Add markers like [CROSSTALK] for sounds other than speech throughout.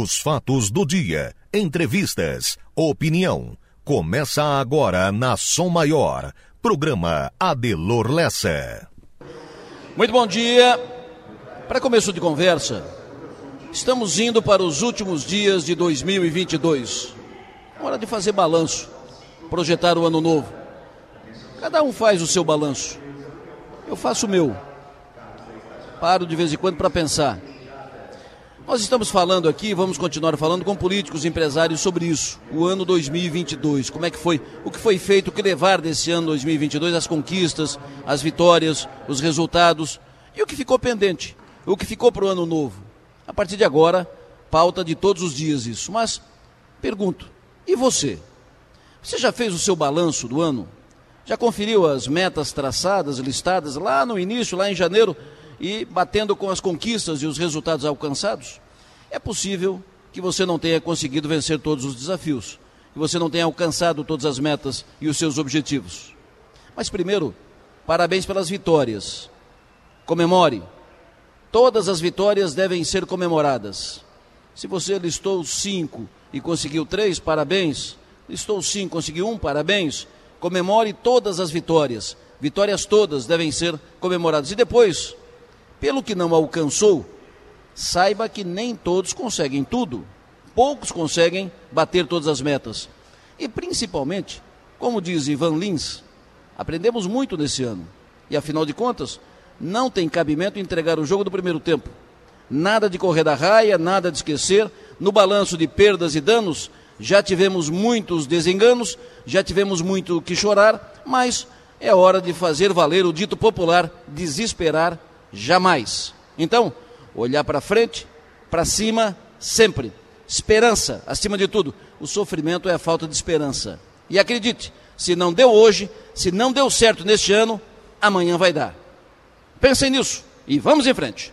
Os fatos do dia, entrevistas, opinião. Começa agora na Som Maior. Programa Adelor Lessa. Muito bom dia. Para começo de conversa, estamos indo para os últimos dias de 2022. Hora de fazer balanço, projetar o ano novo. Cada um faz o seu balanço. Eu faço o meu. Paro de vez em quando para pensar. Nós estamos falando aqui, vamos continuar falando com políticos, empresários sobre isso. O ano 2022, como é que foi, o que foi feito, o que levar desse ano 2022, as conquistas, as vitórias, os resultados e o que ficou pendente, o que ficou para o ano novo. A partir de agora, pauta de todos os dias isso. Mas pergunto, e você? Você já fez o seu balanço do ano? Já conferiu as metas traçadas, listadas lá no início, lá em janeiro? e batendo com as conquistas e os resultados alcançados, é possível que você não tenha conseguido vencer todos os desafios, que você não tenha alcançado todas as metas e os seus objetivos. Mas primeiro, parabéns pelas vitórias. Comemore. Todas as vitórias devem ser comemoradas. Se você listou cinco e conseguiu três, parabéns. Listou cinco, conseguiu um, parabéns. Comemore todas as vitórias. Vitórias todas devem ser comemoradas. E depois, pelo que não alcançou, saiba que nem todos conseguem tudo. Poucos conseguem bater todas as metas. E principalmente, como diz Ivan Lins, aprendemos muito nesse ano. E afinal de contas, não tem cabimento entregar o jogo do primeiro tempo. Nada de correr da raia, nada de esquecer. No balanço de perdas e danos, já tivemos muitos desenganos, já tivemos muito que chorar, mas é hora de fazer valer o dito popular: desesperar jamais. Então, olhar para frente, para cima, sempre. Esperança, acima de tudo. O sofrimento é a falta de esperança. E acredite, se não deu hoje, se não deu certo neste ano, amanhã vai dar. Pensem nisso e vamos em frente.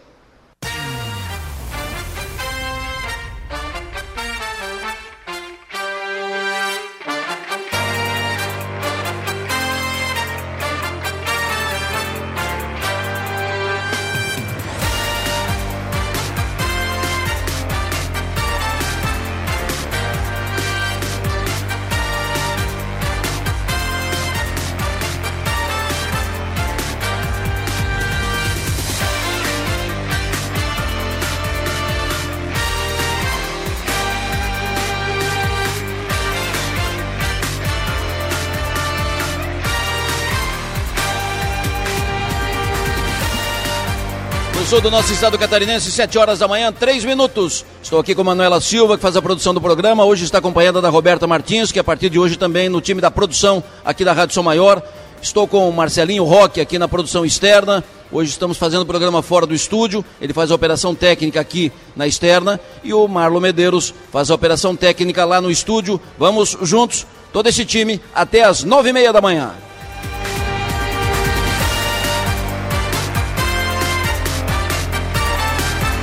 Sul do nosso estado catarinense, 7 horas da manhã, 3 minutos. Estou aqui com Manuela Silva, que faz a produção do programa. Hoje está acompanhada da Roberta Martins, que a partir de hoje também no time da produção aqui da Rádio São Maior. Estou com o Marcelinho Roque aqui na produção externa. Hoje estamos fazendo o programa fora do estúdio. Ele faz a operação técnica aqui na externa. E o Marlon Medeiros faz a operação técnica lá no estúdio. Vamos juntos, todo esse time, até as nove e meia da manhã.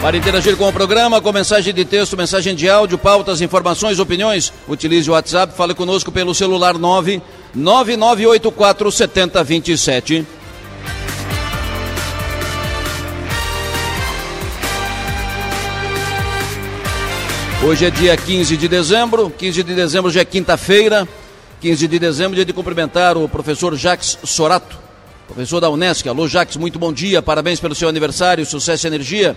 Para interagir com o programa, com mensagem de texto, mensagem de áudio, pautas, informações, opiniões, utilize o WhatsApp, fale conosco pelo celular 99984 7027. Hoje é dia 15 de dezembro, 15 de dezembro já é quinta-feira, 15 de dezembro, dia de cumprimentar o professor Jacques Sorato, professor da Unesc. Alô, Jacques, muito bom dia, parabéns pelo seu aniversário, sucesso e energia.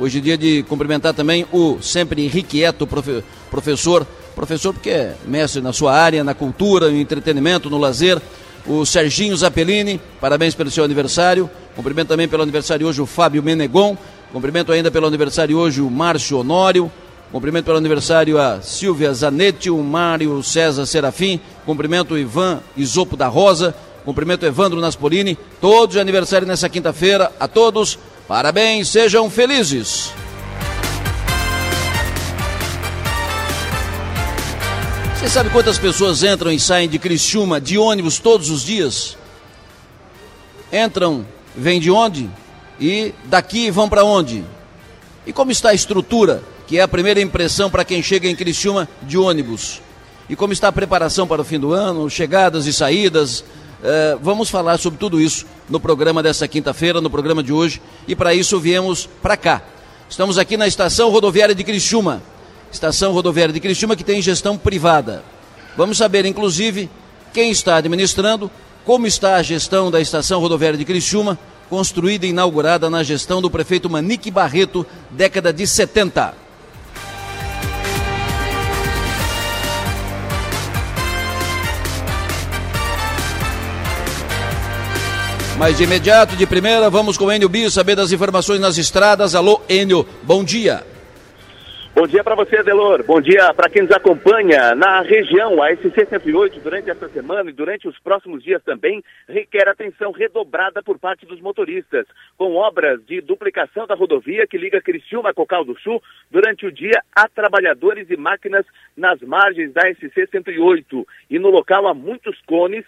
Hoje é dia de cumprimentar também o sempre irrequieto profe professor, professor porque é mestre na sua área, na cultura, no entretenimento, no lazer, o Serginho Zappellini, parabéns pelo seu aniversário. Cumprimento também pelo aniversário hoje o Fábio Menegon. Cumprimento ainda pelo aniversário hoje o Márcio Honório. Cumprimento pelo aniversário a Silvia Zanetti, o Mário César Serafim. Cumprimento o Ivan Isopo da Rosa. Cumprimento Evandro Naspolini. Todos de aniversário nessa quinta-feira. A todos, Parabéns, sejam felizes. Você sabe quantas pessoas entram e saem de Criciúma de ônibus todos os dias? Entram, vêm de onde? E daqui vão para onde? E como está a estrutura, que é a primeira impressão para quem chega em Criciúma de ônibus? E como está a preparação para o fim do ano, chegadas e saídas, Uh, vamos falar sobre tudo isso no programa dessa quinta-feira, no programa de hoje, e para isso viemos para cá. Estamos aqui na estação rodoviária de Criciúma. estação rodoviária de Criciúma que tem gestão privada. Vamos saber, inclusive, quem está administrando, como está a gestão da estação rodoviária de Criciúma, construída e inaugurada na gestão do prefeito Manique Barreto, década de 70. Mas de imediato, de primeira, vamos com o Enio Bio saber das informações nas estradas. Alô, Enio, bom dia. Bom dia para você, Adelor. Bom dia para quem nos acompanha na região. A SC-108, durante esta semana e durante os próximos dias também, requer atenção redobrada por parte dos motoristas, com obras de duplicação da rodovia que liga Criciúma a Cocal do Sul. Durante o dia, há trabalhadores e máquinas nas margens da SC-108. E no local há muitos cones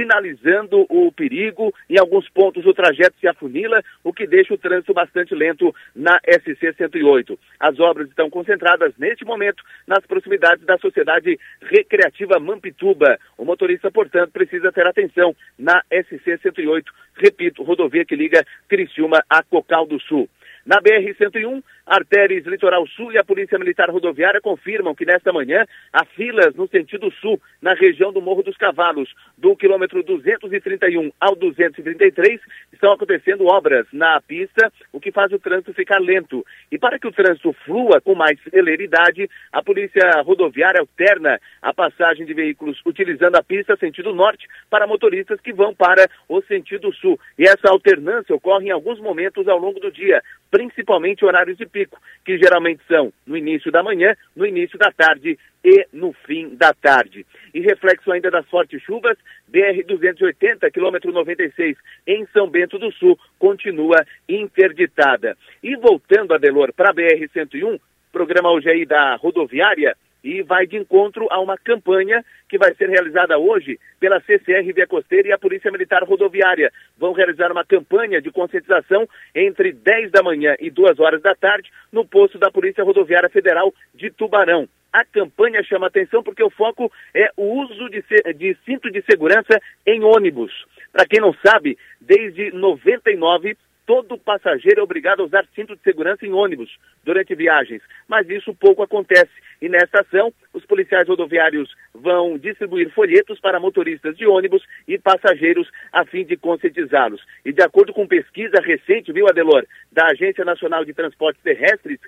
sinalizando o perigo. Em alguns pontos o trajeto se afunila, o que deixa o trânsito bastante lento na SC 108. As obras estão concentradas neste momento nas proximidades da Sociedade Recreativa Mampituba. O motorista, portanto, precisa ter atenção na SC 108, repito, rodovia que liga Criciúma a Cocal do Sul. Na BR-101, Artérias Litoral Sul e a Polícia Militar Rodoviária confirmam que nesta manhã há filas no sentido sul, na região do Morro dos Cavalos, do quilômetro 231 ao 233, estão acontecendo obras na pista, o que faz o trânsito ficar lento. E para que o trânsito flua com mais celeridade, a Polícia Rodoviária alterna a passagem de veículos utilizando a pista sentido norte para motoristas que vão para o sentido sul. E essa alternância ocorre em alguns momentos ao longo do dia, principalmente horários de pico, que geralmente são no início da manhã, no início da tarde e no fim da tarde. E reflexo ainda das fortes chuvas, BR-280, quilômetro 96, em São Bento do Sul, continua interditada. E voltando, Adelor, para a BR-101, programa hoje aí da rodoviária, e vai de encontro a uma campanha que vai ser realizada hoje pela CCR Via Costeira e a Polícia Militar Rodoviária. Vão realizar uma campanha de conscientização entre 10 da manhã e 2 horas da tarde no posto da Polícia Rodoviária Federal de Tubarão. A campanha chama atenção porque o foco é o uso de, de cinto de segurança em ônibus. Para quem não sabe, desde 99 todo passageiro é obrigado a usar cinto de segurança em ônibus durante viagens, mas isso pouco acontece. E nesta ação, os policiais rodoviários vão distribuir folhetos para motoristas de ônibus e passageiros a fim de conscientizá-los. E de acordo com pesquisa recente, viu, Adelor, da Agência Nacional de Transportes Terrestres,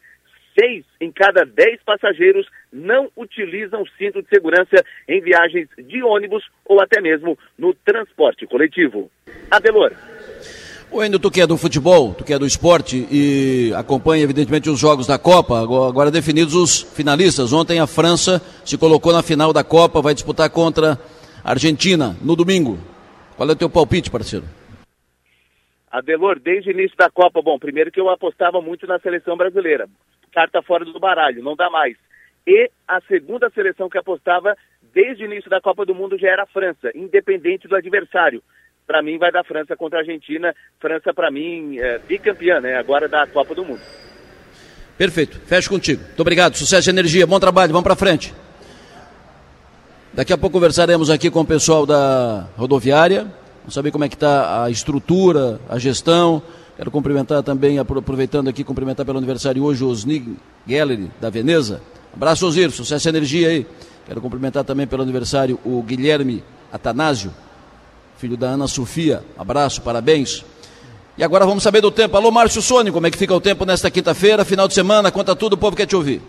seis em cada dez passageiros não utilizam cinto de segurança em viagens de ônibus ou até mesmo no transporte coletivo. Adelor. O Endo, tu que é do futebol, tu que é do esporte e acompanha evidentemente os jogos da Copa, agora definidos os finalistas. Ontem a França se colocou na final da Copa, vai disputar contra a Argentina no domingo. Qual é o teu palpite, parceiro? Adelor, desde o início da Copa, bom, primeiro que eu apostava muito na seleção brasileira. Carta fora do baralho, não dá mais. E a segunda seleção que apostava desde o início da Copa do Mundo já era a França, independente do adversário para mim vai dar França contra a Argentina. França, para mim, é bicampeã, né? Agora da Copa do Mundo. Perfeito. Fecho contigo. Muito obrigado. Sucesso e energia. Bom trabalho. Vamos para frente. Daqui a pouco conversaremos aqui com o pessoal da rodoviária. Vamos saber como é que está a estrutura, a gestão. Quero cumprimentar também, aproveitando aqui, cumprimentar pelo aniversário hoje o Osnig Gallery, da Veneza. Abraço, Osir. Sucesso e energia aí. Quero cumprimentar também pelo aniversário o Guilherme Atanásio, filho da Ana Sofia. Abraço, parabéns. E agora vamos saber do tempo. Alô, Márcio Sônia, como é que fica o tempo nesta quinta-feira, final de semana? Conta tudo, o povo quer te ouvir.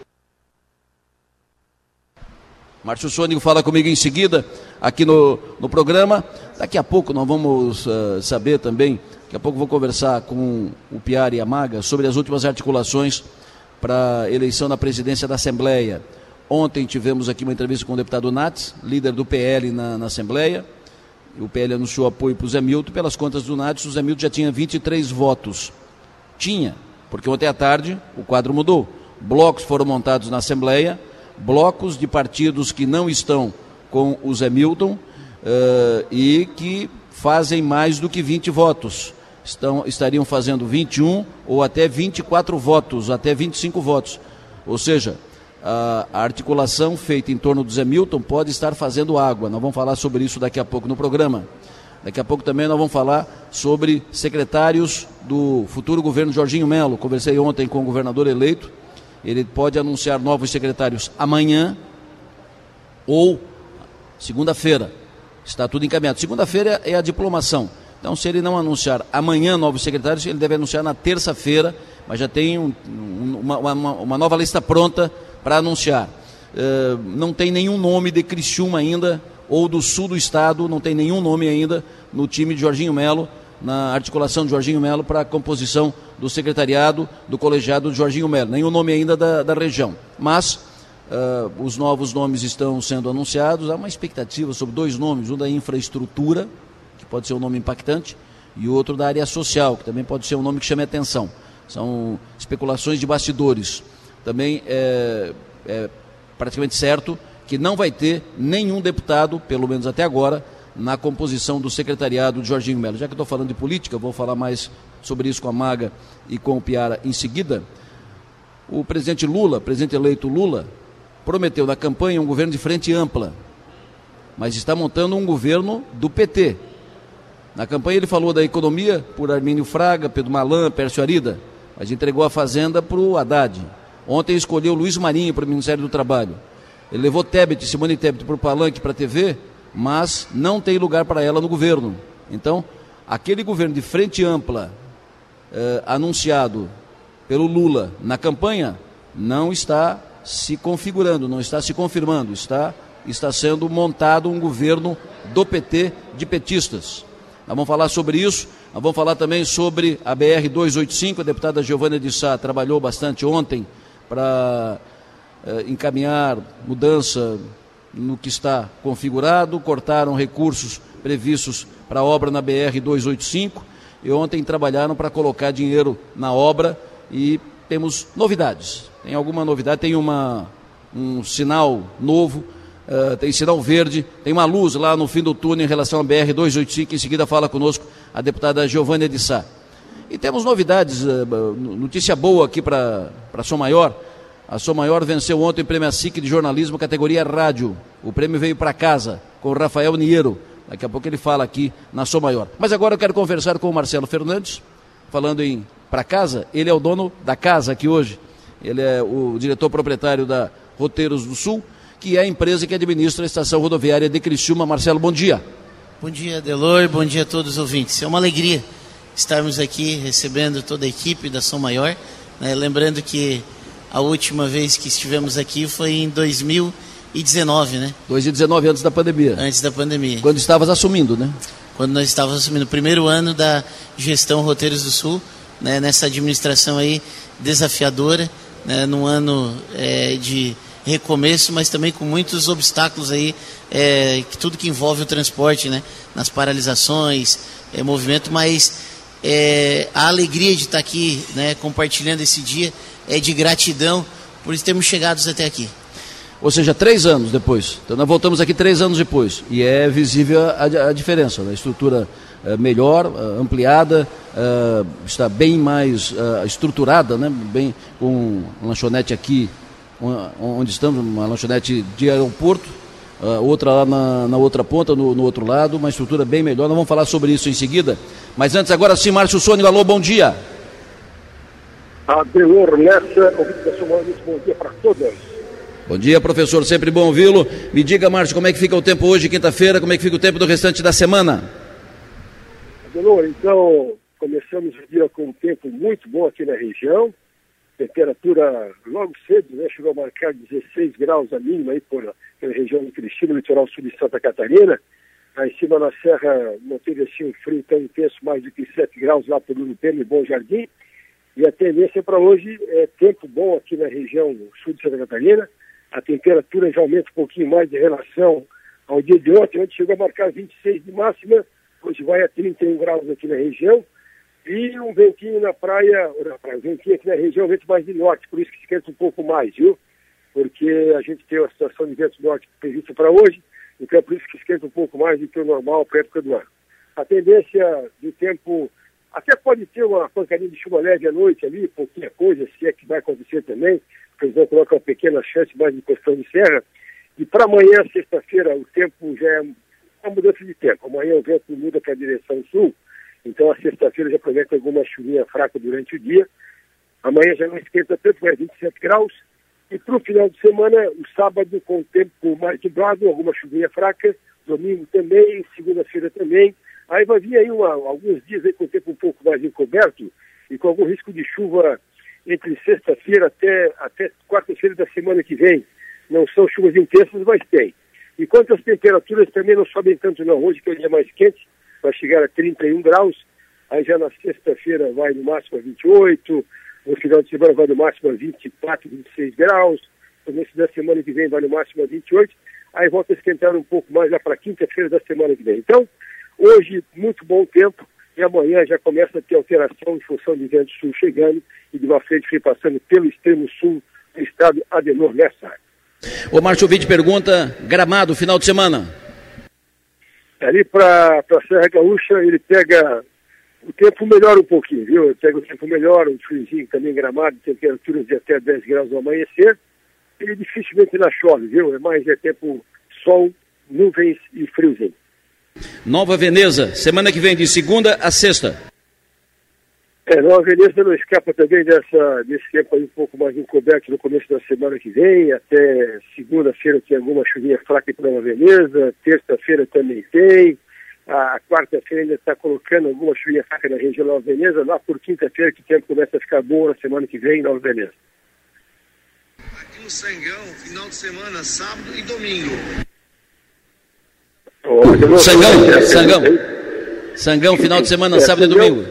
Márcio Sônico fala comigo em seguida aqui no, no programa. Daqui a pouco nós vamos uh, saber também, daqui a pouco vou conversar com o Piara e a Maga sobre as últimas articulações para a eleição na presidência da Assembleia. Ontem tivemos aqui uma entrevista com o deputado Nats, líder do PL na, na Assembleia. O PL anunciou apoio para o Zé Milton. Pelas contas do Nádio, o Zé Milton já tinha 23 votos. Tinha, porque ontem à tarde o quadro mudou. Blocos foram montados na Assembleia, blocos de partidos que não estão com o Zé Milton uh, e que fazem mais do que 20 votos. Estão, estariam fazendo 21 ou até 24 votos, até 25 votos. Ou seja, a, articulação feita em torno do Zé Milton pode estar fazendo água. Nós vamos falar sobre isso daqui a pouco no programa. Daqui a pouco também nós vamos falar sobre secretários do futuro governo Jorginho Melo. Conversei ontem com o governador eleito ele pode anunciar novos secretários amanhã ou segunda-feira. Está tudo encaminhado. Segunda-feira é a diplomação. Então, se ele não anunciar amanhã novos secretários, ele deve anunciar na terça-feira, mas já tem um, uma, uma, uma, nova lista pronta para anunciar. Uh, não tem nenhum nome de Criciúma ainda, ou do sul do estado, não tem nenhum nome ainda no time de Jorginho Melo, na articulação de Jorginho Melo para a composição do secretariado do colegiado de Jorginho Melo. Nenhum nome ainda da, da região. Mas uh, os novos nomes estão sendo anunciados. Há uma expectativa sobre dois nomes: um da infraestrutura, que pode ser um nome impactante, e outro da área social, que também pode ser um nome que chame atenção. São especulações de bastidores. Também é, é praticamente certo que não vai ter nenhum deputado, pelo menos até agora, na composição do secretariado de Jorginho Melo. Já que estou falando de política, vou falar mais sobre isso com a Maga e com o Piara em seguida. O presidente Lula, presidente eleito Lula, prometeu na campanha um governo de frente ampla, mas está montando um governo do PT. Na campanha ele falou da economia por Armínio Fraga, Pedro Malan, Pércio Arida, mas entregou a fazenda para o Haddad. Ontem escolheu Luiz Marinho para o Ministério do Trabalho. Ele levou Tebet, Simone Tebet para o Palanque, para a TV, mas não tem lugar para ela no governo. Então, aquele governo de frente ampla eh, anunciado pelo Lula na campanha não está se configurando, não está se confirmando, está, está sendo montado um governo do PT de petistas. Nós vamos falar sobre isso, nós vamos falar também sobre a BR-285, a deputada Giovana de Sá trabalhou bastante ontem para eh, encaminhar mudança no que está configurado, cortaram recursos previstos para a obra na BR 285 e ontem trabalharam para colocar dinheiro na obra e temos novidades. Tem alguma novidade, tem uma, um sinal novo, uh, tem sinal verde, tem uma luz lá no fim do túnel em relação à BR 285. Em seguida fala conosco a deputada Giovânia de Sá. E temos novidades, uh, notícia boa aqui para Som Maior. A Som Maior venceu ontem o Prêmio SIC de jornalismo categoria rádio. O prêmio veio para casa com o Rafael Niero. Daqui a pouco ele fala aqui na Som Maior. Mas agora eu quero conversar com o Marcelo Fernandes, falando em para casa. Ele é o dono da casa aqui hoje. Ele é o diretor proprietário da Roteiros do Sul, que é a empresa que administra a estação rodoviária de Criciúma. Marcelo, bom dia. Bom dia, Delor. Bom dia a todos os ouvintes. É uma alegria estarmos aqui recebendo toda a equipe da Som Maior. Né? Lembrando que a última vez que estivemos aqui foi em 2019, né? 2019, antes da pandemia. Antes da pandemia. Quando estavas assumindo, né? Quando nós estávamos assumindo o primeiro ano da gestão Roteiros do Sul, né, nessa administração aí desafiadora, né, num ano é, de recomeço, mas também com muitos obstáculos aí, é, tudo que envolve o transporte, né, nas paralisações, é, movimento, mas é, a alegria de estar aqui, né, compartilhando esse dia é de gratidão por termos chegado até aqui. Ou seja, três anos depois. Então nós voltamos aqui três anos depois. E é visível a, a diferença. Né? A estrutura é, melhor, é, ampliada, é, está bem mais estruturada, né? bem, com uma lanchonete aqui onde estamos, uma lanchonete de aeroporto, é, outra lá na, na outra ponta, no, no, outro lado, uma estrutura bem melhor. Nós vamos falar sobre isso em seguida. Mas antes, agora sim, Márcio Sônico, alô, bom dia. Adelor Lessa, ouvinte da bom dia para todas. Bom dia, professor, sempre bom ouvi-lo. Me diga, Márcio, como é que fica o tempo hoje, quinta-feira, como é que fica o tempo do restante da semana? Adelor, então, começamos o dia com um tempo muito bom aqui na região, temperatura logo cedo, né, chegou a marcar 16 graus a mínima aí por, região de Cristina, litoral sul de Santa Catarina. Aí em cima na serra não teve assim um frio tão intenso, mais do que 7 graus lá por Urupema e Bom Jardim. E a tendência para hoje é tempo bom aqui na região sul de Santa Catarina. A temperatura já aumenta um pouquinho mais em relação ao dia de ontem, onde chegou a marcar 26 de máxima, hoje vai a 31 graus aqui na região. E um ventinho na praia, na praia, um ventinho aqui na região, vento mais de norte, por isso que esquenta um pouco mais, viu? Porque a gente tem uma situação de vento norte prevista para hoje, então é por isso que esquenta um pouco mais do que o normal para a época do ano. A tendência do tempo até pode ter uma pancadinha de chuva leve à noite ali, pouquinha coisa, se é que vai acontecer também. O presidente coloca uma pequena chance mais de questão de serra. E para amanhã, sexta-feira, o tempo já é uma mudança de tempo. Amanhã o vento muda para a direção sul, então a sexta-feira já promete alguma chuvinha fraca durante o dia. Amanhã já não esquenta tanto, vai 27 graus. E para o final de semana, o sábado com o tempo mais nublado, alguma chuvinha fraca, domingo também, segunda-feira também. Aí vai vir aí uma, alguns dias aí com o tempo um pouco mais encoberto e com algum risco de chuva entre sexta-feira até, até quarta-feira da semana que vem. Não são chuvas intensas, mas tem. Enquanto as temperaturas também não sobem tanto não. Hoje que é o dia mais quente, vai chegar a 31 graus. Aí já na sexta-feira vai no máximo a 28, no final de semana vai no máximo a 24, 26 graus. No começo da semana que vem vai no máximo a 28. Aí volta a esquentar um pouco mais lá para quinta-feira da semana que vem. Então, hoje, muito bom tempo. E amanhã já começa a ter alteração em função de vento sul chegando e de uma frente fria passando pelo extremo sul do estado Adenor Lessa. O Márcio Vinte pergunta, gramado, final de semana. Ali para a Serra Gaúcha, ele pega o tempo melhora um pouquinho, viu? Pega o tempo melhor, um friozinho também gramado, temperaturas de até 10 graus no amanhecer. Ele dificilmente não chove, viu? É mais é tempo sol, nuvens e friozinho. Nova Veneza, semana que vem, de segunda a sexta. É, Nova Veneza não escapa também dessa, desse tempo aí um pouco mais encoberto no começo da semana que vem. Até segunda-feira tem alguma chuvinha fraca para Nova Veneza, terça-feira também tem. A quarta-feira ainda está colocando alguma chuvinha fraca na região de Nova Veneza. Lá por quinta-feira que o tempo começa a ficar bom na semana que vem em Nova Veneza. Aqui no Sangão, final de semana, sábado e domingo. Sangão, Sangão. Sangão, final de semana, é, sábado e domingo.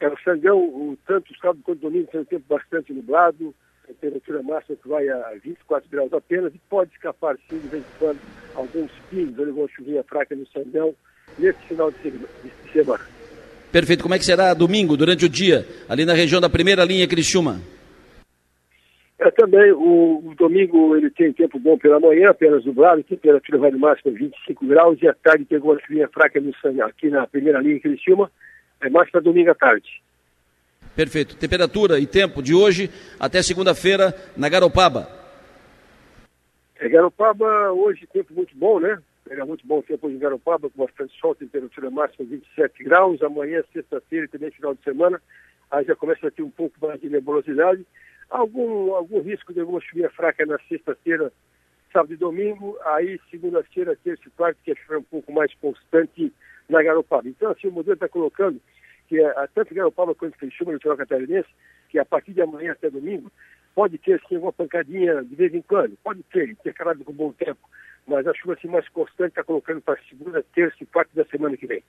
É, o Sangão, o, tanto sábado quanto domingo tem um tempo bastante nublado, temperatura máxima que vai a 24 graus apenas e pode escapar sim de vez em quando alguns pingos, alguma chuvinha fraca no Sangão nesse final de semana. Perfeito. Como é que será domingo, durante o dia, ali na região da primeira linha Criciúma? É, também o, o, domingo ele tem tempo bom pela manhã, apenas nublado, temperatura vai no máximo a 25 graus e à tarde tem alguma chuvinha fraca no aqui na primeira linha chama, é mais para domingo à tarde. Perfeito. Temperatura e tempo de hoje até segunda-feira na Garopaba. É, Garopaba hoje tempo muito bom, né? Era muito bom tempo hoje em Garopaba, com bastante sol, temperatura máxima 27 graus. Amanhã, sexta-feira e também final de semana, aí já começa a ter um pouco mais de nebulosidade algum, algum risco de alguma chuvinha fraca na sexta-feira, sábado e domingo, aí segunda-feira, terça e quarta, que é um pouco mais constante na Garopaba. Então, assim, o modelo está colocando que é, tanto Garopaba quanto no litoral catarinense, que a partir de amanhã até domingo, pode ter, sim, uma pancadinha de vez em quando, pode ter, intercalado com bom tempo, mas a chuva assim, mais constante está colocando para segunda, terça e quarta da semana que vem.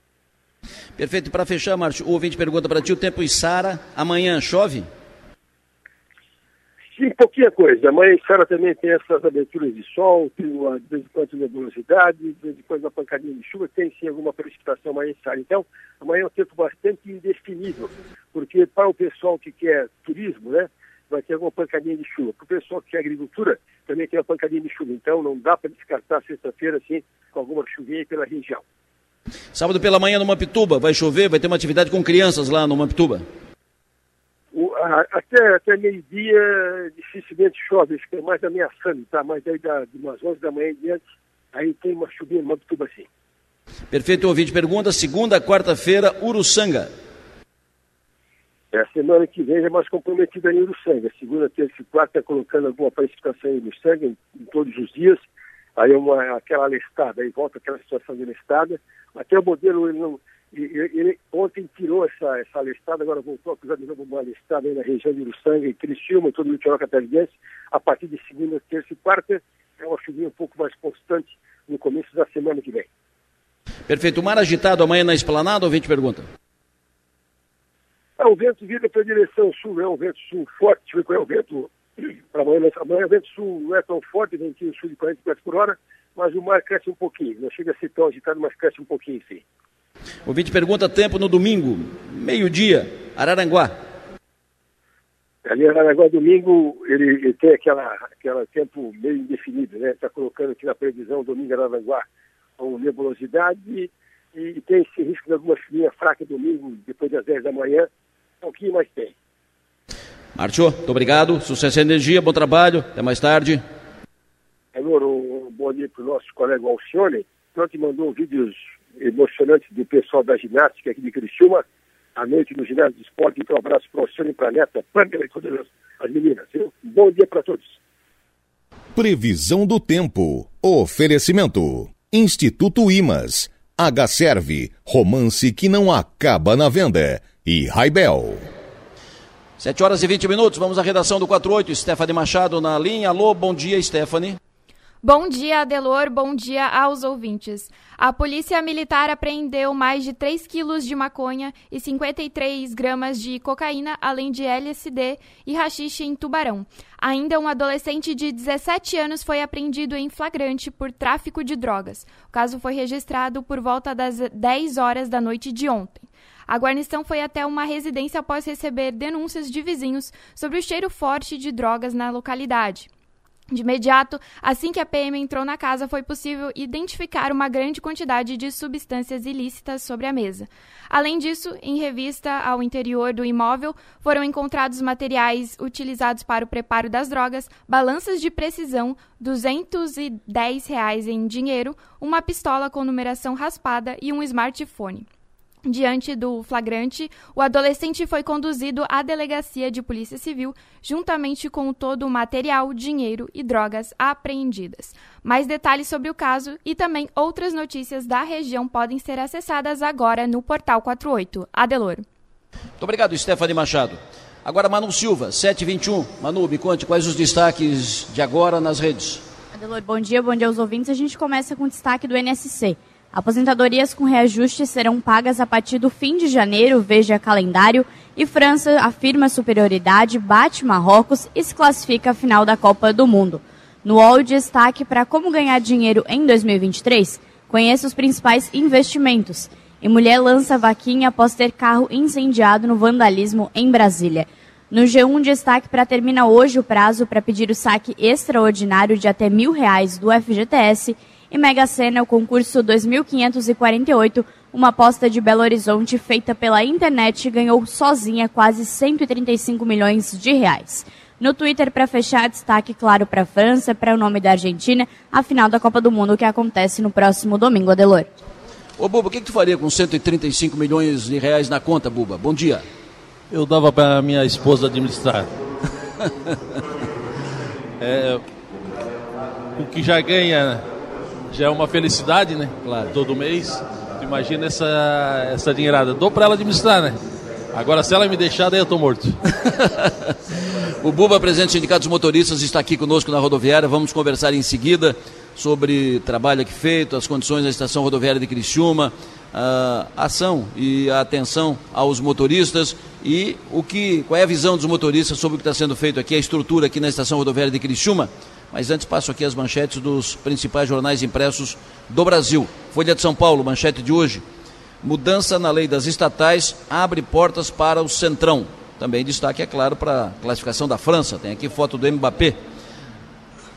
Perfeito. Para fechar, Márcio, o ouvinte pergunta para ti, o tempo em Sara, amanhã chove? Sim, pouquinha coisa. Amanhã em Sara também tem essas aberturas de sol, tem uma, de vez em quando nebulosidade, de vez em quando uma pancadinha de chuva, tem sim alguma precipitação amanhã Sara. Então, amanhã é um tempo bastante indefinido, porque para o pessoal que quer turismo, né, vai ter alguma pancadinha de chuva. Para o pessoal que quer agricultura, também tem uma pancadinha de chuva. Então, não dá para descartar sexta-feira, assim, com alguma chuvinha pela região. Sábado pela manhã no Mampituba, vai chover, vai ter uma atividade com crianças lá no Mampituba. O, a, até até meio-dia dificilmente chove, fica mais ameaçando, tá? Mas aí da, de umas 11 da manhã em diante, aí tem uma chuvinha no Mabituba assim. Perfeito, ouvinte. Pergunta, segunda, quarta-feira, Uruçanga. É, a semana que vem é mais comprometida em Uruçanga. Segunda, terça e quarta colocando alguma precipitação em Uruçanga em, em todos os dias. Aí é uma, aquela lestada, aí volta aquela situação de lestada. Até o modelo ele não, ele, ele, ontem tirou essa, essa listada, agora voltou a acusar de novo uma listada aí na região de Uruçanga e Criciúma, todo o litoral catarinense. A partir de segunda, terça e quarta, é uma chuvinha um pouco mais constante no começo da semana que vem. Perfeito. O mar agitado amanhã na esplanada ou vem te pergunta? É, o vento vira para a direção sul, é um vento sul forte, é o vento para amanhã, amanhã o vento sul não é tão forte, ventinho sul de 40 km por hora, mas o mar cresce um pouquinho, não chega a ser tão agitado, mas cresce um pouquinho sim. O ouvinte pergunta tempo no domingo, meio-dia, Araranguá. Ali em Araranguá, domingo, ele, ele, tem aquela, aquela tempo meio indefinido, né? Está colocando aqui na previsão domingo Araranguá com nebulosidade e, tem esse risco de alguma chuvinha fraca domingo, depois das 10 da manhã, um pouquinho mais tem. Márcio, muito obrigado, sucesso e energia, bom trabalho, até mais tarde. Alô, um bom dia para o nosso colega Alcione, que mandou vídeos emocionante do pessoal da ginástica aqui de Criciúma, à noite no ginásio de esporte. Então, um abraço para o Oceano e para a neta, Pâmela e todas as meninas. Viu? Um bom dia para todos. Previsão do tempo. Oferecimento. Instituto Imas. H-Serve. Romance que não acaba na venda. E Raibel. 7 horas e 20 minutos, vamos à redação do 48. Stephanie Machado na linha. Alô, bom dia, Stephanie. Bom dia, Adelor. Bom dia aos ouvintes. A Polícia Militar apreendeu mais de 3 quilos de maconha e 53 gramas de cocaína, além de LSD e rachixe em Tubarão. Ainda um adolescente de 17 anos foi apreendido em flagrante por tráfico de drogas. O caso foi registrado por volta das 10 horas da noite de ontem. A guarnição foi até uma residência após receber denúncias de vizinhos sobre o cheiro forte de drogas na localidade. De imediato, assim que a PM entrou na casa, foi possível identificar uma grande quantidade de substâncias ilícitas sobre a mesa. Além disso, em revista ao interior do imóvel, foram encontrados materiais utilizados para o preparo das drogas, balanças de precisão, 210 reais em dinheiro, uma pistola com numeração raspada e um smartphone. Diante do flagrante, o adolescente foi conduzido à delegacia de Polícia Civil, juntamente com todo o material, dinheiro e drogas apreendidas. Mais detalhes sobre o caso e também outras notícias da região podem ser acessadas agora no Portal 48. Adelor. Muito obrigado, Stephanie Machado. Agora, Manu Silva, 721. Manu, me conte quais os destaques de agora nas redes. Adelor, bom dia, bom dia aos ouvintes. A gente começa com o destaque do NSC. Aposentadorias com reajuste serão pagas a partir do fim de janeiro, veja calendário, e França afirma superioridade, bate Marrocos e se classifica à final da Copa do Mundo. No UOL, destaque para como ganhar dinheiro em 2023, conheça os principais investimentos. E mulher lança vaquinha após ter carro incendiado no vandalismo em Brasília. No G1, destaque para termina hoje o prazo para pedir o saque extraordinário de até mil reais do FGTS e Mega Sena, o concurso 2548, uma aposta de Belo Horizonte feita pela internet, ganhou sozinha quase 135 milhões de reais. No Twitter, para fechar, destaque claro para a França, para o nome da Argentina, a final da Copa do Mundo que acontece no próximo domingo, Adelor. Ô, Buba, o que, que tu faria com 135 milhões de reais na conta, Buba? Bom dia. Eu dava para minha esposa administrar. [LAUGHS] é, o que já ganha já é uma felicidade, né? Claro. Todo mês. Imagina essa, essa dinheirada. Dou para ela administrar, né? Agora, se ela me deixar, daí eu tô morto. [LAUGHS] o Buba, presidente do Sindicato dos Motoristas, está aqui conosco na rodoviária. Vamos conversar em seguida sobre trabalho aqui feito, as condições da estação rodoviária de Criciúma, a ação e a atenção aos motoristas e o que, qual é a visão dos motoristas sobre o que está sendo feito aqui, a estrutura aqui na estação rodoviária de Criciúma. Mas antes passo aqui as manchetes dos principais jornais impressos do Brasil. Folha de São Paulo, manchete de hoje. Mudança na lei das estatais abre portas para o Centrão. Também destaque, é claro, para a classificação da França. Tem aqui foto do Mbappé.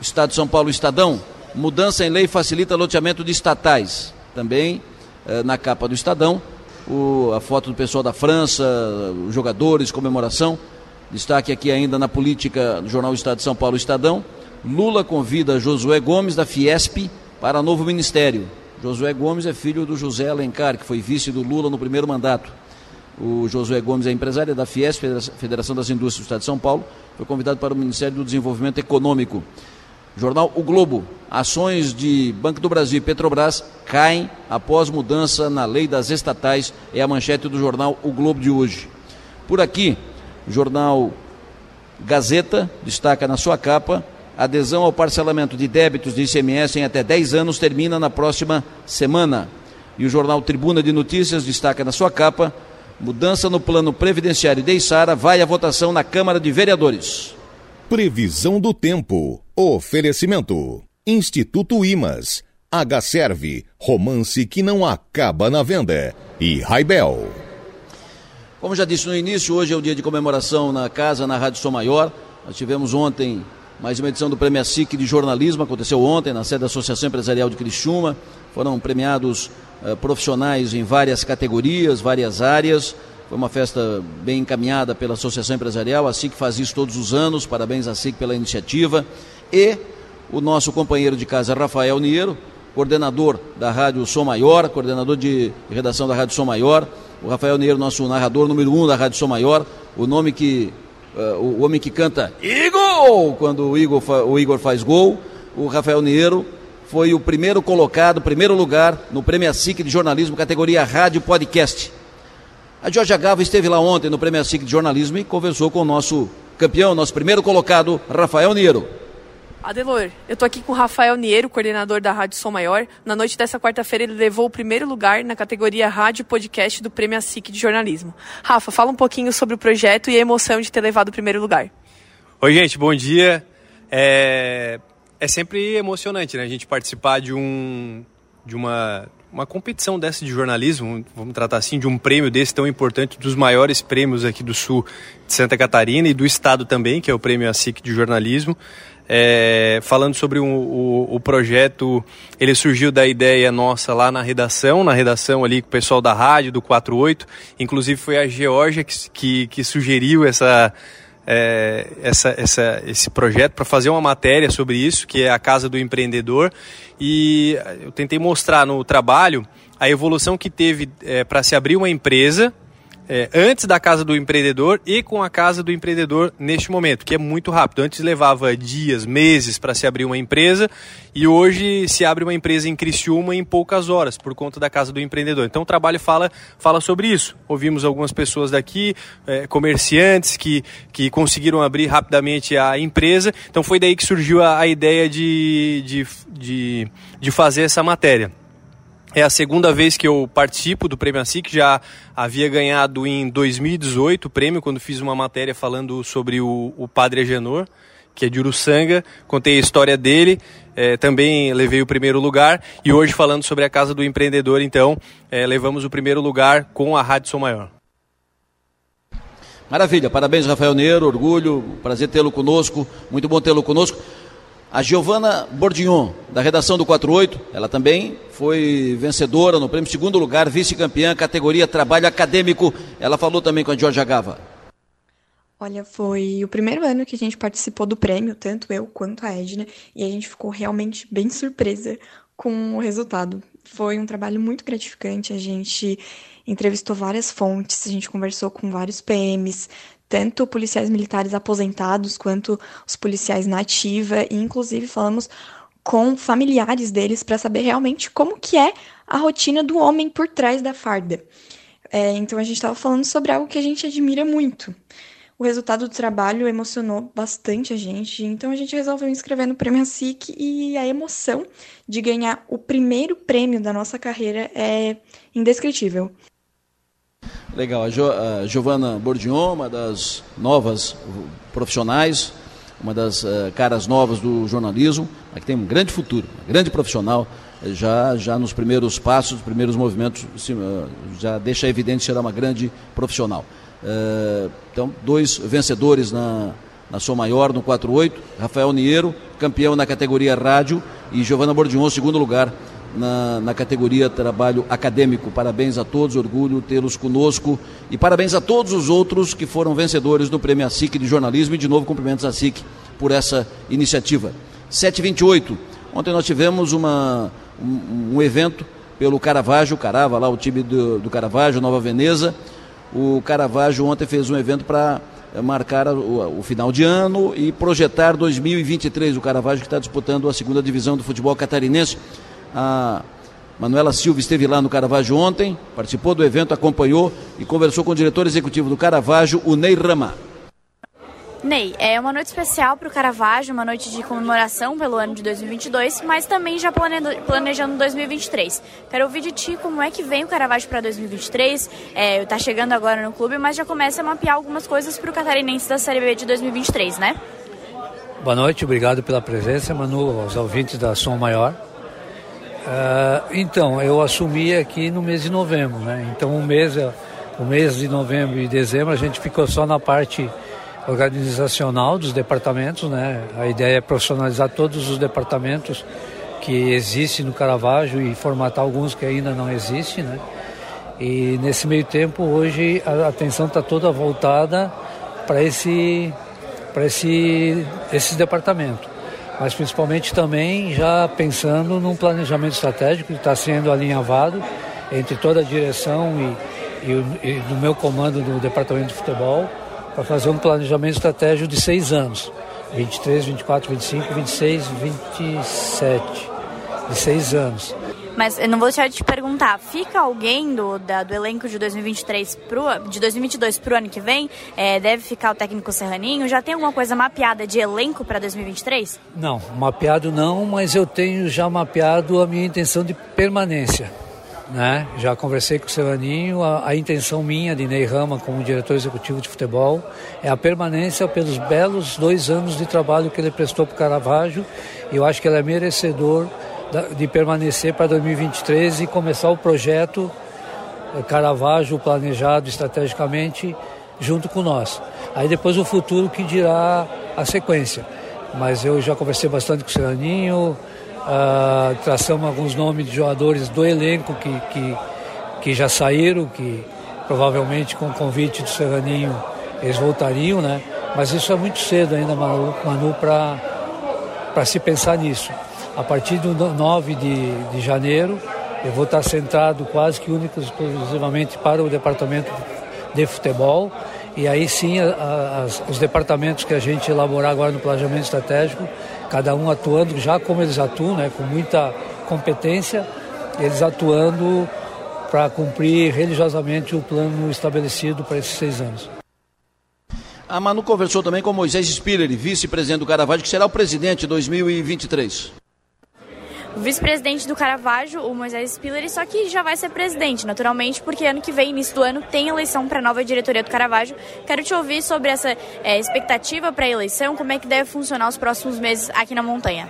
Estado de São Paulo, Estadão. Mudança em lei facilita loteamento de estatais. Também eh, na capa do Estadão, o, a foto do pessoal da França, jogadores, comemoração. Destaque aqui ainda na política do jornal Estado de São Paulo, Estadão. Lula convida Josué Gomes da Fiesp para novo ministério. Josué Gomes é filho do José Alencar, que foi vice do Lula no primeiro mandato. O Josué Gomes é empresário da Fiesp, Federação das Indústrias do Estado de São Paulo, foi convidado para o Ministério do Desenvolvimento Econômico. Jornal O Globo. Ações de Banco do Brasil e Petrobras caem após mudança na lei das estatais. É a manchete do jornal O Globo de hoje. Por aqui, jornal Gazeta destaca na sua capa adesão ao parcelamento de débitos de ICMS em até 10 anos termina na próxima semana. E o jornal Tribuna de Notícias destaca na sua capa: mudança no plano previdenciário de Isara vai à votação na Câmara de Vereadores. Previsão do tempo. Oferecimento. Instituto Imas. H-Serve. Romance que não acaba na venda. E Raibel. Como já disse no início, hoje é o dia de comemoração na casa, na Rádio Som Maior. Nós tivemos ontem mais uma edição do Prêmio SIC de jornalismo, aconteceu ontem na sede da Associação Empresarial de Criciúma. Foram premiados uh, profissionais em várias categorias, várias áreas. Foi uma festa bem encaminhada pela Associação Empresarial, a SIC faz isso todos os anos, parabéns à SIC pela iniciativa. E o nosso companheiro de casa, Rafael Niero, coordenador da Rádio Som Maior, coordenador de redação da Rádio Som Maior, o Rafael Neiro, nosso narrador número um da Rádio Som Maior, o nome que. Uh, o homem que canta Igor quando o Igor, o Igor faz gol, o Rafael Neiro foi o primeiro colocado, primeiro lugar no Prêmio SIC de jornalismo, categoria Rádio Podcast. A Jorge Gava esteve lá ontem no Prêmio SIC de jornalismo e conversou com o nosso campeão, nosso primeiro colocado, Rafael Neiro. Adelor, eu tô aqui com o Rafael Niero, coordenador da Rádio Som Maior. Na noite dessa quarta-feira, ele levou o primeiro lugar na categoria Rádio Podcast do Prêmio ASIC de Jornalismo. Rafa, fala um pouquinho sobre o projeto e a emoção de ter levado o primeiro lugar. Oi, gente, bom dia. É, é sempre emocionante, né? A gente participar de um de uma uma competição dessa de jornalismo, vamos tratar assim, de um prêmio desse tão importante, dos maiores prêmios aqui do sul de Santa Catarina e do estado também, que é o prêmio ASIC de jornalismo. É, falando sobre o, o, o, projeto, ele surgiu da ideia nossa lá na redação, na redação ali com o pessoal da rádio, do 48. Inclusive foi a Georgia que, que, que sugeriu essa, é, essa, essa, esse projeto para fazer uma matéria sobre isso, que é a Casa do Empreendedor. E eu tentei mostrar no trabalho a evolução que teve é, para se abrir uma empresa é, antes da casa do empreendedor e com a casa do empreendedor neste momento, que é muito rápido. Antes levava dias, meses para se abrir uma empresa e hoje se abre uma empresa em Criciúma em poucas horas, por conta da casa do empreendedor. Então o trabalho fala, fala sobre isso. Ouvimos algumas pessoas daqui, é, comerciantes que, que conseguiram abrir rapidamente a empresa. Então foi daí que surgiu a, a ideia de, de, de, de fazer essa matéria. É a segunda vez que eu participo do Prêmio ASIC, já havia ganhado em 2018 o prêmio, quando fiz uma matéria falando sobre o, o Padre Agenor, que é de Uruçanga, contei a história dele, é, também levei o primeiro lugar, e hoje falando sobre a Casa do Empreendedor, então, é, levamos o primeiro lugar com a Rádio Som Maior. Maravilha, parabéns Rafael Neiro, orgulho, prazer tê-lo conosco, muito bom tê-lo conosco. A Giovana Bordignon, da redação do 48, ela também foi vencedora no prêmio segundo lugar, vice-campeã, categoria trabalho acadêmico. Ela falou também com a Georgia Gava. Olha, foi o primeiro ano que a gente participou do prêmio, tanto eu quanto a Edna, e a gente ficou realmente bem surpresa com o resultado. Foi um trabalho muito gratificante, a gente entrevistou várias fontes, a gente conversou com vários PMs, tanto policiais militares aposentados quanto os policiais na ativa, e inclusive falamos com familiares deles para saber realmente como que é a rotina do homem por trás da farda. É, então a gente estava falando sobre algo que a gente admira muito. O resultado do trabalho emocionou bastante a gente, então a gente resolveu inscrever no Prêmio SIC e a emoção de ganhar o primeiro prêmio da nossa carreira é indescritível. Legal, a, jo, a Giovana Bordion, uma das novas profissionais, uma das uh, caras novas do jornalismo, que tem um grande futuro, grande profissional, já, já nos primeiros passos, nos primeiros movimentos, uh, já deixa evidente que será uma grande profissional. Uh, então, dois vencedores na, na Som Maior, no 48, Rafael Niero, campeão na categoria rádio, e Giovana Bordion, segundo lugar na, na categoria trabalho acadêmico. Parabéns a todos, orgulho tê-los conosco e parabéns a todos os outros que foram vencedores do Prêmio ASIC de Jornalismo e de novo cumprimentos a SIC por essa iniciativa. 728. Ontem nós tivemos uma, um, um evento pelo Caravaggio, Carava, lá o time do, do Caravaggio, Nova Veneza. O Caravaggio ontem fez um evento para marcar o, o, final de ano e projetar 2023. O Caravaggio que está disputando a segunda divisão do futebol catarinense. A Manuela Silva esteve lá no Caravaggio ontem, participou do evento, acompanhou e conversou com o diretor executivo do Caravaggio, o Ney Rama. Ney, é uma noite especial para o Caravaggio, uma noite de comemoração pelo ano de 2022, mas também já planejando 2023. Quero ouvir de ti como é que vem o Caravaggio para 2023. Está é, tá chegando agora no clube, mas já começa a mapear algumas coisas para o catarinense da Série B de 2023, né? Boa noite, obrigado pela presença, Manu, aos ouvintes da Som Maior. Uh, então, eu assumi aqui no mês de novembro, né? Então, o mês, o mês de novembro e dezembro a gente ficou só na parte organizacional dos departamentos, né? A ideia é profissionalizar todos os departamentos que existem no Caravaggio e formatar alguns que ainda não existem, né? E nesse meio tempo, hoje, a atenção está toda voltada para esse, para esse, esses departamentos mas principalmente também já pensando num planejamento estratégico que está sendo alinhavado entre toda a direção e, e do meu comando do departamento de futebol para fazer um planejamento estratégico de seis anos. 23, 24, 25, 26, 27. De seis anos. Mas eu não vou deixar de te perguntar, fica alguém do, da, do elenco de 2023 pro, de 2022 para o ano que vem? É, deve ficar o técnico Serraninho? Já tem alguma coisa mapeada de elenco para 2023? Não, mapeado não, mas eu tenho já mapeado a minha intenção de permanência. Né? Já conversei com o Serraninho, a, a, intenção minha de Ney Rama como diretor executivo de futebol é a permanência pelos belos dois anos de trabalho que ele prestou para o Caravaggio e eu acho que ele é merecedor de permanecer para 2023 e começar o projeto eh, Caravaggio planejado estrategicamente junto com nós. Aí depois o futuro que dirá a sequência. Mas eu já conversei bastante com o Serraninho, uh, traçamos alguns nomes de jogadores do elenco que, que, que já saíram, que provavelmente com o convite do Serraninho eles voltariam, né? Mas isso é muito cedo ainda, Manu, Manu para se pensar nisso. A partir do 9 de, de janeiro, eu vou estar sentado quase que único exclusivamente para o departamento de futebol. E aí sim, a, a, os departamentos que a gente elaborar agora no planejamento estratégico, cada um atuando já como eles atuam, né, com muita competência, eles atuando para cumprir religiosamente o plano estabelecido para esses seis anos. A Manu conversou também com Moisés Spiller, vice-presidente do Caravaggio, que será o presidente de 2023 o vice-presidente do Caravaggio, o Moisés Spiller, só que já vai ser presidente, naturalmente, porque ano que vem, início do ano, tem eleição para a nova diretoria do Caravaggio. Quero te ouvir sobre essa é, expectativa para a eleição, como é que deve funcionar os próximos meses aqui na montanha.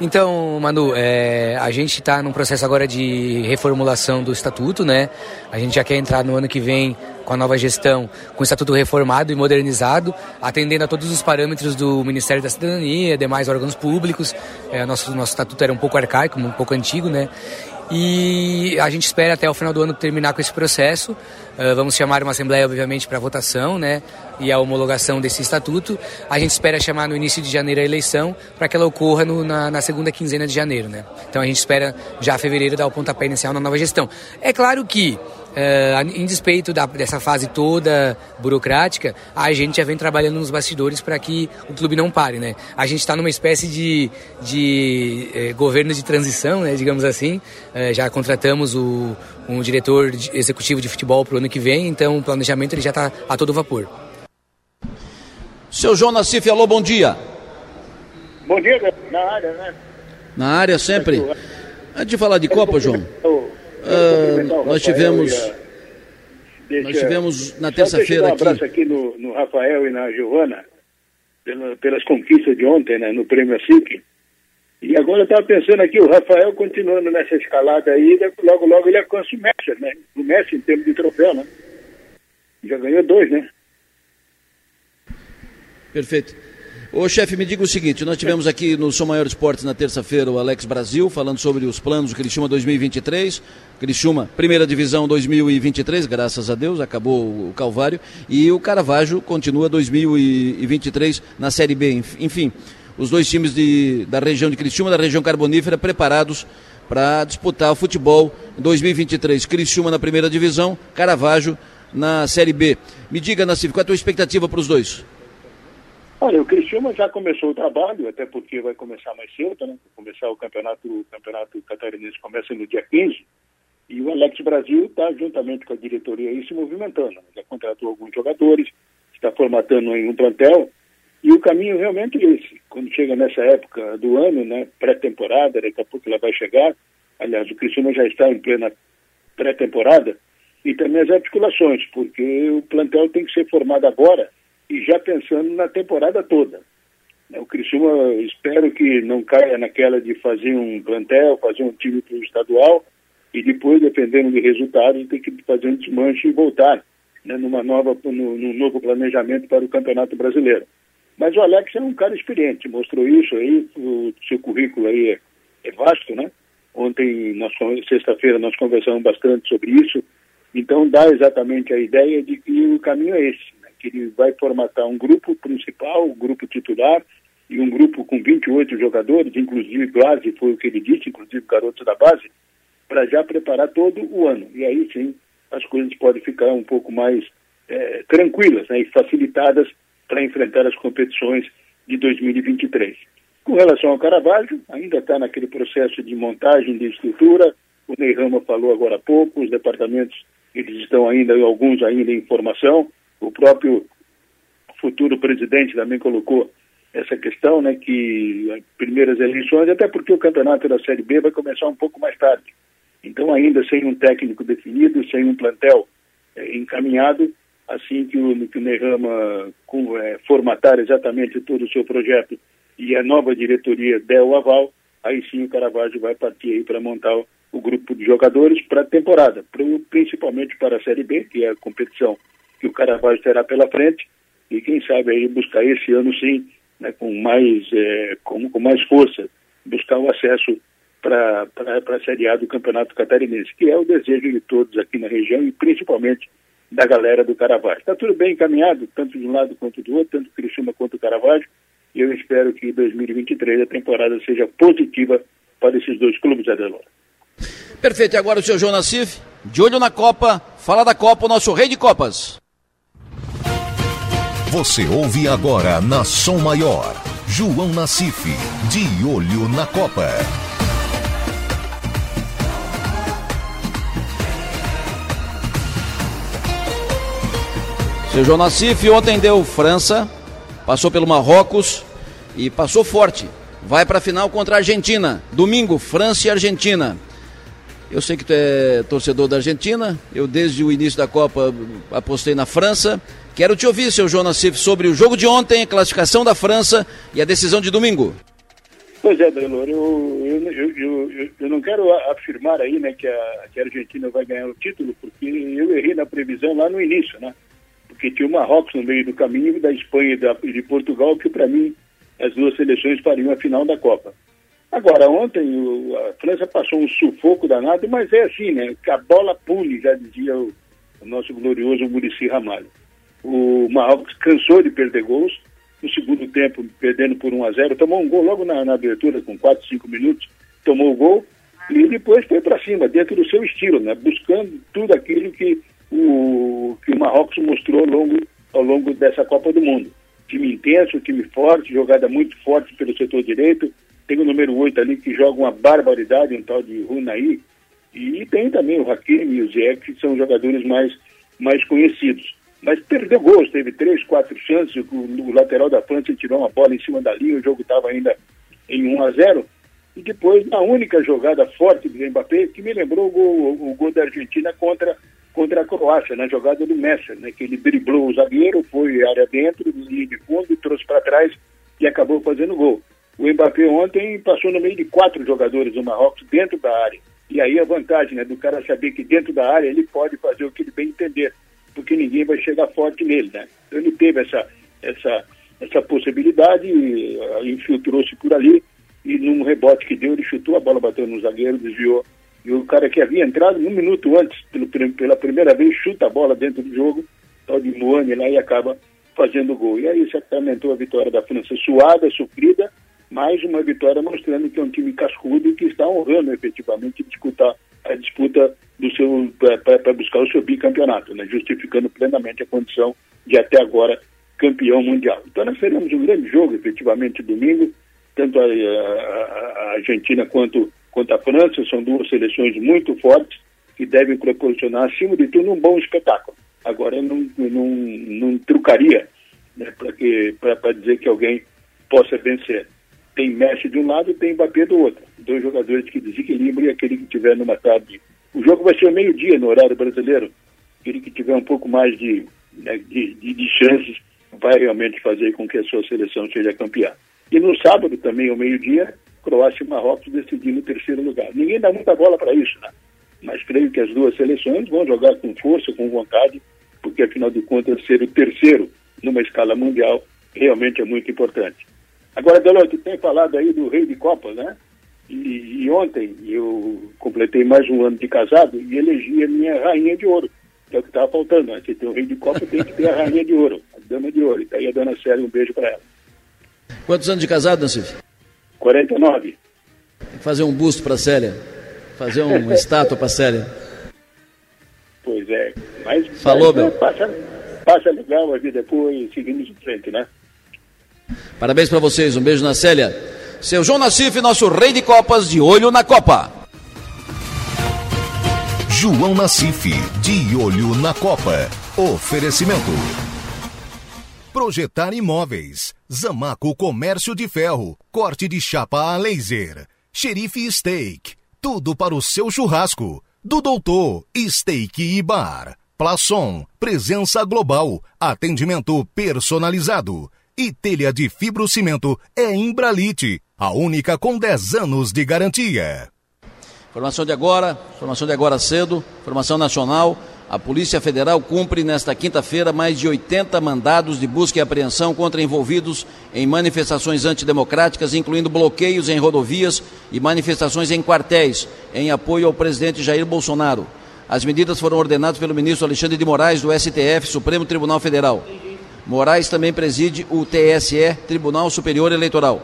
Então, Manu, é, a gente está num processo agora de reformulação do estatuto, né? A gente já quer entrar no ano que vem com a nova gestão, com o estatuto reformado e modernizado, atendendo a todos os parâmetros do Ministério da Cidadania, demais órgãos públicos. É, nosso, nosso estatuto era um pouco arcaico, um pouco antigo, né? E a gente espera até o final do ano terminar com esse processo. Uh, vamos chamar uma assembleia, obviamente, para votação, né? E a homologação desse estatuto. A gente espera chamar no início de janeiro a eleição para que ela ocorra no, na, na, segunda quinzena de janeiro, né? Então a gente espera já fevereiro dar o pontapé inicial na nova gestão. É claro que Uh, em despeito da, dessa fase toda burocrática, a gente já vem trabalhando nos bastidores para que o clube não pare, né? A gente está numa espécie de, de eh, governo de transição, né, digamos assim. Uh, já contratamos o, um diretor de, executivo de futebol para o ano que vem, então o planejamento ele já está a todo vapor. Seu João Nassif, alô, bom dia. Bom dia, na área, né? Na área sempre. Antes de falar de Copa, João. Uh, nós tivemos. Deixa, nós tivemos na terça-feira um abraço aqui, no, no, Rafael e na Giovana, pela, pelas conquistas de ontem, né, no Prêmio ASIC. E agora eu estava pensando aqui, o Rafael continuando nessa escalada aí, logo, logo ele alcança o Messi, né? O Messi em termos de troféu, né? Já ganhou dois, né? Perfeito. Ô chefe, me diga o seguinte, nós tivemos aqui no São Maior Esportes na terça-feira o Alex Brasil falando sobre os planos do Criciúma 2023, Criciúma primeira divisão 2023, graças a Deus, acabou o Calvário, e o Caravaggio continua 2023 na Série B, enfim, os dois times de, da região de Criciúma, da região carbonífera, preparados para disputar o futebol em 2023, Criciúma na primeira divisão, Caravaggio na Série B. Me diga, Nassif, qual é a tua expectativa para os dois? Olha, o Cristiano já começou o trabalho, até porque vai começar mais cedo, né? Vai começar o campeonato, o campeonato catarinense começa no dia 15, e o Alex Brasil está juntamente com a diretoria aí se movimentando. Né? Já contratou alguns jogadores, está formatando um plantel, e o caminho realmente é esse. Quando chega nessa época do ano, né, pré-temporada, daqui a pouco ela vai chegar, aliás, o Cristiano já está em plena pré-temporada, e também as articulações, porque o plantel tem que ser formado agora, e já pensando na temporada toda. O Criciúma, espero que não caia naquela de fazer um plantel, fazer um time para o estadual e depois, dependendo do resultado, ter que fazer um desmanche e voltar né, numa nova, no, num novo planejamento para o Campeonato Brasileiro. Mas o Alex é um cara experiente, mostrou isso aí, o seu currículo aí é, é vasto, né? Ontem, sexta-feira, nós conversamos bastante sobre isso, então dá exatamente a ideia de que o caminho é esse ele vai formatar um grupo principal, um grupo titular e um grupo com 28 jogadores, inclusive base, foi o que ele disse, inclusive garotos da base, para já preparar todo o ano. E aí sim as coisas podem ficar um pouco mais é, tranquilas né, e facilitadas para enfrentar as competições de 2023. Com relação ao Caravaggio, ainda está naquele processo de montagem de estrutura, o Ney Rama falou agora há pouco, os departamentos eles estão ainda, alguns ainda em formação, o próprio futuro presidente também colocou essa questão, né, que primeiras eleições, até porque o campeonato da Série B vai começar um pouco mais tarde. Então, ainda sem um técnico definido, sem um plantel é, encaminhado, assim que o, que o Nehama com, é, formatar exatamente todo o seu projeto e a nova diretoria der o aval, aí sim o Caravaggio vai partir para montar o, o, grupo de jogadores para a temporada, pro, principalmente para a Série B, que é a competição que o Caravaggio terá pela frente, e quem sabe aí buscar esse ano sim, né, com, mais, é, com, com mais força, buscar o acesso para a Série A do Campeonato Catarinense, que é o desejo de todos aqui na região e principalmente da galera do Caravaggio. Está tudo bem encaminhado, tanto de um lado quanto do outro, tanto o Criciúma quanto Caravaggio, e eu espero que em 2023 a temporada seja positiva para esses dois clubes, Adelora. Perfeito, e agora o seu João Nassif, de olho na Copa, fala da Copa, o nosso rei de Copas. Você ouve agora na Som Maior, João Nassif, de olho na Copa. Seu João Nassif ontem deu França, passou pelo Marrocos e passou forte. Vai para a final contra a Argentina. Domingo, França e Argentina. Eu sei que tu é torcedor da Argentina. Eu, desde o início da Copa, apostei na França. Quero te ouvir, seu João Nassif, sobre o jogo de ontem, a classificação da França e a decisão de domingo. Pois é, Delor, eu, eu, eu, eu, não quero afirmar aí né, que, a, que a Argentina vai ganhar o título, porque eu errei na previsão lá no início, né? Porque tinha o Marrocos no meio do caminho, da Espanha e, da, de Portugal, que para mim as duas seleções fariam a final da Copa. Agora, ontem o, a França passou um sufoco danado, mas é assim, né? Que a bola pule, já dizia o, o nosso glorioso Murici Ramalho. O Marrocos cansou de perder gols. No segundo tempo, perdendo por 1 a 0 tomou um gol logo na, na abertura, com 4, 5 minutos, tomou o gol e depois foi para cima, dentro do seu estilo, né? buscando tudo aquilo que o, que o Marrocos mostrou ao longo, ao longo dessa Copa do Mundo. Time intenso, time forte, jogada muito forte pelo setor direito. Tem o número 8 ali que joga uma barbaridade, um tal de Runaí. E tem também o Hakimi e o Zé, que são jogadores mais, mais conhecidos mas perdeu gols, teve três, quatro chances, o, lateral da França tirou uma bola em cima da linha, o jogo estava ainda em 1 a 0 e depois na única jogada forte do Mbappé, que me lembrou o gol, o gol da Argentina contra, contra a Croácia, na jogada do Messi, né, que ele driblou o zagueiro, foi área dentro, linha de fundo, trouxe para trás e acabou fazendo gol. O Mbappé ontem passou no meio de quatro jogadores do Marrocos dentro da área. E aí a vantagem né, do cara saber que dentro da área ele pode fazer o que ele bem entender porque ninguém vai chegar forte nele, né? Então ele teve essa, essa, essa possibilidade, uh, infiltrou-se por ali e num rebote que deu, ele chutou, a bola bateu no zagueiro, desviou. E o cara que havia entrado um minuto antes, pelo, pela primeira vez, chuta a bola dentro do jogo, tal de Moane lá e acaba fazendo gol. E aí sacramentou a vitória da França, suada, sofrida, mais uma vitória mostrando que é um time cascudo e que está honrando efetivamente disputar a disputa do seu para buscar o seu bicampeonato, né, justificando plenamente a condição de até agora campeão mundial. Então nós teremos um grande jogo, efetivamente, domingo, tanto a, a, a Argentina quanto, quanto a França, são duas seleções muito fortes que devem proporcionar, acima de tudo, um bom espetáculo. Agora, eu não, não, não trucaria né, para dizer que alguém possa vencer. Tem Messi de um lado e tem Mbappé do outro. Dois jogadores que desequilibram e aquele que tiver numa tarde o jogo vai ser meio-dia no horário brasileiro. Aquele que tiver um pouco mais de, né, de, de, de, chances vai realmente fazer com que a sua seleção seja campeã. E no sábado também, ao meio-dia, Croácia e Marrocos decidindo o terceiro lugar. Ninguém dá muita bola para isso, né? Mas creio que as duas seleções vão jogar com força, com vontade, porque afinal de contas ser o terceiro numa escala mundial realmente é muito importante. Agora, Deloitte, tem falado aí do rei de Copas, né? E, e, ontem eu completei mais um ano de casado e elegi a minha rainha de ouro, que é o que estava faltando. Né? Se tem o rei de copa, tem que ter a rainha de ouro, a dama de ouro. E tá aí a dona Célia, um beijo para ela. Quantos anos de casado, Nancif? 49. Tem que fazer um busto para Célia, fazer uma [LAUGHS] estátua para Célia. Pois é, Mas, Falou, mas, meu. Passa, passa legal a vida e seguimos em frente, né? Parabéns para vocês, um beijo na Célia. Seu João Nassif, nosso rei de Copas, de olho na Copa. João Nassif, de olho na Copa. Oferecimento. Projetar imóveis. Zamaco Comércio de Ferro. Corte de chapa a laser. Xerife Steak. Tudo para o seu churrasco. Do Doutor Steak e Bar. Plaçom. Presença global. Atendimento personalizado. E telha de fibrocimento é Imbralite. A única com 10 anos de garantia. Informação de agora, informação de agora cedo, informação nacional. A Polícia Federal cumpre nesta quinta-feira mais de 80 mandados de busca e apreensão contra envolvidos em manifestações antidemocráticas, incluindo bloqueios em rodovias e manifestações em quartéis, em apoio ao presidente Jair Bolsonaro. As medidas foram ordenadas pelo ministro Alexandre de Moraes, do STF, Supremo Tribunal Federal. Moraes também preside o TSE, Tribunal Superior Eleitoral.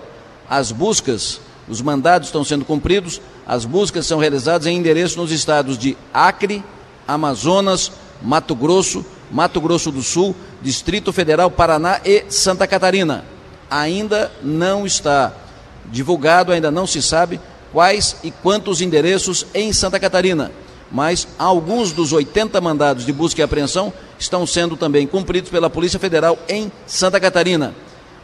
As buscas, os mandados estão sendo cumpridos, as buscas são realizadas em endereço nos estados de Acre, Amazonas, Mato Grosso, Mato Grosso do Sul, Distrito Federal, Paraná e Santa Catarina. Ainda não está divulgado, ainda não se sabe quais e quantos endereços em Santa Catarina, mas alguns dos 80 mandados de busca e apreensão estão sendo também cumpridos pela Polícia Federal em Santa Catarina.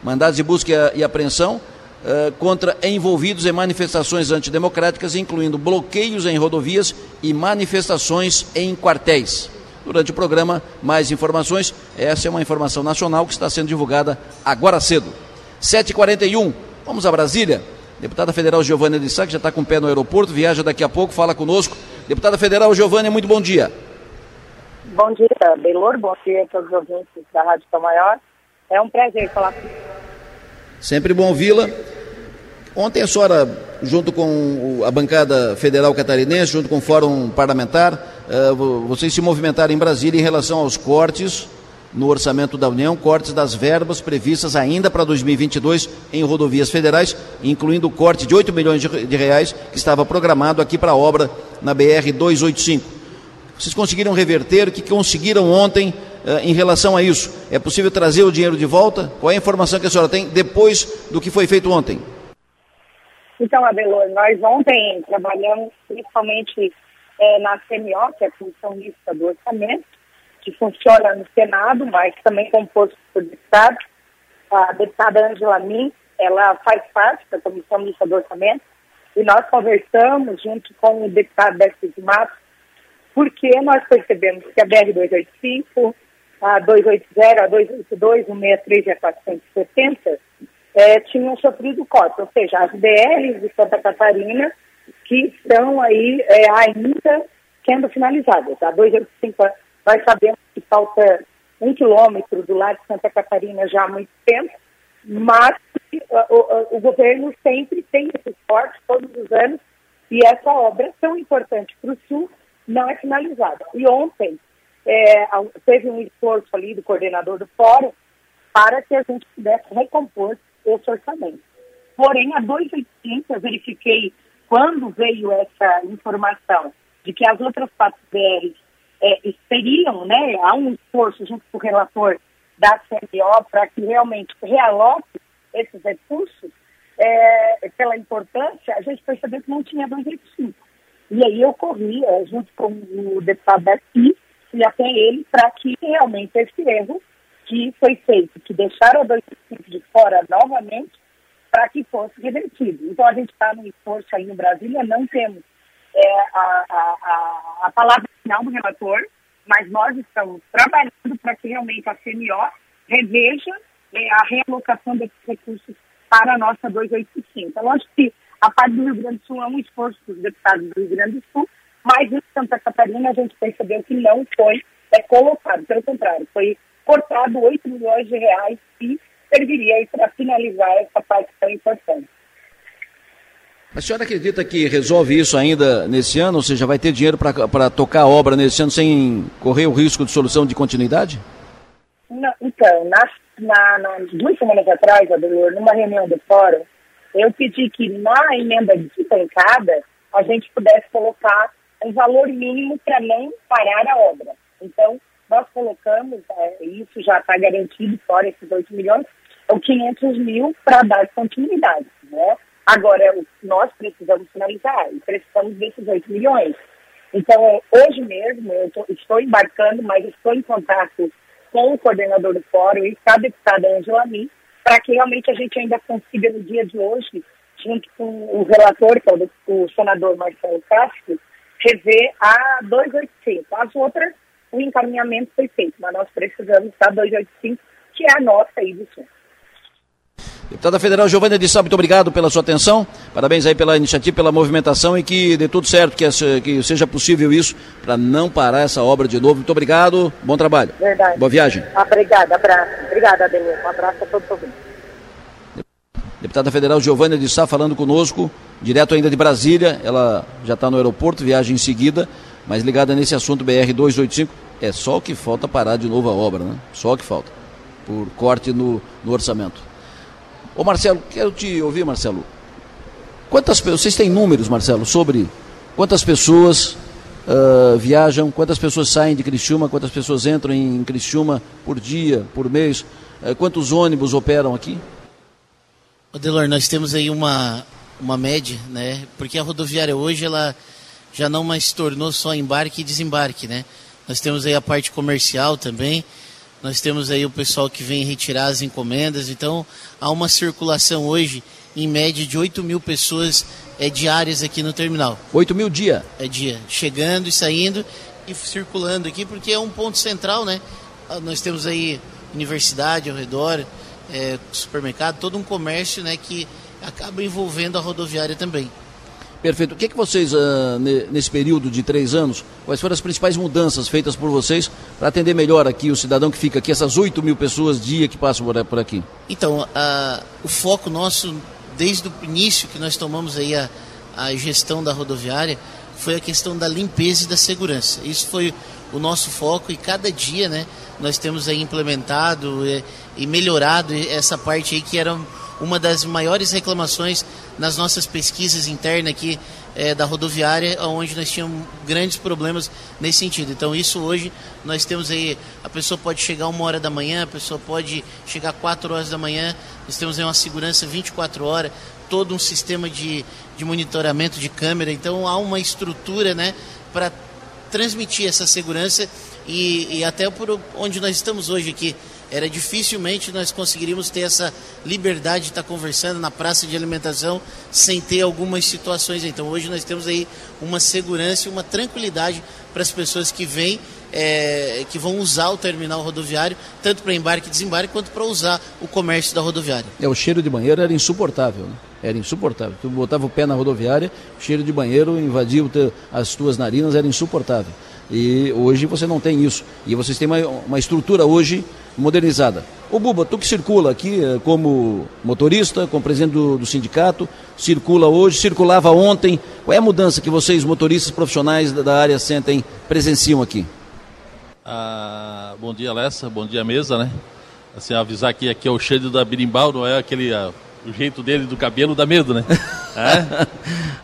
Mandados de busca e apreensão Uh, contra envolvidos em manifestações antidemocráticas, incluindo bloqueios em rodovias e manifestações em quartéis. Durante o programa, mais informações. Essa é uma informação nacional que está sendo divulgada agora cedo. 7h41, vamos a Brasília. Deputada Federal Giovânia de Sá, que já está com o pé no aeroporto, viaja daqui a pouco, fala conosco. Deputada Federal Giovânia, muito bom dia. Bom dia, Belor, bom dia a todos os ouvintes da Rádio São Maior. É um prazer falar com Sempre bom ouvi-la. Ontem a senhora, junto com a bancada federal catarinense, junto com o Fórum Parlamentar, uh, vocês se movimentaram em Brasília em relação aos cortes no orçamento da União, cortes das verbas previstas ainda para 2022 em rodovias federais, incluindo o corte de 8 milhões de reais que estava programado aqui para a obra na BR 285. Vocês conseguiram reverter o que conseguiram ontem uh, em relação a isso? É possível trazer o dinheiro de volta? Qual é a informação que a senhora tem depois do que foi feito ontem? Então, Abelor, nós ontem trabalhamos principalmente é, na CMO, que é a Comissão Mista do Orçamento, que funciona no Senado, mas também composto por deputados. A deputada Angela Min, ela faz parte da Comissão Mista do Orçamento, e nós conversamos junto com o deputado Décio de Matos, porque nós percebemos que a BR-285, a 280, a 282, o 63 e a 470 é, tinham sofrido corte, ou seja, as BRs de Santa Catarina que estão aí é, ainda sendo finalizadas. A 285, nós sabemos que falta um quilômetro do lado de Santa Catarina já há muito tempo, mas o, o, o governo sempre tem esses cortes todos os anos e essa obra tão importante para o Sul não é finalizada. E ontem é, teve um esforço ali do coordenador do fórum para que a gente pudesse recompor esse orçamento. Porém, a 285, eu verifiquei quando veio essa informação de que as outras quatro BRs é, seriam, né, há um esforço junto com o relator da CMO para que realmente realoque esses recursos, é, pela importância, a gente percebeu que não tinha 285. E aí eu corri, é, junto com o deputado daqui, e até ele, para que realmente esse erro que foi feito, que deixaram a 285 de fora novamente, para que fosse revertido. Então a gente está no esforço aí no Brasília, não temos é, a, a, a, palavra final do relator, mas nós estamos trabalhando para que realmente a CMO reveja é, a realocação desses recursos para a nossa 285. Então, acho que a parte do Rio Grande do Sul é um esforço dos deputados do Rio Grande do Sul, mas em Santa Catarina a gente percebeu que não foi é, colocado, pelo contrário, foi cortado 8 milhões de reais que serviria para finalizar essa parte tão importante. A senhora acredita que resolve isso ainda nesse ano? Ou seja, vai ter dinheiro para tocar a obra nesse ano sem correr o risco de solução de continuidade? Não, então, nas, na, nas duas semanas atrás, Adelor, numa reunião do fórum, eu pedi que na emenda de bancada a gente pudesse colocar um valor mínimo para não parar a obra. Então, nós colocamos, é, isso já está garantido, fora esses 8 milhões, ou 500 mil para dar continuidade. Né? Agora, nós precisamos finalizar e precisamos desses 8 milhões. Então, hoje mesmo, eu tô, estou embarcando, mas estou em contato com o coordenador do fórum e com a deputada Angela Min, para que realmente a gente ainda consiga, no dia de hoje, junto com o relator, que é o, senador Marcelo Castro, rever a 285. As outras, o encaminhamento foi feito, mas nós precisamos da 285, que é a nossa aí do Sul. Deputada Federal Giovanna de Sá, muito obrigado pela sua atenção. Parabéns aí pela iniciativa, pela movimentação e que dê tudo certo, que, que seja possível isso para não parar essa obra de novo. Muito obrigado, bom trabalho. Verdade. Boa viagem. Obrigada, abraço. Obrigada, Adelino. Um abraço a todos os ouvintes. Deputada Federal Giovanna de Sá falando conosco, direto ainda de Brasília. Ela já está no aeroporto, viagem em seguida, mas ligada nesse assunto BR-285. É só o que falta parar de novo a obra, né? Só o que falta. Por corte no, no orçamento. Ô Marcelo, quero te ouvir, Marcelo. Quantas vocês têm números, Marcelo, sobre quantas pessoas uh, viajam, quantas pessoas saem de Criciúma, quantas pessoas entram em Criciúma por dia, por mês, uh, quantos ônibus operam aqui? Adelor, nós temos aí uma, uma média, né? Porque a rodoviária hoje ela já não mais se tornou só embarque e desembarque, né? Nós temos aí a parte comercial também, nós temos aí o pessoal que vem retirar as encomendas, então há uma circulação hoje, em média, de 8 mil pessoas é, diárias aqui no terminal. 8 mil dia? É dia, chegando e saindo e circulando aqui, porque é um ponto central, né? Ah, nós temos aí universidade ao redor, é, supermercado, todo um comércio né, que acaba envolvendo a rodoviária também. Perfeito. O que, é que vocês, uh, nesse período de três anos, quais foram as principais mudanças feitas por vocês para atender melhor aqui o cidadão que fica aqui, essas 8 mil pessoas dia que passam por aqui? Então, uh, o foco nosso, desde o início que nós tomamos aí a, a gestão da rodoviária, foi a questão da limpeza e da segurança. Isso foi o nosso foco e cada dia né, nós temos aí implementado e, e melhorado essa parte aí que era uma das maiores reclamações nas nossas pesquisas internas aqui é, da rodoviária, onde nós tínhamos grandes problemas nesse sentido. Então, isso hoje nós temos aí, a pessoa pode chegar uma hora da manhã, a pessoa pode chegar quatro horas da manhã, nós temos aí uma segurança 24 horas, todo um sistema de, de monitoramento de câmera, então há uma estrutura né, para transmitir essa segurança e, e até por onde nós estamos hoje aqui, era dificilmente nós conseguiríamos ter essa liberdade de estar conversando na praça de alimentação sem ter algumas situações. Então hoje nós temos aí uma segurança e uma tranquilidade para as pessoas que vêm, é, que vão usar o terminal rodoviário, tanto para embarque e desembarque, quanto para usar o comércio da rodoviária. É, o cheiro de banheiro era insuportável, né? Era insuportável. Tu botava o pé na rodoviária, o cheiro de banheiro invadia as tuas narinas, era insuportável. E hoje você não tem isso. E vocês têm uma, uma estrutura hoje modernizada. O Buba, tu que circula aqui eh, como motorista, como presidente do, do, sindicato, circula hoje, circulava ontem. Qual é a mudança que vocês, motoristas profissionais da, área, sentem, presenciam aqui? Ah, bom dia, Alessa. Bom dia, mesa, né? Assim, avisar que aqui é o cheiro da birimbau, não é aquele... Ah, o jeito dele do cabelo dá medo, né? [LAUGHS] É?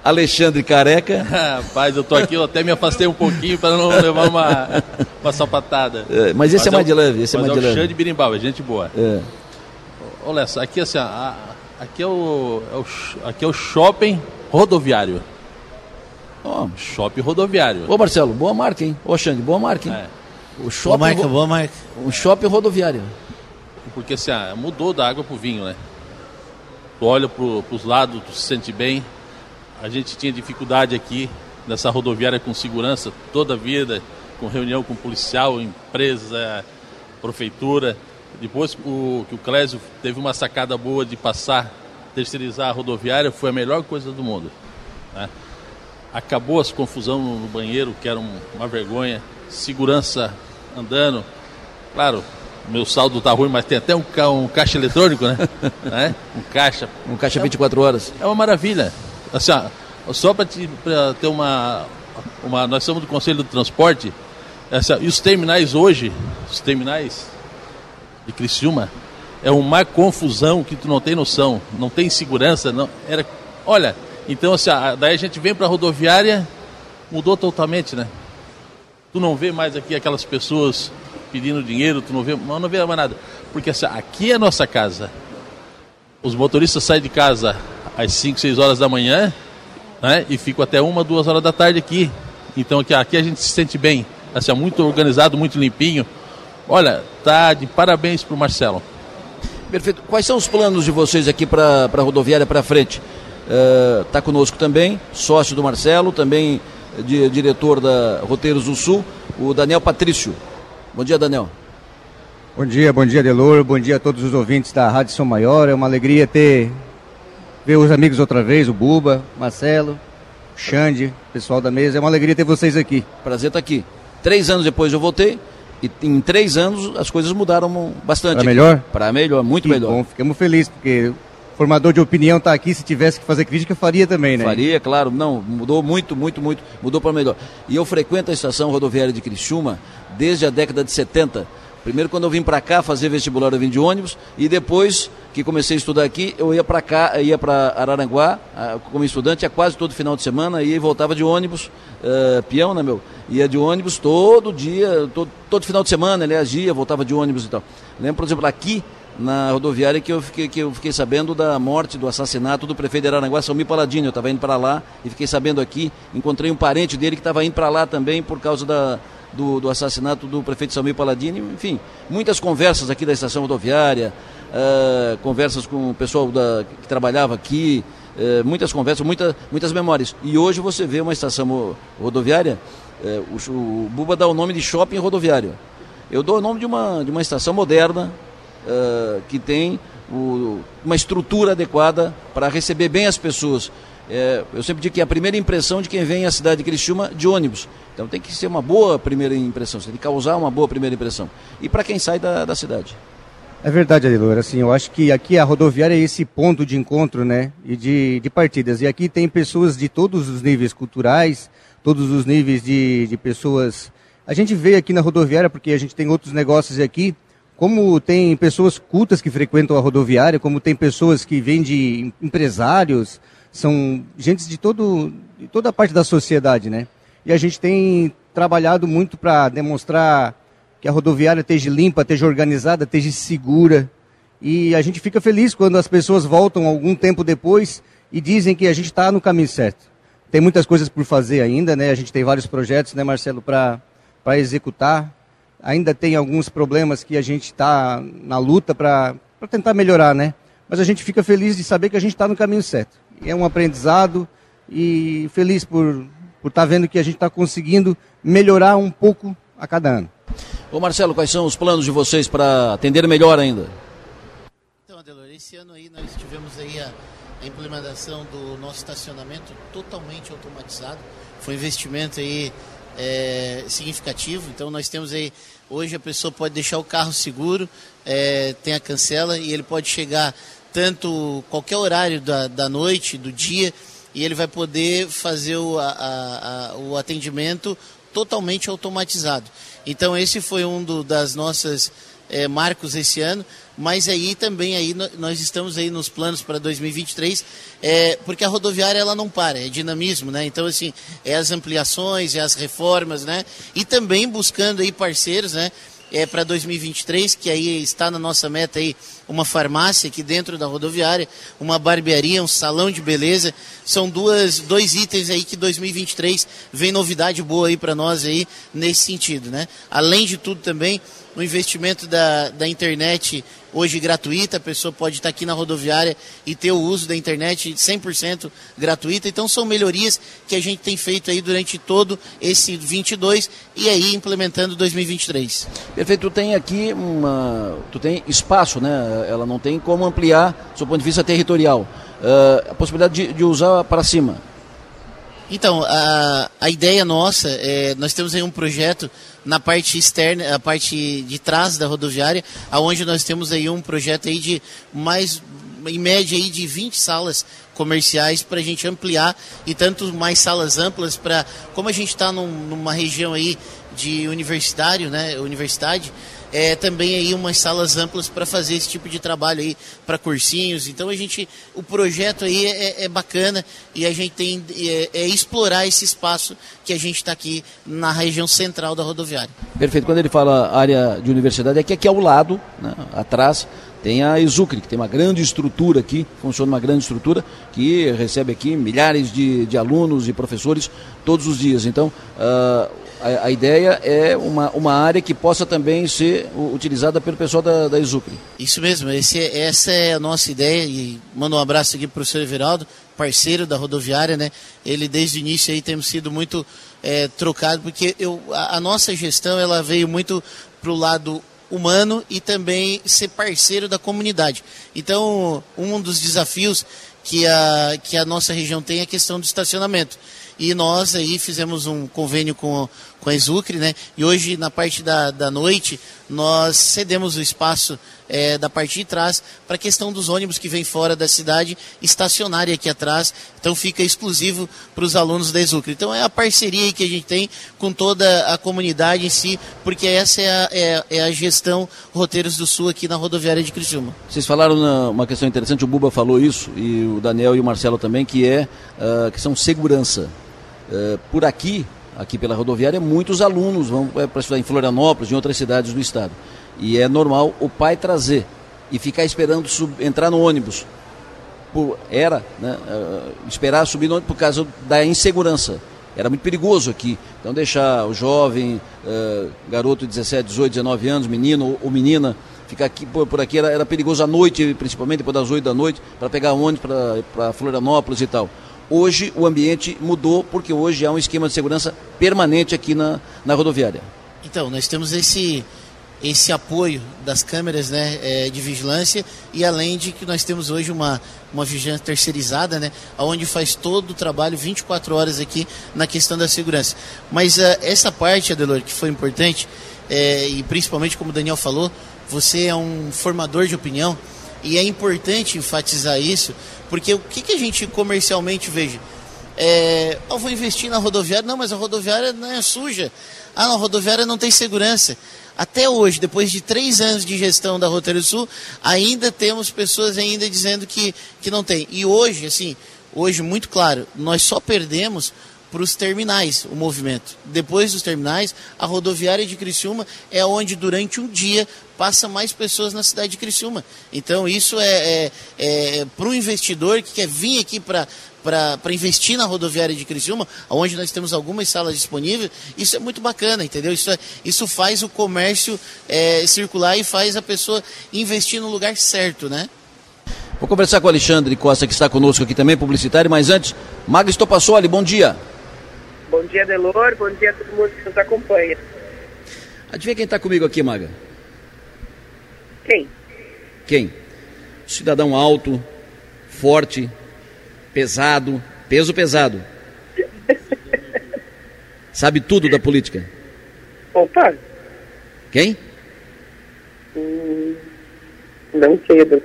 Alexandre Careca. [LAUGHS] Rapaz, eu tô aqui, eu até me afastei um pouquinho para não levar uma, uma sapatada. É, mas esse mas é mais é de leve, esse é mais é de leve. é o Xande Birimbau, é gente boa. É. Olha, aqui assim, a, aqui, é o, é o, aqui é o shopping rodoviário. Oh. Shopping rodoviário. Ô Marcelo, boa marca, hein? Ô Xande, boa marca, hein? É. O shopping, boa marca, boa marca. O shopping rodoviário. Porque assim, ah, mudou da água pro vinho, né? Tu olha para os lados, tu se sente bem. A gente tinha dificuldade aqui nessa rodoviária com segurança toda a vida, com reunião com policial, empresa, prefeitura. Depois o, que o Clésio teve uma sacada boa de passar, terceirizar a rodoviária, foi a melhor coisa do mundo. Né? Acabou as confusão no banheiro, que era uma vergonha, segurança andando. Claro, meu saldo tá ruim, mas tem até um, ca um caixa eletrônico, né? [LAUGHS] é? Um caixa. Um caixa 24 horas. É uma maravilha. Assim, ó, só para ter uma, uma. Nós somos do Conselho do Transporte. Essa, e os terminais hoje, os terminais de Criciúma, é uma confusão que tu não tem noção. Não tem segurança. Não, era, olha, então assim, daí a gente vem para a rodoviária, mudou totalmente, né? Tu não vê mais aqui aquelas pessoas pedindo dinheiro, tu não vê, não vê mais nada. Porque assim, aqui é a nossa casa. Os motoristas saem de casa às 5, 6 horas da manhã né, e ficam até uma, duas horas da tarde aqui. Então aqui, aqui a gente se sente bem, assim, muito organizado, muito limpinho. Olha, tá de parabéns para o Marcelo. Perfeito. Quais são os planos de vocês aqui para a rodoviária para frente? Está uh, conosco também, sócio do Marcelo, também de, diretor da Roteiros do Sul, o Daniel Patrício. Bom dia, Daniel. Bom dia, bom dia, Delor. Bom dia a todos os ouvintes da Rádio São Maior. É uma alegria ter ver os amigos outra vez, o Buba, Marcelo, Xande, pessoal da mesa. É uma alegria ter vocês aqui. Prazer estar aqui. Três anos depois eu voltei e em três anos as coisas mudaram bastante. Para melhor? Para melhor, muito que melhor. Bom, ficamos felizes porque formador de opinião está aqui, se tivesse que fazer crítica, faria também, né? Faria, claro. Não, mudou muito, muito, muito, mudou para melhor. E eu frequento a estação rodoviária de Criciúma desde a década de 70. Primeiro, quando eu vim para cá fazer vestibular, eu vim de ônibus. E depois que comecei a estudar aqui, eu ia para cá, ia para Araranguá como estudante, ia quase todo final de semana, e voltava de ônibus, uh, peão, né, meu? Ia de ônibus todo dia, todo, todo final de semana, aliás, ia, voltava de ônibus e tal. Lembro, por exemplo, aqui na rodoviária que eu fiquei, que eu fiquei sabendo da morte, do assassinato do prefeito de Araranguá, Salmir Paladino. Eu estava indo para lá e fiquei sabendo aqui. Encontrei um parente dele que estava indo para lá também por causa da, do, do, assassinato do prefeito Salmir Paladini. Enfim, muitas conversas aqui da estação rodoviária, uh, conversas com o pessoal da, que trabalhava aqui, uh, muitas conversas, muita, muitas memórias. E hoje você vê uma estação rodoviária, uh, o, o Buba dá o nome de shopping rodoviário. Eu dou o nome de uma, de uma estação moderna, Uh, que tem o, uma estrutura adequada para receber bem as pessoas. É, eu sempre digo que é a primeira impressão de quem vem à cidade de Criciúma de ônibus. Então tem que ser uma boa primeira impressão, você tem que causar uma boa primeira impressão. E para quem sai da, da cidade. É verdade, Adelor. Assim, eu acho que aqui a rodoviária é esse ponto de encontro, né? E de, de partidas. E aqui tem pessoas de todos os níveis culturais, todos os níveis de, de pessoas. A gente vê aqui na rodoviária, porque a gente tem outros negócios aqui, como tem pessoas cultas que frequentam a rodoviária, como tem pessoas que vêm de empresários, são gente de, todo, de toda a parte da sociedade, né? E a gente tem trabalhado muito para demonstrar que a rodoviária esteja limpa, esteja organizada, esteja segura. E a gente fica feliz quando as pessoas voltam algum tempo depois e dizem que a gente está no caminho certo. Tem muitas coisas por fazer ainda, né? A gente tem vários projetos, né, Marcelo, para executar ainda tem alguns problemas que a gente está na luta para tentar melhorar, né? Mas a gente fica feliz de saber que a gente está no caminho certo. É um aprendizado e feliz por por estar tá vendo que a gente está conseguindo melhorar um pouco a cada ano. Ô Marcelo, quais são os planos de vocês para atender melhor ainda? Então, Adelor, esse ano aí nós tivemos aí a, a implementação do nosso estacionamento totalmente automatizado. Foi um investimento aí é, significativo. Então nós temos aí hoje a pessoa pode deixar o carro seguro, é, tem a cancela e ele pode chegar tanto qualquer horário da, da noite, do dia, e ele vai poder fazer o, a, a, o atendimento totalmente automatizado. Então esse foi um do, das nossas é, marcos esse ano, mas aí também aí nós estamos aí nos planos para 2023, é, porque a rodoviária ela não para, é dinamismo, né? Então assim, é as ampliações, é as reformas, né? E também buscando aí parceiros, né? É, para 2023, que aí está na nossa meta aí uma farmácia aqui dentro da rodoviária, uma barbearia, um salão de beleza. São duas, dois itens aí que 2023 vem novidade boa aí para nós aí nesse sentido, né? Além de tudo também, o investimento da, da internet hoje gratuita, a pessoa pode estar aqui na rodoviária e ter o uso da internet 100% gratuita. Então são melhorias que a gente tem feito aí durante todo esse 22 e aí implementando 2023. Perfeito, tu tem aqui uma, tu tem espaço, né? Ela não tem como ampliar do ponto de vista territorial. Uh, a possibilidade de, de usar para cima. Então, a, a ideia nossa, é, nós temos aí um projeto na parte externa, a parte de trás da rodoviária, aonde nós temos aí um projeto aí de mais, em média aí de 20 salas comerciais para a gente ampliar e tanto mais salas amplas para, como a gente está num, numa região aí de universitário, né, universidade, é, também aí umas salas amplas para fazer esse tipo de trabalho aí para cursinhos. Então a gente, o projeto aí é, é bacana e a gente tem é, é explorar esse espaço que a gente está aqui na região central da rodoviária. Perfeito. Quando ele fala área de universidade, é que aqui ao lado, né, atrás, tem a Exucre, que tem uma grande estrutura aqui, funciona uma grande estrutura, que recebe aqui milhares de, de alunos e professores todos os dias. Então, uh, a, a, ideia é uma, uma área que possa também ser utilizada pelo pessoal da, da Exucre. Isso mesmo, esse, essa é a nossa ideia e mando um abraço aqui para o professor Everaldo, parceiro da rodoviária, né? Ele desde o início aí temos sido muito é, trocado, porque eu, a, a nossa gestão ela veio muito para o lado humano e também ser parceiro da comunidade. Então, um dos desafios que a, que a nossa região tem é a questão do estacionamento. E nós aí fizemos um convênio com, com a Exucre, né? E hoje, na parte da, da noite, nós cedemos o espaço é, da parte de trás para a questão dos ônibus que vêm fora da cidade estacionarem aqui atrás. Então fica exclusivo para os alunos da Exucre. Então é a parceria que a gente tem com toda a comunidade em si, porque essa é a, é, é a gestão Roteiros do Sul aqui na rodoviária de Criciúma. Vocês falaram uma questão interessante, o Buba falou isso, e o Daniel e o Marcelo também, que é a questão segurança. Uh, por aqui, aqui pela rodoviária, muitos alunos vão é, para estudar em Florianópolis, em outras cidades do estado. E é normal o pai trazer e ficar esperando sub, entrar no ônibus. Por, era, né, uh, esperar subir no ônibus por causa da insegurança. Era muito perigoso aqui. Então deixar o jovem, uh, garoto de 17, 18, 19 anos, menino ou menina, ficar aqui por, por aqui era, era, perigoso à noite, principalmente depois das 8 da noite, para pegar ônibus para Florianópolis e tal. Hoje o ambiente mudou porque hoje há um esquema de segurança permanente aqui na, na rodoviária. Então, nós temos esse, esse apoio das câmeras né, é, de vigilância e além de que nós temos hoje uma, uma vigilância terceirizada, né, onde faz todo o trabalho 24 horas aqui na questão da segurança. Mas uh, essa parte, Adelor, que foi importante, é, e principalmente como o Daniel falou, você é um formador de opinião e é importante enfatizar isso, porque o que, que a gente comercialmente veja? É, eu vou investir na rodoviária, não, mas a rodoviária não é suja. Ah, não, a rodoviária não tem segurança. Até hoje, depois de três anos de gestão da Roteiro Sul, ainda temos pessoas ainda dizendo que, que não tem. E hoje, assim, hoje, muito claro, nós só perdemos para os terminais o movimento. Depois dos terminais, a rodoviária de Criciúma é onde durante um dia passa mais pessoas na cidade de Criciúma. Então isso é, é, é para o investidor que quer vir aqui para para investir na rodoviária de Criciúma, onde nós temos algumas salas disponíveis, isso é muito bacana, entendeu? Isso, é, isso faz o comércio é, circular e faz a pessoa investir no lugar certo, né? Vou conversar com o Alexandre Costa, que está conosco aqui também, publicitário, mas antes, Maga Estopassoli, bom dia. Bom dia, Delor, bom dia a todo mundo que nos acompanha. Adivinha quem está comigo aqui, Maga? Quem? Quem? Cidadão alto, forte, pesado, peso pesado. [LAUGHS] Sabe tudo da política. Opa! Quem? Hum, não sei.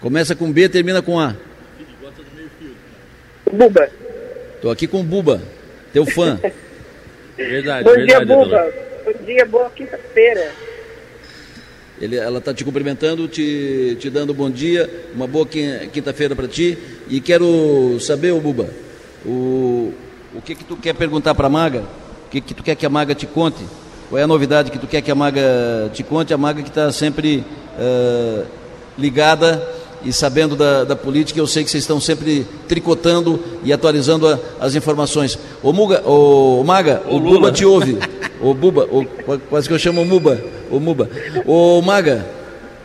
Começa com B, termina com A. Buba. Tô aqui com o Buba, teu fã. [LAUGHS] verdade, Bom verdade, dia, Buba. Bom dia, boa quinta-feira. Ele, ela está te cumprimentando, te, te dando bom dia, uma boa quinta-feira para ti. E quero saber, ô Buba, o, o que que tu quer perguntar para a Maga? O que que tu quer que a Maga te conte? Qual é a novidade que tu quer que a Maga te conte? A Maga que está sempre uh, ligada e sabendo da, da, política, eu sei que vocês estão sempre tricotando e atualizando a, as informações. Ô, Muga, ô, Maga, o, o Buba te ouve. O Buba, o, quase que eu chamo o Muba. O Muba. Ô Maga,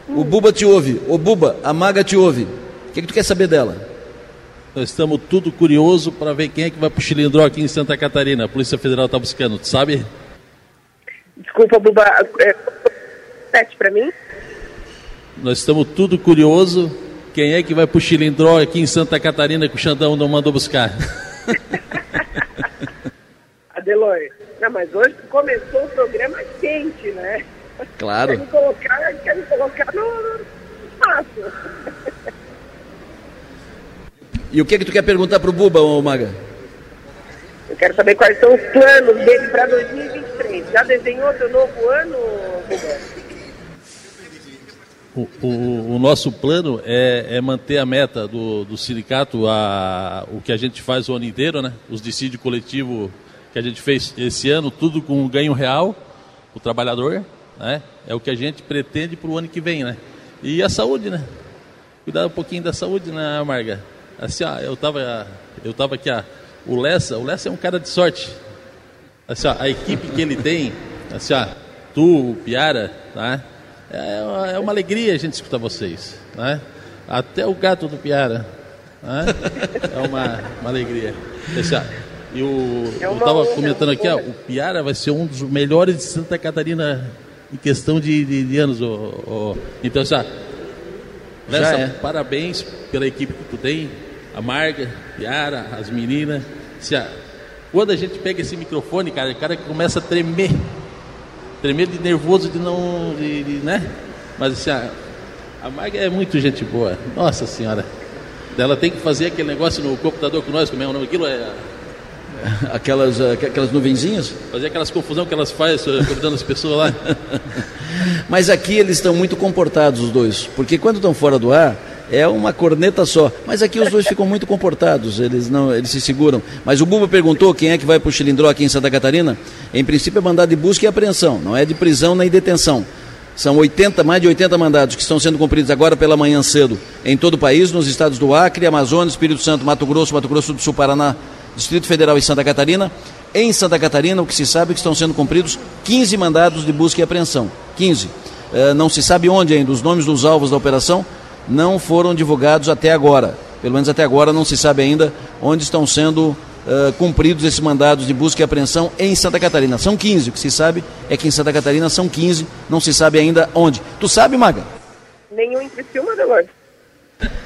o Buba te ouve. O Buba, a Maga te ouve. O que, que tu quer saber dela? Nós estamos tudo curioso para ver quem é que vai para o Chilindró aqui em Santa Catarina. A Polícia Federal está buscando, tu sabe? Desculpa, Buba. É, sete para mim? Nós estamos tudo curioso. Quem é que vai para o Chilindró aqui em Santa Catarina que o Xandão não mandou buscar? [LAUGHS] Adeloi, não, mas hoje começou o programa quente, né? Claro. Quer me colocar, quer me colocar no, espaço. E o que é que tu quer perguntar pro Buba, ô Maga? Eu quero saber quais são os planos dele para 2023. Já desenhou seu novo ano, O, o, o, nosso plano é, é, manter a meta do, do sindicato, a, o que a gente faz o ano inteiro, né? Os dissídio coletivo que a gente fez esse ano, tudo com ganho real, o trabalhador, né? É o que a gente pretende para o ano que vem, né? E a saúde, né? Cuidar um pouquinho da saúde, né, Marga? Assim, ó, eu tava, eu tava aqui, ó, o Lessa, o Lessa é um cara de sorte. Assim, ó, a equipe que ele tem, assim, ó, tu, o Piara, tá? É uma, é uma alegria a gente escutar vocês. Né? Até o gato do Piara. Né? É uma, uma alegria. Esse, e o, é eu estava comentando aqui, ó, o Piara vai ser um dos melhores de Santa Catarina em questão de, de, de anos. Ó, Então, assim, Nessa, é. parabéns pela equipe que tu tem, a Marga, Piara, as meninas. Assim, quando a gente pega esse microfone, cara, o cara começa a tremer tremer de nervoso de não. De, de, né? Mas assim, a, a Mag é muito gente boa. Nossa Senhora. Ela tem que fazer aquele negócio no computador com nós, como é o nome daquilo? É. [LAUGHS] Aquelas, aquelas nuvenzinhas? Fazer aquelas confusão que elas fazem eh, convidando as pessoas lá. [LAUGHS] Mas aqui eles estão muito comportados, os dois. Porque quando estão fora do ar, é uma corneta só. Mas aqui os dois ficam muito comportados, eles não, eles se seguram. Mas o Buba perguntou quem é que vai para o Chilindró aqui em Santa Catarina. Em princípio é mandado de busca e apreensão, não é de prisão nem detenção. São 80, mais de 80 mandados que estão sendo cumpridos agora pela manhã cedo em todo o país, nos estados do Acre, Amazonas, Espírito Santo, Mato Grosso, Mato Grosso do Sul, Paraná, Distrito Federal e Santa Catarina. Em Santa Catarina, o que se sabe é que estão sendo cumpridos 15 mandados de busca e apreensão. 15. Uh, eh, não se sabe onde ainda, os nomes dos alvos da operação, não foram divulgados até agora. Pelo menos até agora não se sabe ainda onde estão sendo uh, cumpridos esses mandados de busca e apreensão em Santa Catarina. São 15, o que se sabe é que em Santa Catarina são 15, não se sabe ainda onde. Tu sabe, Maga? Nenhum em Criciúma, Delor.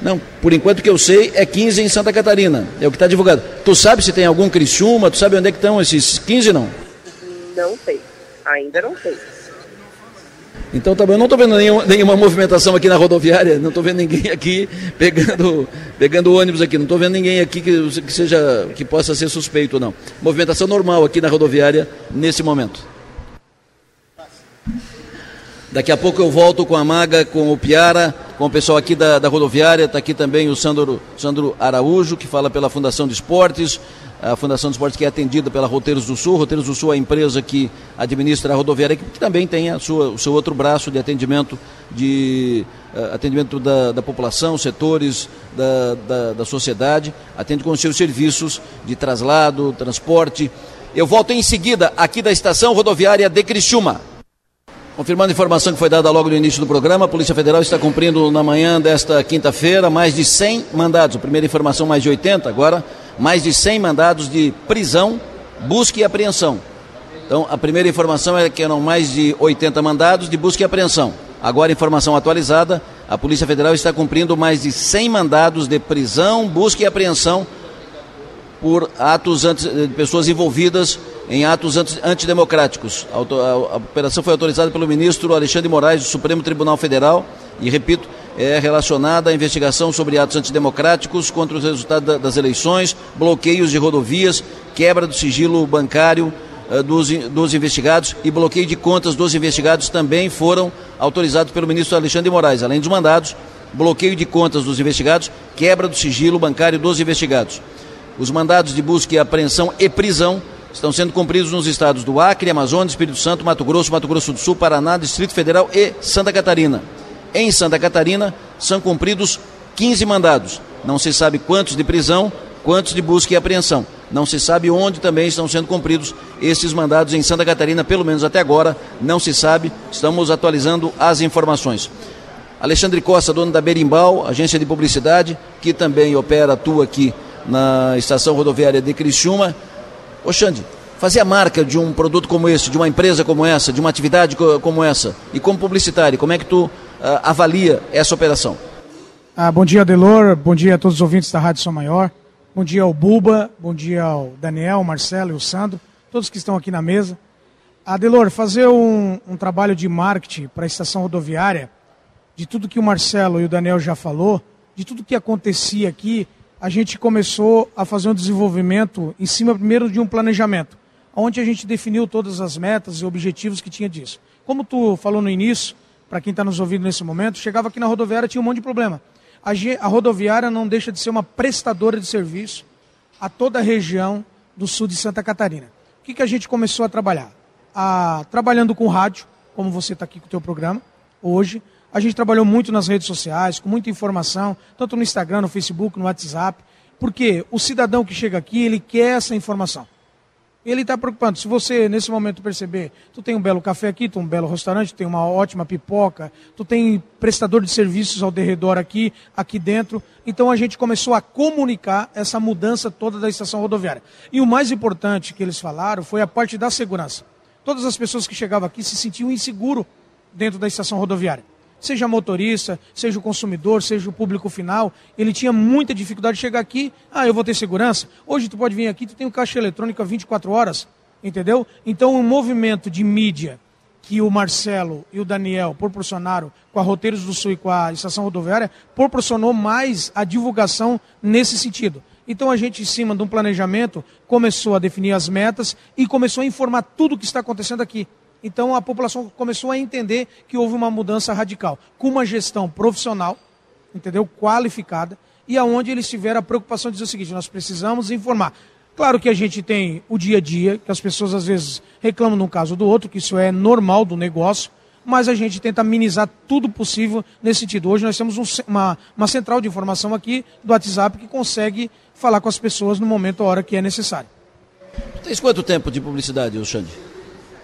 Não, por enquanto que eu sei é 15 em Santa Catarina, é o que está divulgado. Tu sabe se tem algum Criciúma, tu sabe onde é que estão esses 15 não? Não sei, ainda não sei. Então também tá não estou vendo nenhuma, nenhuma movimentação aqui na rodoviária, não estou vendo ninguém aqui pegando, pegando ônibus aqui, não estou vendo ninguém aqui que, que, seja que possa ser suspeito não. Movimentação normal aqui na rodoviária nesse momento. Daqui a pouco eu volto com a Maga, com o Piara, com o pessoal aqui da, da rodoviária. Está aqui também o Sandro, Sandro Araújo, que fala pela Fundação de Esportes a Fundação dos Esportes que é atendida pela Roteiros do Sul. Roteiros do Sul é a empresa que administra a rodoviária, que também tem a sua, o seu outro braço de atendimento de uh, atendimento da, da, população, setores da, da, da, sociedade, atende com os seus serviços de traslado, transporte. Eu volto em seguida aqui da estação rodoviária de Criciúma. Confirmando a informação que foi dada logo no início do programa, a Polícia Federal está cumprindo na manhã desta quinta-feira mais de 100 mandados. A primeira informação, mais de 80, agora mais de 100 mandados de prisão, busca e apreensão. Então, a primeira informação é que eram mais de 80 mandados de busca e apreensão. Agora, informação atualizada, a Polícia Federal está cumprindo mais de 100 mandados de prisão, busca e apreensão por atos anti, de pessoas envolvidas em atos anti, antidemocráticos. A operação foi autorizada pelo ministro Alexandre Moraes do Supremo Tribunal Federal e, repito, é relacionada à investigação sobre atos antidemocráticos contra os resultados das eleições, bloqueios de rodovias, quebra do sigilo bancário uh, dos, dos investigados e bloqueio de contas dos investigados também foram autorizados pelo ministro Alexandre de Moraes. Além dos mandados, bloqueio de contas dos investigados, quebra do sigilo bancário dos investigados. Os mandados de busca e apreensão e prisão estão sendo cumpridos nos estados do Acre, Amazonas, Espírito Santo, Mato Grosso, Mato Grosso do Sul, Paraná, Distrito Federal e Santa Catarina. Em Santa Catarina, são cumpridos 15 mandados. Não se sabe quantos de prisão, quantos de busca e apreensão. Não se sabe onde também estão sendo cumpridos esses mandados em Santa Catarina, pelo menos até agora, não se sabe. Estamos atualizando as informações. Alexandre Costa, dono da Berimbau, agência de publicidade, que também opera, atua aqui na estação rodoviária de Criciúma. Ô Xande, fazer a marca de um produto como esse, de uma empresa como essa, de uma atividade como essa, e como publicitário, como é que tu avalia essa operação? Ah, bom dia, Delor. Bom dia a todos os ouvintes da Rádio São Maior. Bom dia ao Buba. Bom dia ao Daniel, Marcelo e o Sandro. Todos que estão aqui na mesa. Adelor, ah, fazer um, um trabalho de marketing para a estação rodoviária, de tudo que o Marcelo e o Daniel já falou, de tudo que acontecia aqui, a gente começou a fazer um desenvolvimento em cima primeiro de um planejamento, onde a gente definiu todas as metas e objetivos que tinha disso. Como tu falou no início, para quem está nos ouvindo nesse momento, chegava aqui na rodoviária tinha um monte de problema. A, a rodoviária não deixa de ser uma prestadora de serviço a toda a região do sul de Santa Catarina. O que, que a gente começou a trabalhar? A, trabalhando com rádio, como você está aqui com o teu programa hoje. A gente trabalhou muito nas redes sociais, com muita informação, tanto no Instagram, no Facebook, no WhatsApp, porque o cidadão que chega aqui, ele quer essa informação. Ele está preocupado. Se você, nesse momento, perceber, tu tem um belo café aqui, tu tem um belo restaurante, tu tem uma ótima pipoca, tu tem prestador de serviços ao derredor aqui, aqui dentro. Então a gente começou a comunicar essa mudança toda da estação rodoviária. E o mais importante que eles falaram foi a parte da segurança. Todas as pessoas que chegavam aqui se sentiam inseguros dentro da estação rodoviária seja motorista, seja o consumidor, seja o público final, ele tinha muita dificuldade de chegar aqui, ah, eu vou ter segurança. Hoje tu pode vir aqui, tu tem um caixa eletrônico 24 horas, entendeu? Então o um movimento de mídia que o Marcelo e o Daniel proporcionaram com a Roteiros do Sul e com a estação rodoviária, proporcionou mais a divulgação nesse sentido. Então a gente, em cima de um planejamento, começou a definir as metas e começou a informar tudo o que está acontecendo aqui. Então a população começou a entender que houve uma mudança radical, com uma gestão profissional, entendeu? Qualificada, e aonde eles tiveram a preocupação de dizer o seguinte: nós precisamos informar. Claro que a gente tem o dia a dia, que as pessoas às vezes reclamam de um caso do outro, que isso é normal do negócio, mas a gente tenta minimizar tudo possível nesse sentido. Hoje nós temos um, uma, uma central de informação aqui do WhatsApp que consegue falar com as pessoas no momento, a hora que é necessário. Tens quanto tempo de publicidade, Xande?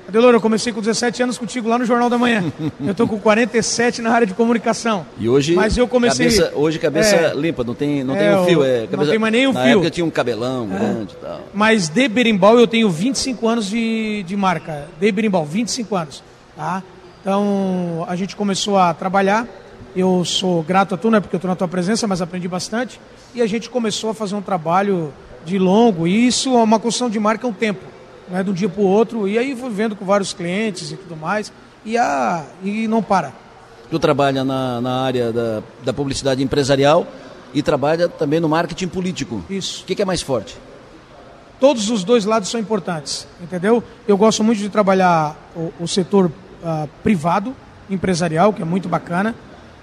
Adelor, eu comecei com 17 anos contigo lá no Jornal da Manhã. [LAUGHS] eu estou com 47 na área de comunicação. E hoje, Mas eu comecei... cabeça, hoje cabeça é, limpa, não tem, não é, tem um fio. É, cabeça, não tem mais nem um na fio. época tinha um cabelão é. grande e tal. Mas de berimbau eu tenho 25 anos de, de marca. De berimbau, 25 anos. Tá? Então a gente começou a trabalhar. Eu sou grato a tu, né, porque eu estou na tua presença, mas aprendi bastante. E a gente começou a fazer um trabalho de longo. E isso é uma construção de marca é um tempo né, de um dia para o outro, e aí fui vendo com vários clientes e tudo mais, e, a, e não para. Tu trabalha na, na área da, da publicidade empresarial e trabalha também no marketing político. Isso. O que, que é mais forte? Todos os dois lados são importantes, entendeu? Eu gosto muito de trabalhar o, o setor uh, privado, empresarial, que é muito bacana,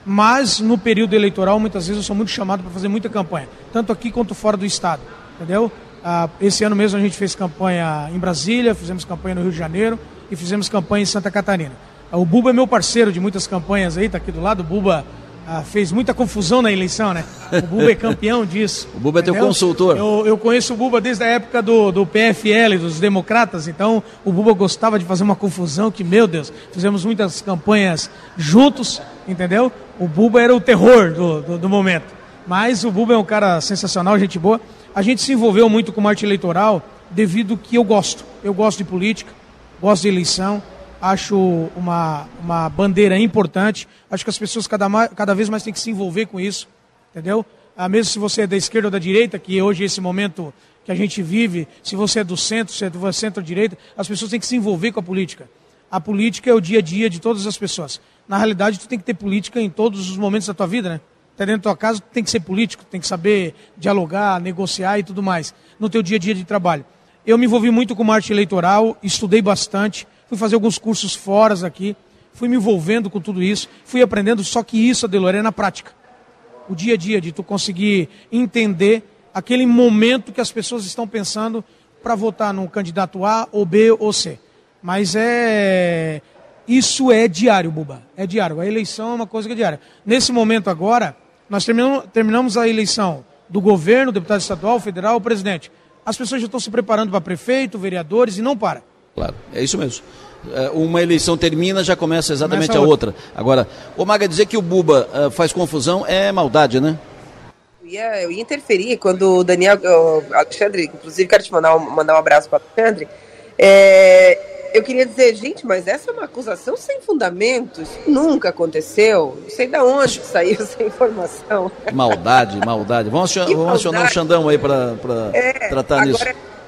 mas no período eleitoral muitas vezes eu sou muito chamado para fazer muita campanha, tanto aqui quanto fora do estado, entendeu? Ah, esse ano mesmo a gente fez campanha em Brasília, fizemos campanha no Rio de Janeiro e fizemos campanha em Santa Catarina. Ah, o Buba é meu parceiro de muitas campanhas aí, tá aqui do lado. O Buba ah, fez muita confusão na eleição, né? O Buba é campeão disso. [LAUGHS] o Buba é teu consultor. Eu, eu, conheço o Buba desde a época do, do PFL, dos democratas, então o Buba gostava de fazer uma confusão que, meu Deus, fizemos muitas campanhas juntos, entendeu? O Buba era o terror do, do, do momento. Mas o Buba é um cara sensacional, gente boa. A gente se envolveu muito com arte eleitoral devido que eu gosto. Eu gosto de política, gosto de eleição, acho uma, uma bandeira importante. Acho que as pessoas cada, cada vez mais têm que se envolver com isso, entendeu? Ah, mesmo se você é da esquerda ou da direita, que hoje esse momento que a gente vive, se você é do centro, se é do centro-direita, as pessoas têm que se envolver com a política. A política é o dia a dia de todas as pessoas. Na realidade, tu tem que ter política em todos os momentos da tua vida, né? Está dentro da tua casa, tem que ser político, tem que saber dialogar, negociar e tudo mais, no teu dia a dia de trabalho. Eu me envolvi muito com marketing eleitoral, estudei bastante, fui fazer alguns cursos fora aqui, fui me envolvendo com tudo isso, fui aprendendo, só que isso, Adelor, é na prática. O dia a dia de tu conseguir entender aquele momento que as pessoas estão pensando para votar num candidato A ou B ou C. Mas é isso é diário, Buba. É diário. A eleição é uma coisa que é diária. Nesse momento agora, nós terminamos, terminamos a eleição do governo, deputado estadual, federal, presidente. As pessoas já estão se preparando para prefeito, vereadores e não para. Claro, é isso mesmo. É, uma eleição termina, já começa exatamente começa a, outra. outra. Agora, o Maga dizer que o Buba uh, faz confusão é maldade, né? Eu ia, eu ia interferir quando o Daniel, o Alexandre, inclusive quero te mandar um, mandar um abraço para o Alexandre. É, eu queria dizer, gente, mas essa é uma acusação sem fundamento. Isso nunca aconteceu. Não sei de onde saiu [LAUGHS] essa informação. Maldade, maldade. Vamos, vamos acionar o Xandão aí para é, tratar agora, nisso.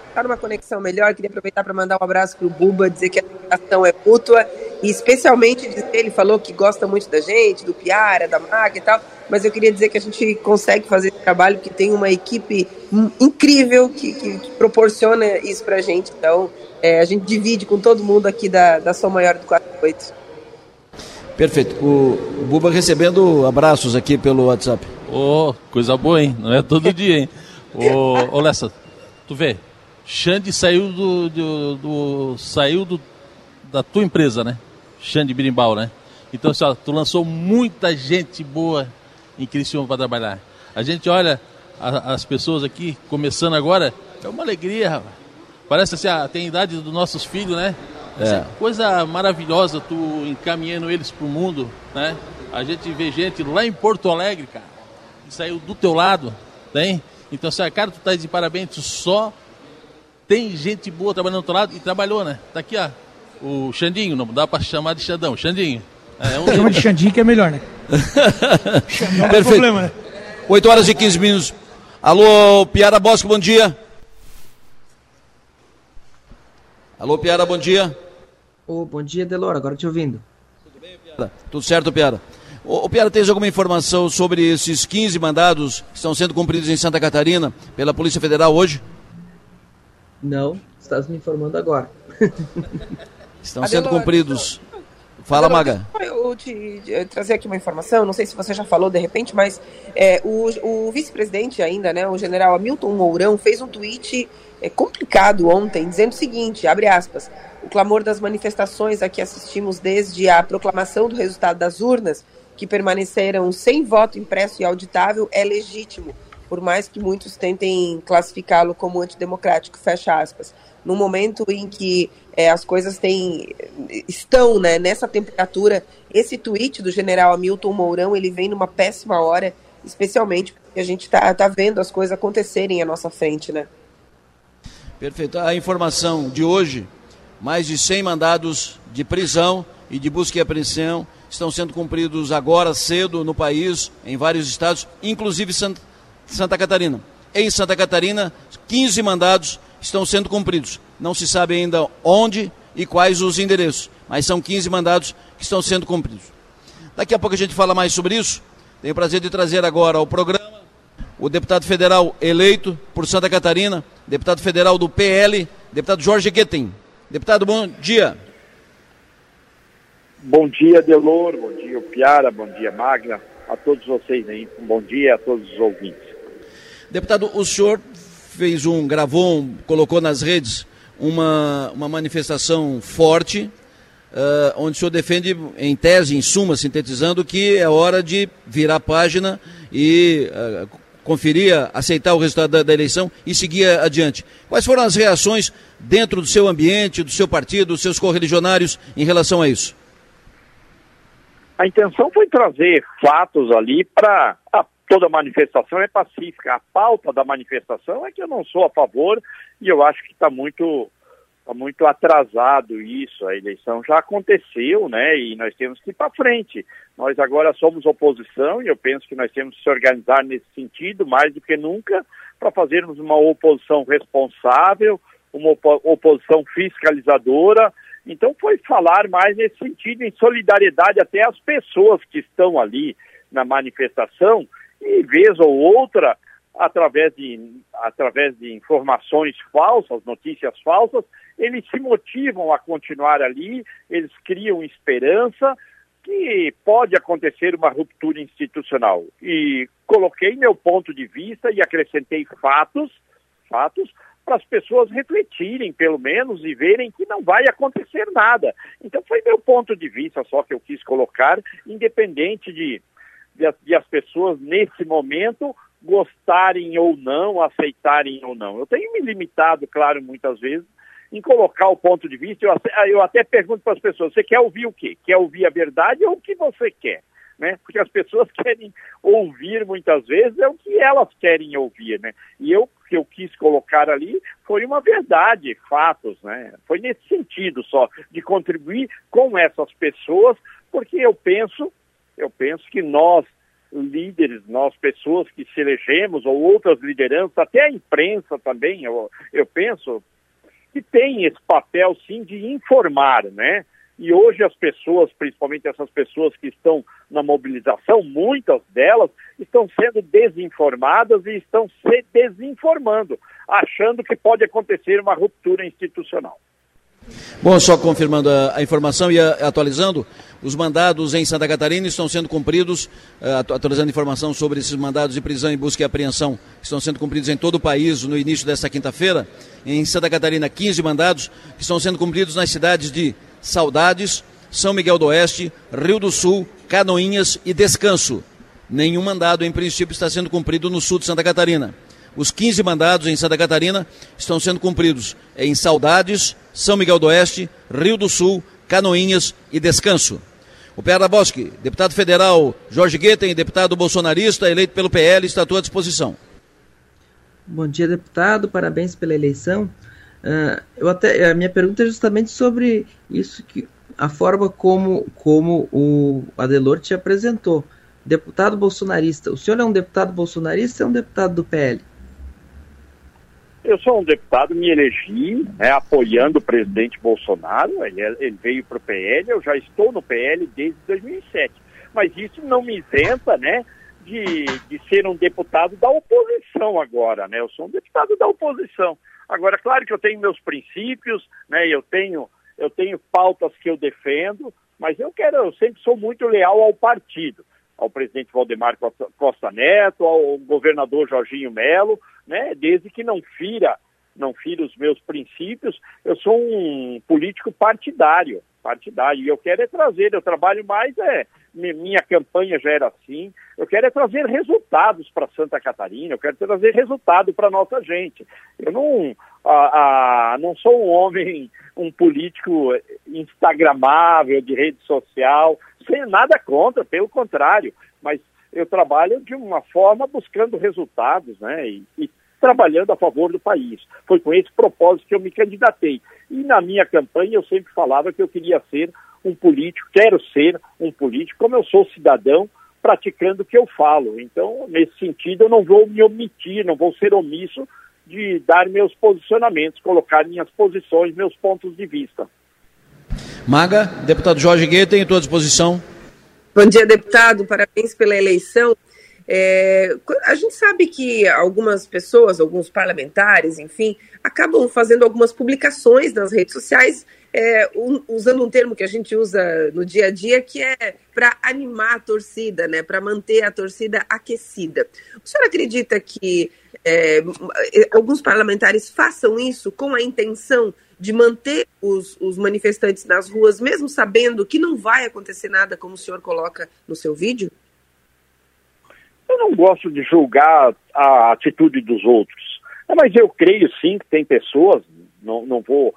Está numa conexão melhor, queria aproveitar para mandar um abraço para o Buba, dizer que a ligação é mútua e especialmente dizer, ele falou que gosta muito da gente, do Piara, da Maca e tal. mas eu queria dizer que a gente consegue fazer esse trabalho, que tem uma equipe incrível que, que, que proporciona isso para a gente. Então, é, a gente divide com todo mundo aqui da, da Som Maior do 48. Perfeito. O Buba recebendo abraços aqui pelo WhatsApp. Ô, oh, coisa boa, hein? Não é todo [LAUGHS] dia, hein? Ô, oh, oh, Lessa, tu vê, Xande saiu do, do, do, saiu do, da tua empresa, né? Xande Birimbau, né? Então, assim, ó, tu lançou muita gente boa em Criciúma para trabalhar. A gente olha a, as pessoas aqui começando agora, é uma alegria, rapaz. Parece assim, ah, tem a idade dos nossos filhos, né? É. Assim, coisa maravilhosa tu encaminhando eles para o mundo, né? A gente vê gente lá em Porto Alegre, cara, que saiu do teu lado, tem? Então, assim, cara, tu tá de parabéns, tu só tem gente boa trabalhando do teu lado e trabalhou, né? Tá aqui, ó, o Xandinho, não dá para chamar de Xandão, Xandinho. É, um... Chama de Xandinho que é melhor, né? [LAUGHS] Xandão Perfeito. problema, né? 8 horas e 15 minutos. Alô, Piara Bosco, bom dia. Alô, Piara, bom dia. Oh, bom dia, Delora, agora te ouvindo. Tudo bem, Piara? Tudo certo, Piara? Ô, Piara, tens alguma informação sobre esses 15 mandados que estão sendo cumpridos em Santa Catarina pela Polícia Federal hoje? Não, estás me informando agora. [LAUGHS] Estão sendo cumpridos. Fala, Maga. Eu te, te, trazer aqui uma informação, não sei se você já falou de repente, mas é, o, o vice-presidente ainda, né, o general Hamilton Mourão, fez um tweet é, complicado ontem, dizendo o seguinte, abre aspas, o clamor das manifestações a que assistimos desde a proclamação do resultado das urnas, que permaneceram sem voto impresso e auditável, é legítimo, por mais que muitos tentem classificá-lo como antidemocrático, fecha aspas. No momento em que é, as coisas têm, estão né, nessa temperatura, esse tweet do general Hamilton Mourão, ele vem numa péssima hora, especialmente porque a gente está tá vendo as coisas acontecerem à nossa frente, né? Perfeito. A informação de hoje, mais de 100 mandados de prisão e de busca e apreensão estão sendo cumpridos agora cedo no país, em vários estados, inclusive Santa Catarina. Em Santa Catarina, 15 mandados estão sendo cumpridos. Não se sabe ainda onde e quais os endereços, mas são 15 mandados que estão sendo cumpridos. Daqui a pouco a gente fala mais sobre isso. Tenho o prazer de trazer agora ao programa o deputado federal eleito por Santa Catarina, deputado federal do PL, deputado Jorge Guetem. Deputado, bom dia. Bom dia, Delor, bom dia, Piara, bom dia, Magna, a todos vocês aí, um bom dia a todos os ouvintes. Deputado, o senhor fez um, gravou, um, colocou nas redes uma, uma manifestação forte, uh, onde o senhor defende, em tese, em suma, sintetizando, que é hora de virar página e uh, conferir, aceitar o resultado da, da, eleição e seguir adiante. Quais foram as reações dentro do seu ambiente, do seu partido, dos seus correligionários em relação a isso? A intenção foi trazer fatos ali para toda manifestação é pacífica. A pauta da manifestação é que eu não sou a favor e eu acho que está muito, tá muito atrasado isso. A eleição já aconteceu, né? E nós temos que ir para frente. Nós agora somos oposição e eu penso que nós temos que se organizar nesse sentido mais do que nunca para fazermos uma oposição responsável, uma oposição fiscalizadora. Então foi falar mais nesse sentido, em solidariedade até às pessoas que estão ali na manifestação e vez ou outra, através de, através de informações falsas, notícias falsas, eles se motivam a continuar ali, eles criam esperança que pode acontecer uma ruptura institucional. E coloquei meu ponto de vista e acrescentei fatos, fatos para as pessoas refletirem, pelo menos, e verem que não vai acontecer nada. Então foi meu ponto de vista só que eu quis colocar, independente de de, de as pessoas, nesse momento, gostarem ou não, aceitarem ou não. Eu tenho me limitado, claro, muitas vezes, em colocar o ponto de vista. Eu, eu até pergunto para as pessoas: você quer ouvir o quê? Quer ouvir a verdade ou o que você quer? Né? Porque as pessoas [LAUGHS] querem ouvir muitas vezes é o que elas querem ouvir, né? E eu que eu quis colocar ali foi uma verdade, fatos, né? Foi nesse sentido só de contribuir com essas pessoas, porque eu penso eu penso que nós, líderes, nós pessoas que se elegemos, ou outras lideranças, até a imprensa também, eu, eu penso que tem esse papel sim de informar, né? E hoje as pessoas, principalmente essas pessoas que estão na mobilização, muitas delas estão sendo desinformadas e estão se desinformando, achando que pode acontecer uma ruptura institucional. Bom, só confirmando a, a, informação e a, atualizando, os mandados em Santa Catarina estão sendo cumpridos, uh, atualizando informação sobre esses mandados de prisão e busca e apreensão que estão sendo cumpridos em todo o país no início desta quinta-feira. Em Santa Catarina, 15 mandados que estão sendo cumpridos nas cidades de Saudades, São Miguel do Oeste, Rio do Sul, Canoinhas e Descanso. Nenhum mandado, em princípio, está sendo cumprido no sul de Santa Catarina. Os 15 mandados em Santa Catarina estão sendo cumpridos em Saudades, São Miguel do Oeste, Rio do Sul, Canoinhas e Descanso. O Pera Bosque, deputado federal Jorge Guetem, deputado bolsonarista, eleito pelo PL, está à tua disposição. Bom dia, deputado. Parabéns pela eleição. Uh, eu até, a minha pergunta é justamente sobre isso que a forma como, como o Adelor te apresentou. Deputado bolsonarista. O senhor é um deputado bolsonarista ou é um deputado do PL? Eu sou um deputado, me elegi né, apoiando o presidente Bolsonaro, ele, ele veio para o PL, eu já estou no PL desde 2007. Mas isso não me isenta né, de, de ser um deputado da oposição agora. Né? Eu sou um deputado da oposição. Agora, claro que eu tenho meus princípios, né, eu, tenho, eu tenho pautas que eu defendo, mas eu quero, eu sempre sou muito leal ao partido ao presidente Valdemar Costa Neto, ao governador Jorginho Melo, né, desde que não fira, não fira os meus princípios, eu sou um político partidário, partidário, e eu quero é trazer, eu trabalho mais, é, minha campanha já era assim, eu quero é trazer resultados para Santa Catarina, eu quero trazer resultado para nossa gente. Eu não, a, a, não sou um homem, um político instagramável, de rede social, sem nada contra, pelo contrário, mas eu trabalho de uma forma buscando resultados, né? E, e, trabalhando a favor do país. Foi com esse propósito que eu me candidatei. E na minha campanha eu sempre falava que eu queria ser um político, quero ser um político, como eu sou cidadão, praticando o que eu falo. Então, nesse sentido, eu não vou me omitir, não vou ser omisso de dar meus posicionamentos, colocar minhas posições, meus pontos de vista. Maga, deputado Jorge Guetta, em tua disposição. Bom dia, deputado. Parabéns pela eleição. É, a gente sabe que algumas pessoas, alguns parlamentares, enfim, acabam fazendo algumas publicações nas redes sociais, é, um, usando um termo que a gente usa no dia a dia, que é para animar a torcida, né, para manter a torcida aquecida. O senhor acredita que é, alguns parlamentares façam isso com a intenção de manter os, os manifestantes nas ruas, mesmo sabendo que não vai acontecer nada, como o senhor coloca no seu vídeo? Eu não gosto de julgar a atitude dos outros, mas eu creio sim que tem pessoas, não, não vou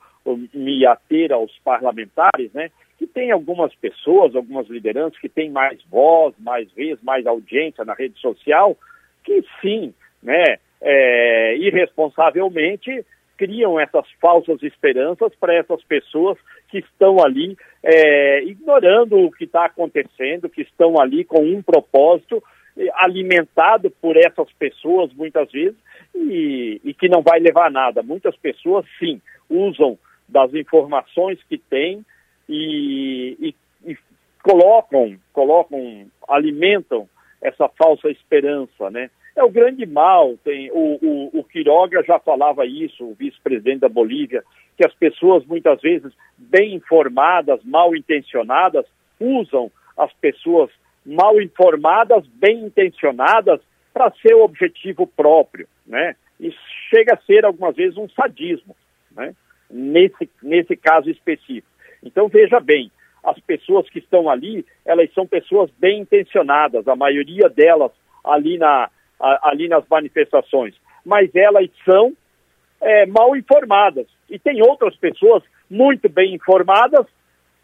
me ater aos parlamentares, né? Que tem algumas pessoas, algumas lideranças que têm mais voz, mais vez, mais audiência na rede social, que sim, né? É, irresponsavelmente criam essas falsas esperanças para essas pessoas que estão ali é, ignorando o que está acontecendo, que estão ali com um propósito alimentado por essas pessoas muitas vezes e, e que não vai levar a nada. Muitas pessoas sim usam das informações que têm e, e, e colocam, colocam, alimentam essa falsa esperança, né? É o grande mal. Tem, o, o, o Quiroga já falava isso, o vice-presidente da Bolívia, que as pessoas muitas vezes bem informadas, mal intencionadas, usam as pessoas mal informadas, bem intencionadas, para seu objetivo próprio, né? Isso chega a ser algumas vezes um sadismo, né? Nesse, nesse caso específico. Então veja bem, as pessoas que estão ali, elas são pessoas bem intencionadas, a maioria delas ali na, a, ali nas manifestações, mas elas são é, mal informadas. E tem outras pessoas muito bem informadas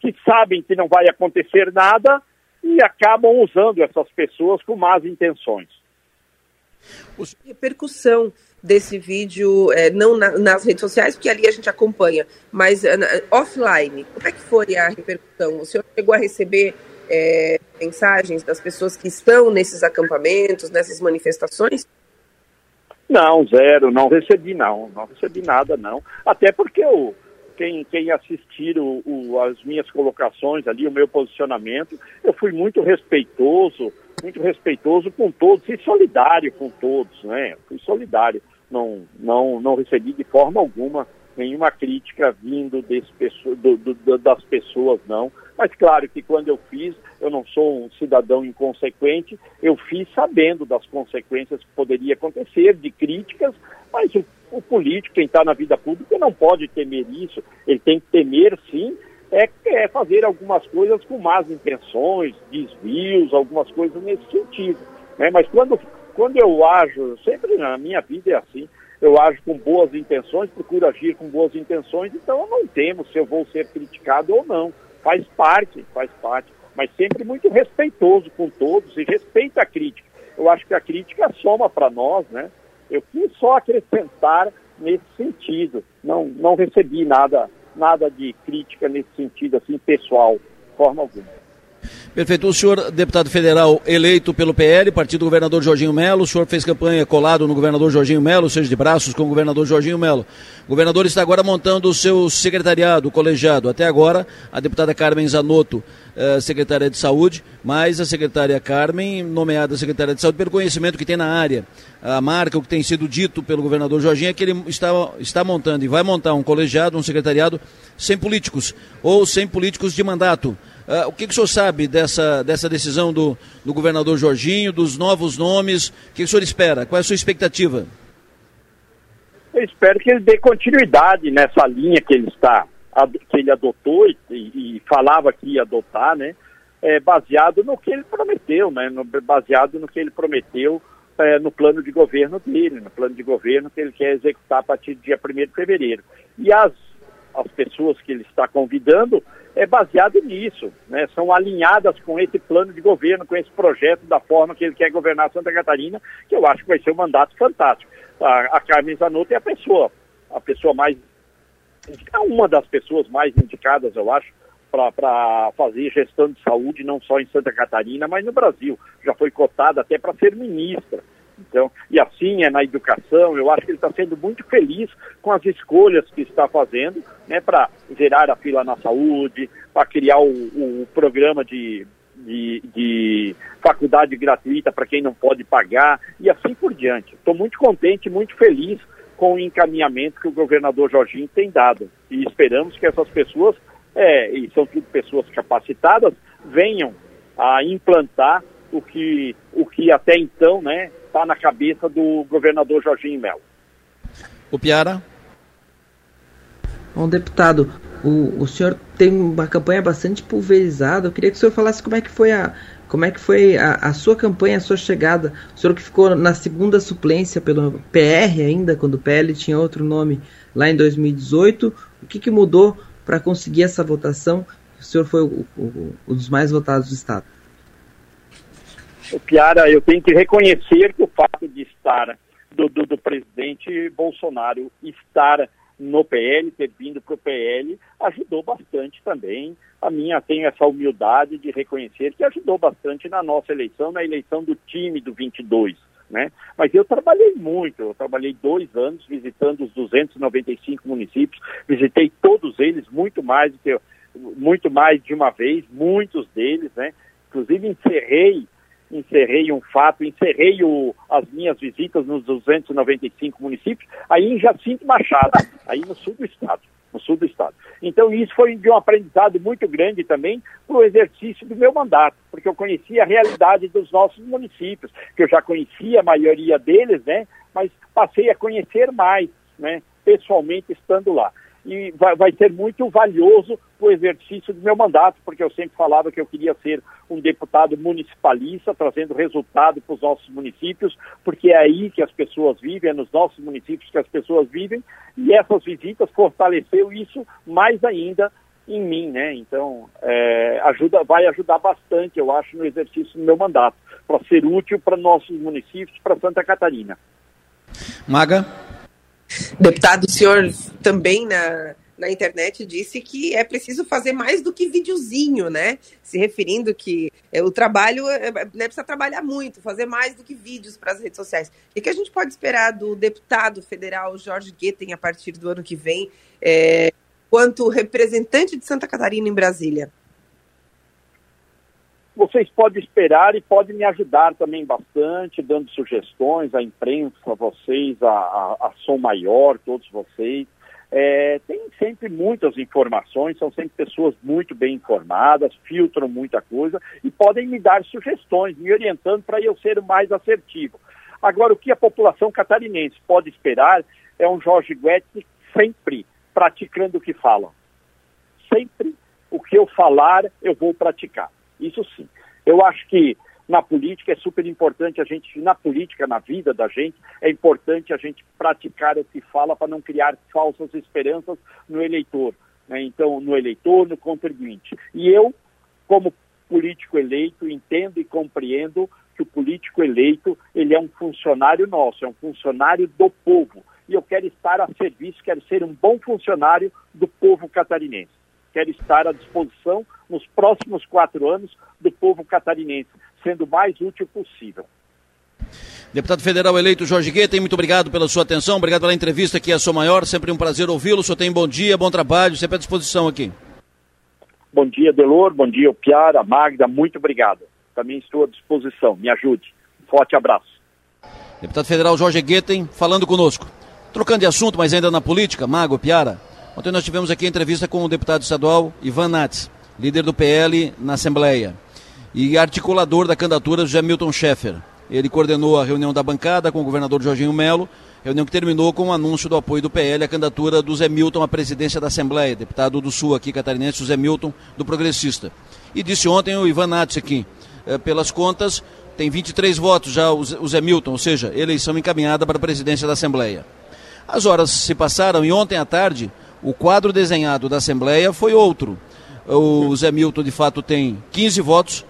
que sabem que não vai acontecer nada e acabam usando essas pessoas com más intenções. Repercussão desse vídeo, é, não na, nas redes sociais, porque ali a gente acompanha, mas é, offline, como é que foi a repercussão? O senhor chegou a receber é, mensagens das pessoas que estão nesses acampamentos, nessas manifestações? Não, zero, não recebi não, não recebi nada não. Até porque o, quem, quem assistir o, o, as minhas colocações ali, o meu posicionamento, eu fui muito respeitoso, muito respeitoso com todos e solidário com todos, né? Fui solidário, não, não, não recebi de forma alguma nenhuma crítica vindo desse, do, do, das pessoas, não. Mas claro que quando eu fiz, eu não sou um cidadão inconsequente, eu fiz sabendo das consequências que poderia acontecer, de críticas, mas o, o político, quem está na vida pública, não pode temer isso. Ele tem que temer, sim, é, é fazer algumas coisas com más intenções, desvios, algumas coisas nesse sentido. Né? Mas quando, quando eu ajo, sempre na minha vida é assim, eu ajo com boas intenções, procuro agir com boas intenções, então eu não temo se eu vou ser criticado ou não. Faz parte, faz parte, mas sempre muito respeitoso com todos e respeita a crítica. Eu acho que a crítica soma para nós, né? Eu quis só acrescentar nesse sentido. Não, não recebi nada, nada de crítica nesse sentido, assim, pessoal, de forma alguma. Perfeito. O senhor, deputado federal eleito pelo PL, partido do governador Jorginho Melo, o senhor fez campanha colado no governador Jorginho Melo, seja de braços com o governador Jorginho Melo. O governador está agora montando o seu secretariado, o colegiado. Até agora, a deputada Carmen Zanotto, eh, secretária de Saúde, mais a secretária Carmen, nomeada secretária de Saúde, pelo conhecimento que tem na área. A marca, o que tem sido dito pelo governador Jorginho, é que ele está, está montando e vai montar um colegiado, um secretariado sem políticos, ou sem políticos de mandato. Uh, o que, que o senhor sabe dessa, dessa decisão do, do governador Jorginho, dos novos nomes? O que, que o senhor espera? Qual é a sua expectativa? Eu espero que ele dê continuidade nessa linha que ele está, que ele adotou e, e falava que ia adotar, né? É, baseado no que ele prometeu, né? No, baseado no que ele prometeu é, no plano de governo dele, no plano de governo que ele quer executar a partir do dia 1 de fevereiro. E as, as pessoas que ele está convidando é baseado nisso, né? são alinhadas com esse plano de governo, com esse projeto da forma que ele quer governar Santa Catarina, que eu acho que vai ser um mandato fantástico. A, a Carmen Zanotto é a pessoa, a pessoa mais, é uma das pessoas mais indicadas, eu acho, para fazer gestão de saúde, não só em Santa Catarina, mas no Brasil. Já foi cotada até para ser ministra. Então, e assim é na educação, eu acho que ele está sendo muito feliz com as escolhas que está fazendo, né, para gerar a fila na saúde, para criar o, o programa de, de, de, faculdade gratuita para quem não pode pagar, e assim por diante. Estou muito contente, muito feliz com o encaminhamento que o governador Jorginho tem dado. E esperamos que essas pessoas, é, e são tudo pessoas capacitadas, venham a implantar o que, o que até então, né, está na cabeça do governador Jorginho Melo. O Piara? Bom, deputado, o, o senhor tem uma campanha bastante pulverizada. Eu queria que o senhor falasse como é que foi a, como é que foi a, a, sua campanha, a sua chegada? O senhor que ficou na segunda suplência pelo PR ainda, quando o PL tinha outro nome lá em 2018, o que, que mudou para conseguir essa votação? O senhor foi o, o, um dos mais votados do Estado. Piara, eu tenho que reconhecer que o fato de estar, do, do, do presidente Bolsonaro estar no PL, ter vindo para o PL, ajudou bastante também. A minha tenho essa humildade de reconhecer que ajudou bastante na nossa eleição, na eleição do time do 22. Né? Mas eu trabalhei muito, eu trabalhei dois anos visitando os 295 municípios, visitei todos eles muito mais do que muito mais de uma vez, muitos deles, né? Inclusive encerrei encerrei um fato, encerrei o, as minhas visitas nos 295 municípios, aí em Jacinto Machado, aí no sul do estado, no sul do estado. Então isso foi de um aprendizado muito grande também para o exercício do meu mandato, porque eu conhecia a realidade dos nossos municípios, que eu já conhecia a maioria deles, né, mas passei a conhecer mais, né, pessoalmente estando lá e vai, vai ser muito valioso o exercício do meu mandato, porque eu sempre falava que eu queria ser um deputado municipalista, trazendo resultado para os nossos municípios, porque é aí que as pessoas vivem, é nos nossos municípios que as pessoas vivem, e essas visitas fortaleceu isso mais ainda em mim, né? Então, é, ajuda, vai ajudar bastante, eu acho, no exercício do meu mandato, para ser útil para nossos municípios, para Santa Catarina. Maga? Deputado, o senhor também na, na internet disse que é preciso fazer mais do que videozinho, né? Se referindo que é, o trabalho é, é, né, precisa trabalhar muito, fazer mais do que vídeos para as redes sociais. O que a gente pode esperar do deputado federal Jorge Guetem a partir do ano que vem? É, quanto representante de Santa Catarina em Brasília? Vocês podem esperar e podem me ajudar também bastante, dando sugestões à imprensa, a vocês, a, a, a Som Maior, todos vocês. É, tem sempre muitas informações, são sempre pessoas muito bem informadas, filtram muita coisa e podem me dar sugestões, me orientando para eu ser mais assertivo. Agora, o que a população catarinense pode esperar é um Jorge Guedes sempre praticando o que fala. Sempre o que eu falar, eu vou praticar. Isso sim. Eu acho que na política é super importante a gente, na política, na vida da gente, é importante a gente praticar o que fala para não criar falsas esperanças no eleitor. Né? Então, no eleitor, no contribuinte. E eu, como político eleito, entendo e compreendo que o político eleito, ele é um funcionário nosso, é um funcionário do povo. E eu quero estar a serviço, quero ser um bom funcionário do povo catarinense. Quero estar à disposição nos próximos quatro anos do povo catarinense, sendo o mais útil possível. Deputado federal eleito Jorge Guetem, muito obrigado pela sua atenção, obrigado pela entrevista aqui a Sou Maior, sempre um prazer ouvi-lo. O senhor tem bom dia, bom trabalho, sempre à disposição aqui. Bom dia, Delor, bom dia, Piara, Magda, muito obrigado. Também estou à disposição, me ajude. Um forte abraço. Deputado federal Jorge Guetem, falando conosco. Trocando de assunto, mas ainda na política, Mago, Piara. Ontem nós tivemos aqui a entrevista com o deputado estadual Ivan Nats, líder do PL na Assembleia e articulador da candidatura José Milton Schaeffer. Ele coordenou a reunião da bancada com o governador Jorginho Melo, reunião que terminou com o anúncio do apoio do PL à candidatura do Zé Milton à presidência da Assembleia, deputado do Sul aqui catarinense, José Milton, do Progressista. E disse ontem o Ivan Nats aqui, eh, pelas contas, tem 23 votos já o Zé Milton, ou seja, eleição encaminhada para a presidência da Assembleia. As horas se passaram e ontem à tarde o quadro desenhado da Assembleia foi outro. O Zé Milton, de fato, tem 15 votos,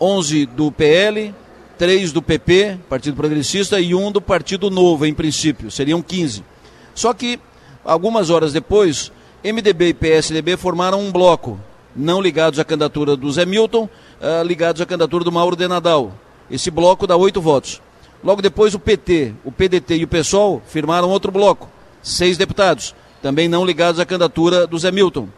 11 do PL, 3 do PP, Partido Progressista, e 1 do Partido Novo, em princípio. Seriam 15. Só que, algumas horas depois, MDB e PSDB formaram um bloco, não ligados à candidatura do Zé Milton, uh, ligados à candidatura do Mauro de Nadal. Esse bloco dá oito votos. Logo depois, o PT, o PDT e o PSOL firmaram outro bloco, seis deputados, também não ligados à candidatura do Zé Milton.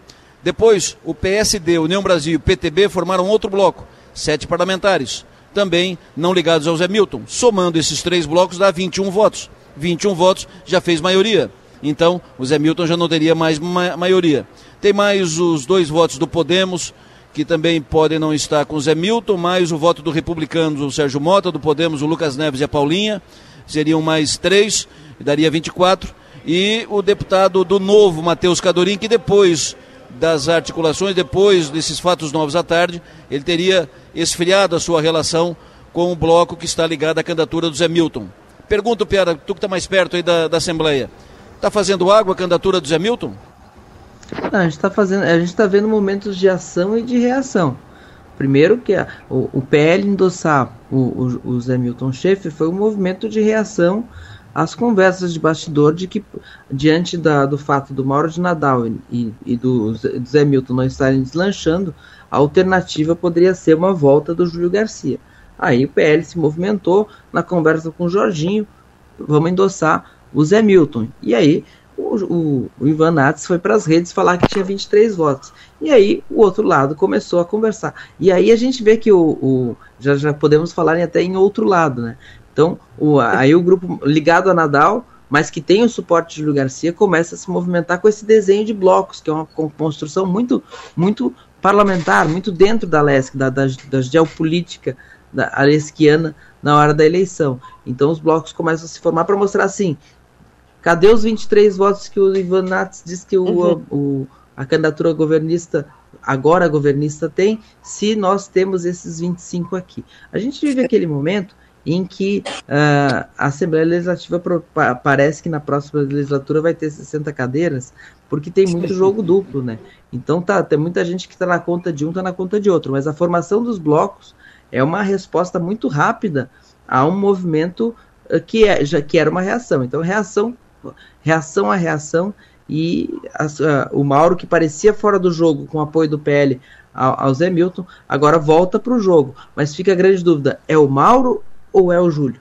Depois, o PSD, União Brasil e o PTB formaram outro bloco, sete parlamentares, também não ligados ao Zé Milton. Somando esses três blocos, dá 21 votos. 21 votos já fez maioria. Então, o Zé Milton já não teria mais ma maioria. Tem mais os dois votos do Podemos, que também podem não estar com o Zé Milton, mais o voto do Republicano, o Sérgio Mota, do Podemos, o Lucas Neves e a Paulinha. Seriam mais três, daria 24. E o deputado do Novo, Matheus Cadorim, que depois das articulações, depois desses fatos novos à tarde, ele teria esfriado a sua relação com o bloco que está ligado à candidatura do Zé Milton. Pergunto, Piara, tu que está mais perto aí da, da Assembleia, está fazendo água a candidatura do Zé Milton? Não, a gente está fazendo, a gente está vendo momentos de ação e de reação. Primeiro que a, o, o, PL endossar o, o, o Zé Milton Schaefer foi um movimento de reação às conversas de bastidor de que, diante da, do fato do Mauro de Nadal e, e do Zé Milton não estarem deslanchando, a alternativa poderia ser uma volta do Júlio Garcia. Aí o PL se movimentou na conversa com o Jorginho, vamos endossar o Zé Milton. E aí o, o, o Ivan Nats foi para as redes falar que tinha 23 votos. E aí o outro lado começou a conversar. E aí a gente vê que o, o já, já podemos falar até em outro lado, né? Então, o, aí o grupo ligado a Nadal, mas que tem o suporte de Júlio Garcia, começa a se movimentar com esse desenho de blocos, que é uma construção muito, muito parlamentar, muito dentro da LESC, da, da, da geopolítica da alesquiana na hora da eleição. Então os blocos começam a se formar para mostrar assim, cadê os 23 votos que o Ivan Nats diz que o, uhum. o, a candidatura governista, agora governista tem, se nós temos esses 25 aqui. A gente vive aquele momento em que uh, a Assembleia Legislativa pro, pa, parece que na próxima legislatura vai ter 60 cadeiras, porque tem muito jogo duplo, né? Então tá, tem muita gente que está na conta de um, está na conta de outro, mas a formação dos blocos é uma resposta muito rápida a um movimento uh, que, é, já, que era uma reação. Então, reação, reação a reação, e a, uh, o Mauro, que parecia fora do jogo com o apoio do PL ao, ao Zé Milton, agora volta para o jogo. Mas fica a grande dúvida: é o Mauro ou é o Júlio?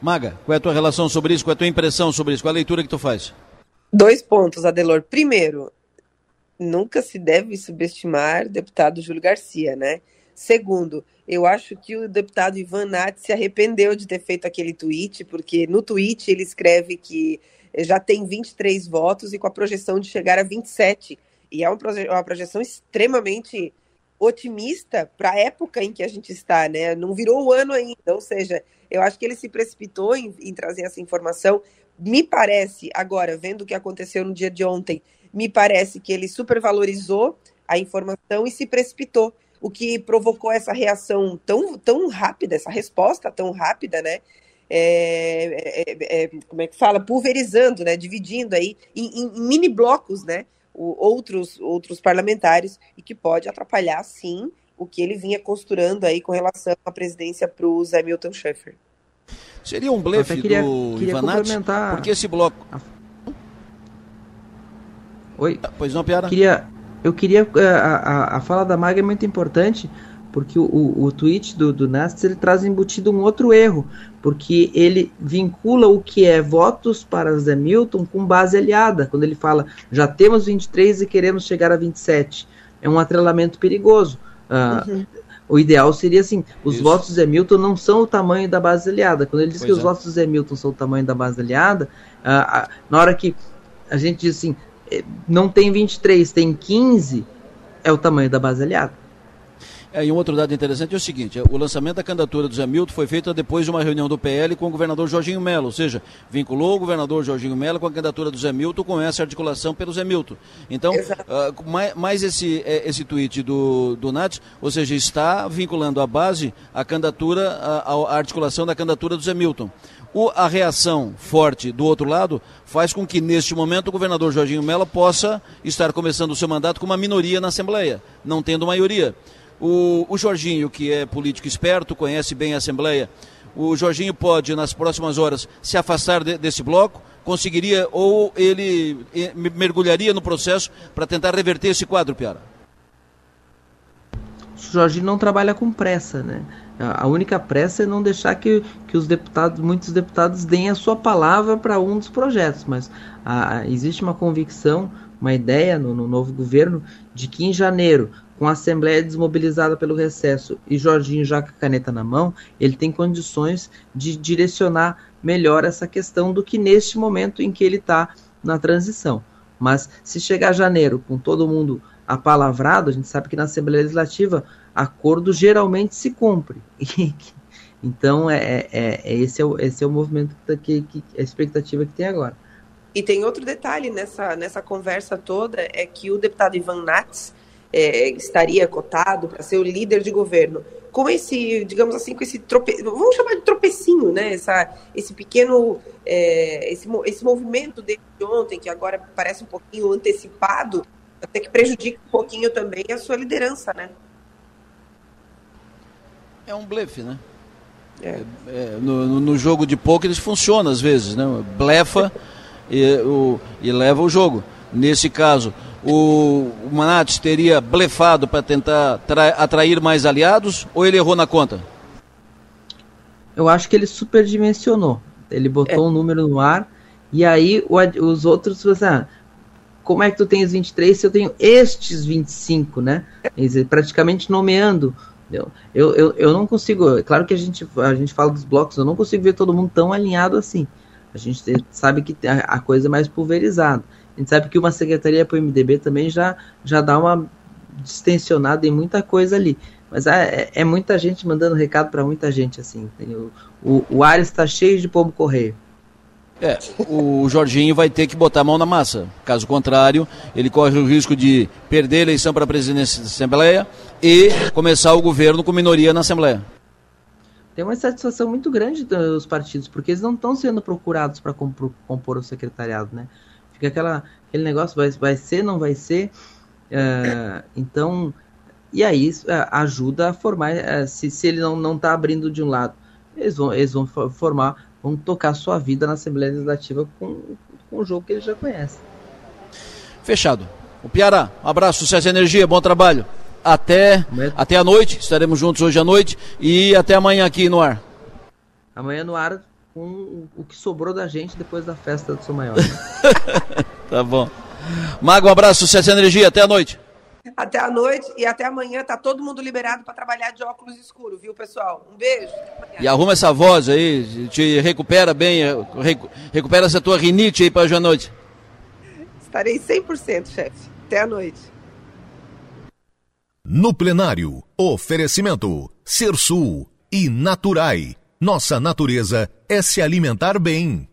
Maga, qual é a tua relação sobre isso? Qual é a tua impressão sobre isso? Qual é a leitura que tu faz? Dois pontos, Adelor. Primeiro, nunca se deve subestimar o deputado Júlio Garcia, né? Segundo, eu acho que o deputado Ivan Nath se arrependeu de ter feito aquele tweet, porque no tweet ele escreve que já tem 23 votos e com a projeção de chegar a 27. E é uma projeção extremamente otimista para a época em que a gente está, né? Não virou o ano ainda, ou seja, eu acho que ele se precipitou em, em trazer essa informação. Me parece, agora, vendo o que aconteceu no dia de ontem, me parece que ele supervalorizou a informação e se precipitou, o que provocou essa reação tão, tão rápida, essa resposta tão rápida, né? É, é, é, como é que fala? Pulverizando, né? Dividindo aí em, em mini blocos, né? O, outros, outros parlamentares e que pode atrapalhar, sim, o que ele vinha costurando aí com relação à presidência para o Zé Milton Schaeffer. Seria um blefe queria, do queria complementar... Porque esse bloco... Oi? Ah, pois não, Piara? Queria, eu queria... Eh, a, a, a fala da Maga é muito importante porque o, o, o tweet do, do Nastis ele traz embutido um outro erro, porque ele vincula o que é votos para Zé Milton com base aliada, quando ele fala já temos 23 e queremos chegar a 27. É um atrelamento perigoso. Uh, uhum. O ideal seria assim: os Isso. votos do Zé Milton não são o tamanho da base aliada. Quando ele diz pois que é. os votos do Zé Milton são o tamanho da base aliada, uh, uh, na hora que a gente diz assim, eh, não tem 23, tem 15, é o tamanho da base aliada. É, e um outro dado interessante é o seguinte: o lançamento da candidatura do Zé Milton foi feito depois de uma reunião do PL com o governador Jorginho Melo, ou seja, vinculou o governador Jorginho Melo com a candidatura do Zé Milton com essa articulação pelo Zé Milton. Então, uh, mais, mais, esse, é, esse tweet do, do Nats, ou seja, está vinculando a base a candidatura, a, a articulação da candidatura do Zé Milton. O, a reação forte do outro lado faz com que, neste momento, o governador Jorginho Mello possa estar começando o seu mandato com uma minoria na Assembleia, não tendo maioria. O, o Jorginho, que é político esperto, conhece bem a Assembleia, o Jorginho pode, nas próximas horas, se afastar de, desse bloco, conseguiria ou ele eh, mergulharia no processo para tentar reverter esse quadro, Piara? O Jorginho não trabalha com pressa, né? A única pressa é não deixar que, que os deputados, muitos deputados deem a sua palavra para um dos projetos, mas a, existe uma convicção, uma ideia no, no novo governo de que em janeiro com a Assembleia desmobilizada pelo recesso e Jorginho já com a caneta na mão, ele tem condições de direcionar melhor essa questão do que neste momento em que ele está na transição. Mas se chegar janeiro com todo mundo apalavrado, a gente sabe que na Assembleia Legislativa acordo geralmente se cumpre. [LAUGHS] então é, é, é, esse, é o, esse é o movimento que, que, a expectativa que tem agora. E tem outro detalhe nessa, nessa conversa toda, é que o deputado Ivan Nats, é, estaria cotado para ser o líder de governo. Com esse, digamos assim, com esse trope... vamos chamar de tropecinho, né? Essa, esse pequeno, é, esse, esse movimento de ontem, que agora parece um pouquinho antecipado, até que prejudica um pouquinho também a sua liderança, né? É um blefe, né? É. É, no, no, jogo de poker isso funciona às vezes, né? Blefa e, o, e leva o jogo. Nesse caso, o, o Manates teria blefado para tentar atrair mais aliados ou ele errou na conta? Eu acho que ele superdimensionou. Ele botou é. um número no ar e aí o, os outros assim, como é que tu tens 23 se eu tenho estes 25, né? Dizer, praticamente nomeando. Eu, eu, eu, eu não consigo. É claro que a gente, a gente fala dos blocos, eu não consigo ver todo mundo tão alinhado assim. A gente sabe que a, a coisa é mais pulverizada. A gente sabe que uma secretaria para o MDB também já, já dá uma distensionada em muita coisa ali. Mas é, é muita gente mandando recado para muita gente, assim. O, o, o ar está cheio de pombo correio. É, o Jorginho vai ter que botar a mão na massa. Caso contrário, ele corre o risco de perder a eleição para a presidência da Assembleia e começar o governo com minoria na Assembleia. Tem uma satisfação muito grande dos partidos, porque eles não estão sendo procurados para compor o secretariado, né? Fica aquela, aquele negócio, vai, vai ser, não vai ser. Uh, então, e aí uh, ajuda a formar, uh, se, se ele não, não tá abrindo de um lado, eles vão, eles vão formar, vão tocar sua vida na Assembleia Legislativa com, com o jogo que eles já conhecem. Fechado. O Piara, um abraço, sucesso e energia, bom trabalho. Até, até a noite, estaremos juntos hoje à noite e até amanhã aqui no ar. Amanhã no ar com o que sobrou da gente depois da festa do São Maior. [LAUGHS] Tá bom. Mago, um abraço, sucesso e energia. Até a noite. Até a noite e até amanhã tá todo mundo liberado para trabalhar de óculos escuros, viu, pessoal? Um beijo. E arruma essa voz aí, te recupera bem, recupera essa tua rinite aí para hoje à noite. Estarei 100%, chefe. Até a noite. No plenário, oferecimento Ser Sul e Naturai. Nossa natureza é se alimentar bem.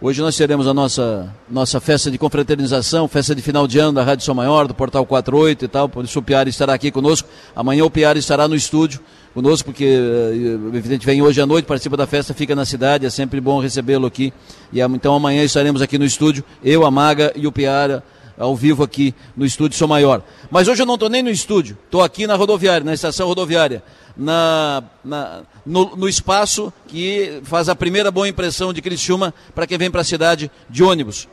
Hoje nós teremos a nossa, nossa festa de confraternização, festa de final de ano da Rádio São Maior, do Portal 48 e tal. Por isso o Piara estará aqui conosco. Amanhã o Piara estará no estúdio conosco, porque eh, evidente vem hoje à noite, participa da festa, fica na cidade, é sempre bom recebê-lo aqui. E então amanhã estaremos aqui no estúdio, eu, a Maga e o Piara ao vivo aqui no estúdio São Maior. Mas hoje eu não estou nem no estúdio, estou aqui na rodoviária, na estação rodoviária, na, na no, no, espaço que faz a primeira boa impressão de Criciúma para quem vem para a cidade de ônibus.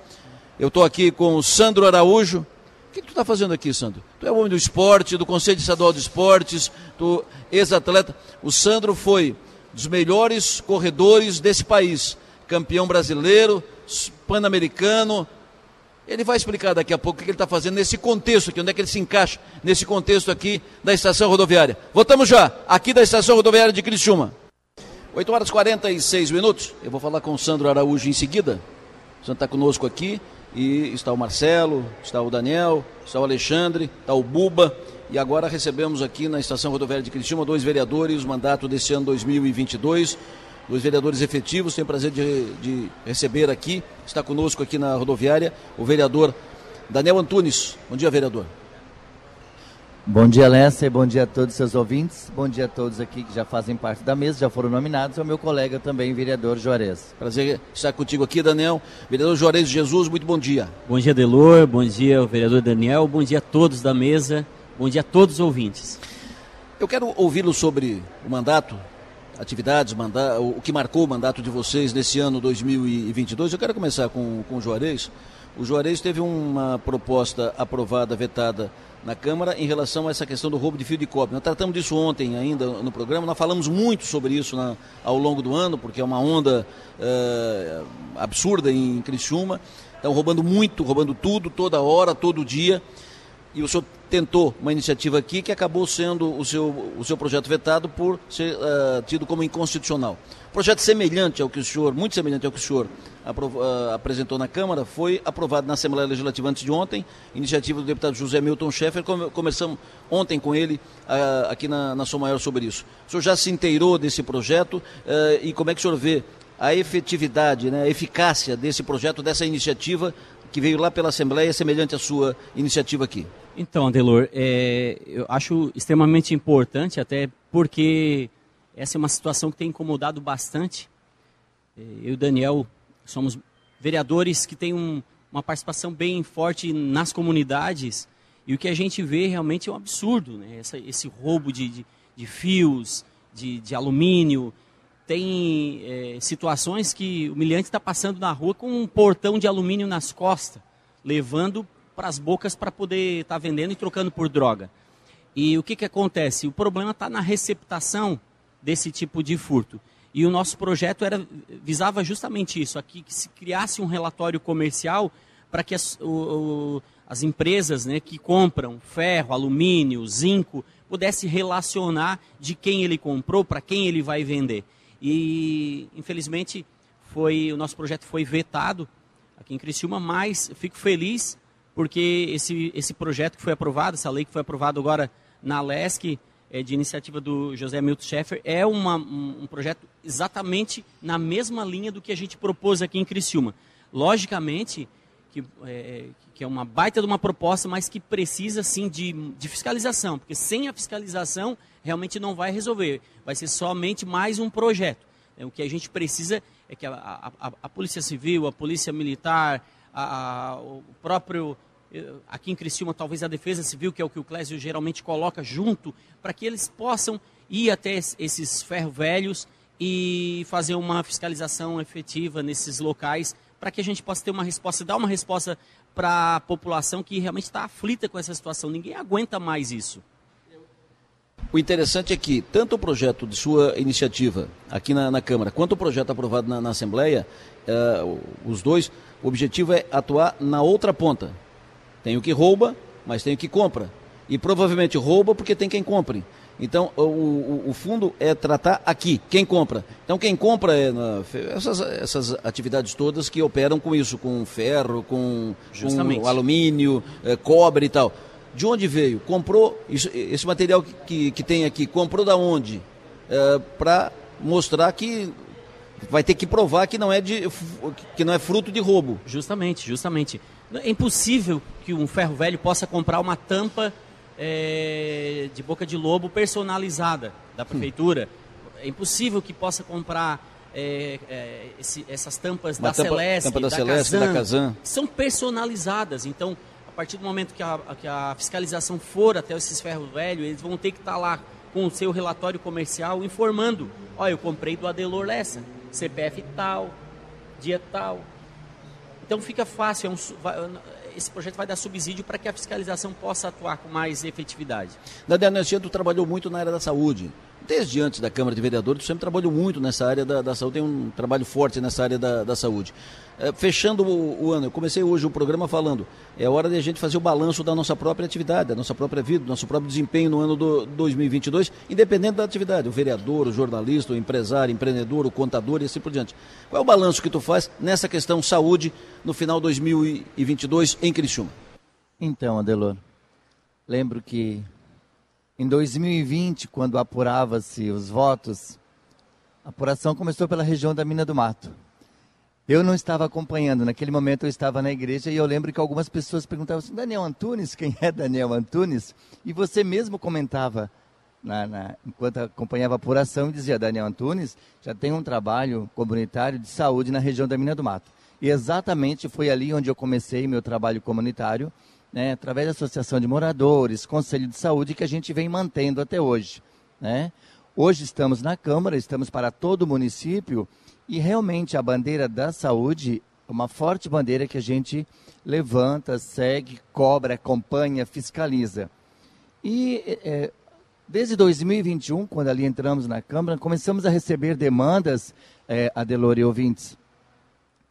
Eu estou aqui com o Sandro Araújo. O que, tu está fazendo aqui, Sandro? Tu é homem do esporte, do Conselho Estadual de Esportes, tu ex-atleta. O Sandro foi dos melhores corredores desse país. Campeão brasileiro, pan-americano, ele vai explicar daqui a pouco o que ele está fazendo nesse contexto aqui, onde é que ele se encaixa nesse contexto aqui da estação rodoviária. Voltamos já, aqui da estação rodoviária de Criciúma. 8 horas e 46 minutos. Eu vou falar com o Sandro Araújo em seguida. O Sandro está conosco aqui e está o Marcelo, está o Daniel, está o Alexandre, está o Buba. E agora recebemos aqui na estação rodoviária de Criciúma dois vereadores, mandato desse ano 2022 dos vereadores efetivos. Tenho o prazer de, de receber aqui, está conosco aqui na rodoviária, o vereador Daniel Antunes. Bom dia, vereador. Bom dia, Lessa, e bom dia a todos os seus ouvintes. Bom dia a todos aqui que já fazem parte da mesa, já foram nominados, ao meu colega também, vereador Juarez. Prazer estar contigo aqui, Daniel. Vereador Juarez Jesus, muito bom dia. Bom dia, Delor, bom dia, vereador Daniel, bom dia a todos da mesa, bom dia a todos os ouvintes. Eu quero ouvi-lo sobre o mandato atividades, manda, o que marcou o mandato de vocês nesse ano 2022. Eu quero começar com, com o Juarez. O Juarez teve uma proposta aprovada, vetada na Câmara em relação a essa questão do roubo de fio de cobre. Nós tratamos disso ontem ainda no programa, nós falamos muito sobre isso na, ao longo do ano, porque é uma onda uh, absurda em Criciúma. Estão roubando muito, roubando tudo, toda hora, todo dia. E o senhor tentou uma iniciativa aqui que acabou sendo o seu, o seu projeto vetado por ser uh, tido como inconstitucional. Projeto semelhante ao que o senhor, muito semelhante ao que o senhor uh, apresentou na Câmara, foi aprovado na Assembleia Legislativa antes de ontem, iniciativa do deputado José Milton Schaeffer, come, começamos ontem com ele uh, aqui na, na Sou Maior sobre isso. O senhor já se inteirou desse projeto e como é que o senhor vê a efetividade, né, a eficácia desse projeto, dessa iniciativa que veio lá pela Assembleia, semelhante à sua iniciativa aqui? Então, Adelor, é, eu acho extremamente importante, até porque essa é uma situação que tem incomodado bastante. É, eu e o Daniel somos vereadores que têm um, uma participação bem forte nas comunidades e o que a gente vê realmente é um absurdo, né? Essa, esse roubo de, de, de fios, de, de, alumínio. Tem é, situações que o milhante está passando na rua com um portão de alumínio nas costas, levando para as bocas para poder estar tá vendendo e trocando por droga. E o que, que acontece? O problema está na receptação desse tipo de furto. E o nosso projeto era, visava justamente isso, aqui que se criasse um relatório comercial para que as, o, o, as empresas né, que compram ferro, alumínio, zinco, pudesse relacionar de quem ele comprou, para quem ele vai vender. E infelizmente foi o nosso projeto foi vetado aqui em Criciúma, mas fico feliz porque esse, esse projeto que foi aprovado, essa lei que foi aprovada agora na LESC, é, de iniciativa do José Milton Schaeffer, é uma, um, um, projeto exatamente na mesma linha do que a gente propôs aqui em Criciúma. Logicamente, que é, que é uma baita de uma proposta, mas que precisa sim de, de fiscalização, porque sem a fiscalização realmente não vai resolver, vai ser somente mais um projeto. É, o que a gente precisa é que a, a, a Polícia Civil, a Polícia Militar, a, o próprio eh, aqui em Criciúma, talvez a Defesa Civil, que é o que o Clésio geralmente coloca junto, para que eles possam ir até esses ferro velhos e fazer uma fiscalização efetiva nesses locais, para que a gente possa ter uma resposta, dar uma resposta para a população que realmente está aflita com essa situação. Ninguém aguenta mais isso. O interessante é que tanto o projeto de sua iniciativa aqui na, na Câmara, quanto o projeto aprovado na, na Assembleia, uh, os dois, o objetivo é atuar na outra ponta. Tem o que rouba, mas tem o que compra. E provavelmente rouba porque tem quem compre. Então, o, o, o, fundo é tratar aqui, quem compra. Então, quem compra é na, essas, essas atividades todas que operam com isso, com ferro, com, com alumínio, é, cobre e tal. De onde veio? Comprou isso, esse material que, que tem aqui, comprou da onde? É, Para mostrar que vai ter que provar que não é de que não é fruto de roubo. Justamente, justamente. É impossível que um ferro velho possa comprar uma tampa é, de boca de lobo personalizada da prefeitura. Hum. É impossível que possa comprar é, é, esse, essas tampas uma da tampa, Celeste, tampa da, da Celeste, Kazan, da Kazan. São personalizadas. Então, a partir do momento que a, que a fiscalização for até esses ferros velhos, eles vão ter que estar lá com o seu relatório comercial informando: olha, eu comprei do Adelor Lessa, CPF tal, dia tal. Então fica fácil, é um, esse projeto vai dar subsídio para que a fiscalização possa atuar com mais efetividade. Daniel tu trabalhou muito na área da saúde desde antes da Câmara de Vereadores, sempre trabalhou muito nessa área da, da saúde, tem um trabalho forte nessa área da, da saúde. É, fechando o, o, ano, eu comecei hoje o programa falando, é hora de a gente fazer o balanço da nossa própria atividade, da nossa própria vida, do nosso próprio desempenho no ano do 2022, independente da atividade, o vereador, o jornalista, o empresário, o empreendedor, o contador e assim por diante. Qual é o balanço que tu faz nessa questão saúde no final de 2022 em Criciúma? Então, Adelor, lembro que em 2020, quando apurava-se os votos, a apuração começou pela região da Mina do Mato. Eu não estava acompanhando, naquele momento eu estava na igreja e eu lembro que algumas pessoas perguntavam assim, Daniel Antunes, quem é Daniel Antunes? E você mesmo comentava, na, na, enquanto acompanhava a apuração, dizia, Daniel Antunes já tem um trabalho comunitário de saúde na região da Mina do Mato. E exatamente foi ali onde eu comecei meu trabalho comunitário, né, através da Associação de Moradores, Conselho de Saúde, que a gente vem mantendo até hoje. Né? Hoje estamos na Câmara, estamos para todo o município e realmente a bandeira da saúde é uma forte bandeira que a gente levanta, segue, cobra, acompanha, fiscaliza. E é, desde 2021, quando ali entramos na Câmara, começamos a receber demandas, é, Adelor e ouvintes,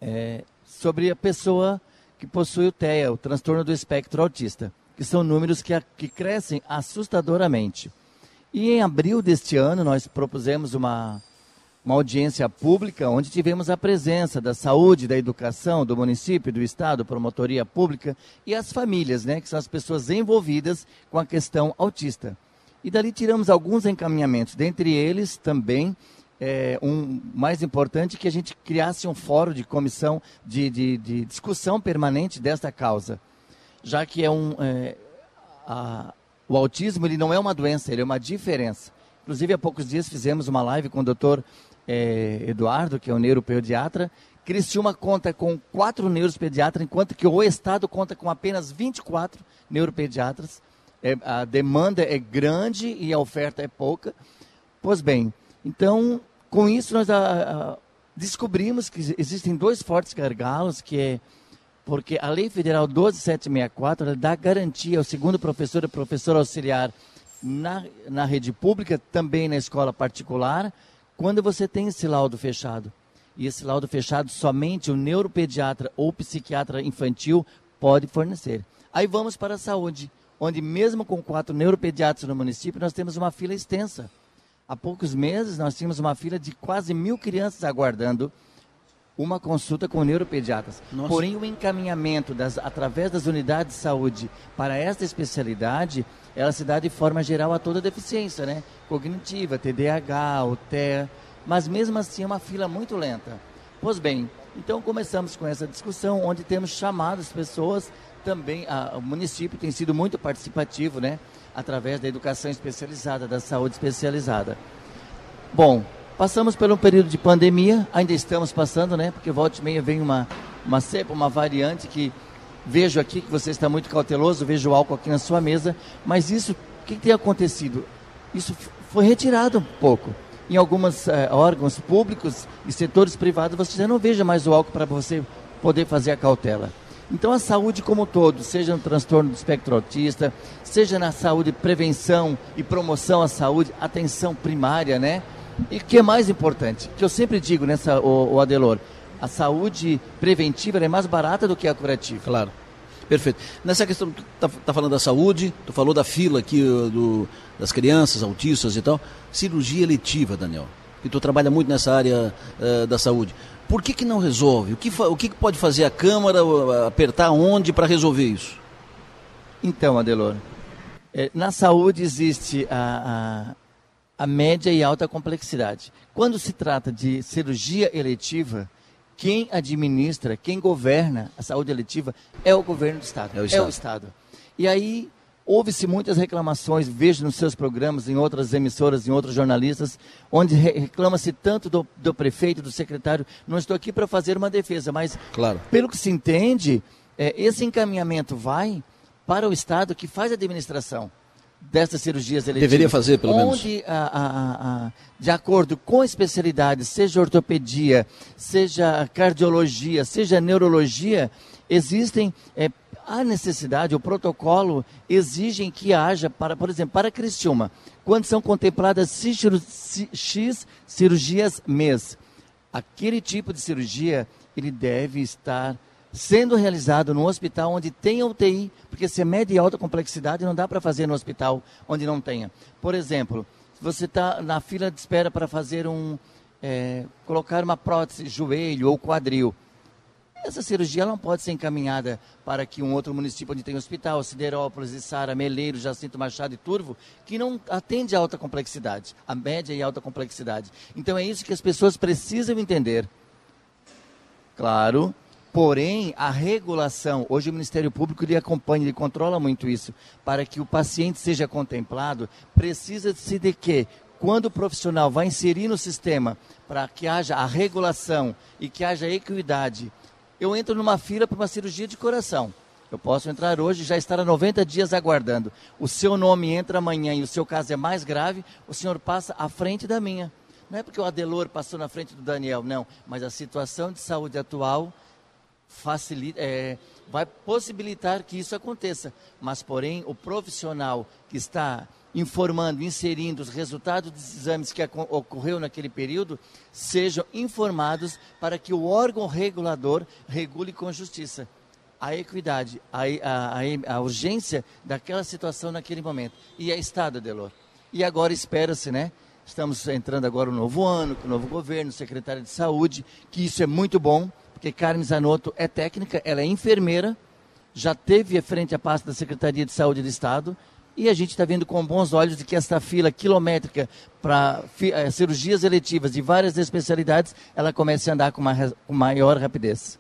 é, sobre a pessoa que possui o TEA, o transtorno do espectro autista, que são números que, que crescem assustadoramente. E em abril deste ano, nós propusemos uma, uma audiência pública onde tivemos a presença da saúde, da educação, do município, do estado, promotoria pública e as famílias, né, que são as pessoas envolvidas com a questão autista. E dali tiramos alguns encaminhamentos, dentre eles também é, um mais importante que a gente criasse um fórum de comissão de, de, de discussão permanente desta causa, já que é um é, a, o autismo ele não é uma doença, ele é uma diferença. Inclusive há poucos dias fizemos uma live com o doutor é, Eduardo, que é o neuropediatra. Criciúma conta com quatro neuropediatras, enquanto que o estado conta com apenas 24 neuropediatras. É, a demanda é grande e a oferta é pouca. Pois bem, então com isso, nós a, ah, a, ah, descobrimos que existem dois fortes gargalos, que é porque a Lei Federal 12764 dá garantia ao segundo professor e professor auxiliar na, na rede pública, também na escola particular, quando você tem esse laudo fechado. E esse laudo fechado somente o neuropediatra ou psiquiatra infantil pode fornecer. Aí vamos para a saúde, onde mesmo com quatro neuropediatras no município, nós temos uma fila extensa. Há poucos meses nós tínhamos uma fila de quase mil crianças aguardando uma consulta com neuropediatras. Nossa. Porém, o encaminhamento das, através das unidades de saúde para esta especialidade, ela se dá de forma geral a toda deficiência, né? Cognitiva, TDAH, o TEA, mas mesmo assim é uma fila muito lenta. Pois bem, então começamos com essa discussão, onde temos chamado as pessoas também, a, o município tem sido muito participativo, né? Através da educação especializada, da saúde especializada. Bom, passamos por um período de pandemia, ainda estamos passando, né? Porque volta e meia vem uma, uma cepa, uma variante que vejo aqui que você está muito cauteloso, vejo o álcool aqui na sua mesa, mas isso, o que, tem acontecido? Isso foi retirado um pouco. Em alguns eh, órgãos públicos e setores privados, você já não veja mais o álcool para você poder fazer a cautela. Então a saúde como um todo, seja no transtorno do espectro autista, seja na saúde, prevenção e promoção à saúde, atenção primária, né? E o que é mais importante, que eu sempre digo nessa, o, o Adelor, a saúde preventiva é mais barata do que a curativa. Claro. Perfeito. Nessa questão, tu tá, tá falando da saúde, tu falou da fila aqui do, das crianças autistas e tal. Cirurgia letiva, Daniel. Que tu trabalha muito nessa área uh, da saúde. Por que, que não resolve? O que, o que pode fazer a Câmara, apertar onde para resolver isso? Então, Adelor, é, na saúde existe a, a, a média e alta complexidade. Quando se trata de cirurgia eletiva, quem administra, quem governa a saúde eletiva é o governo do Estado. É o Estado. É o Estado. E aí houve-se muitas reclamações, vejo nos seus programas, em outras emissoras, em outros jornalistas, onde reclama-se tanto do, do, prefeito, do secretário. Não estou aqui para fazer uma defesa, mas claro. pelo que se entende, é, esse encaminhamento vai para o Estado que faz a administração dessas cirurgias eletivas. Deveria fazer, pelo onde, menos. Onde, de acordo com a especialidade, seja ortopedia, seja cardiologia, seja neurologia, existem é, a necessidade, o protocolo exigem que haja, para, por exemplo, para Cristiúma, quando são contempladas X cirurgias mês, aquele tipo de cirurgia ele deve estar sendo realizado no hospital onde tem UTI, porque se é média e alta complexidade não dá para fazer no hospital onde não tenha. Por exemplo, você está na fila de espera para fazer um é, colocar uma prótese joelho ou quadril. Essa cirurgia não pode ser encaminhada para que um outro município onde tem hospital, Siderópolis, Sara, Meleiro, Jacinto Machado e Turvo, que não atende a alta complexidade, a média e alta complexidade. Então é isso que as pessoas precisam entender. Claro, Porém, a regulação, hoje o Ministério Público ele acompanha, ele controla muito isso, para que o paciente seja contemplado, precisa-se de que, quando o profissional vai inserir no sistema, para que haja a regulação e que haja equidade, eu entro numa fila para uma cirurgia de coração. Eu posso entrar hoje já estar há 90 dias aguardando. O seu nome entra amanhã e o seu caso é mais grave, o senhor passa à frente da minha. Não é porque o Adelor passou na frente do Daniel, não, mas a situação de saúde atual facilita, é, vai possibilitar que isso aconteça. Mas, porém, o profissional que está informando, inserindo os resultados dos exames que ocorreu naquele período, sejam informados para que o órgão regulador regule com justiça a equidade, a, a, a, a urgência daquela situação naquele momento. E é Estado, Delor. E agora espera-se, né? Estamos entrando agora no novo ano, com o novo governo, secretário de saúde, que isso é muito bom porque Carmen Zanotto é técnica, ela é enfermeira, já teve frente à pasta da Secretaria de Saúde do Estado, e a gente está vendo com bons olhos de que essa fila quilométrica para eh, cirurgias eletivas de várias especialidades, ela comece a andar com, uma, com maior rapidez.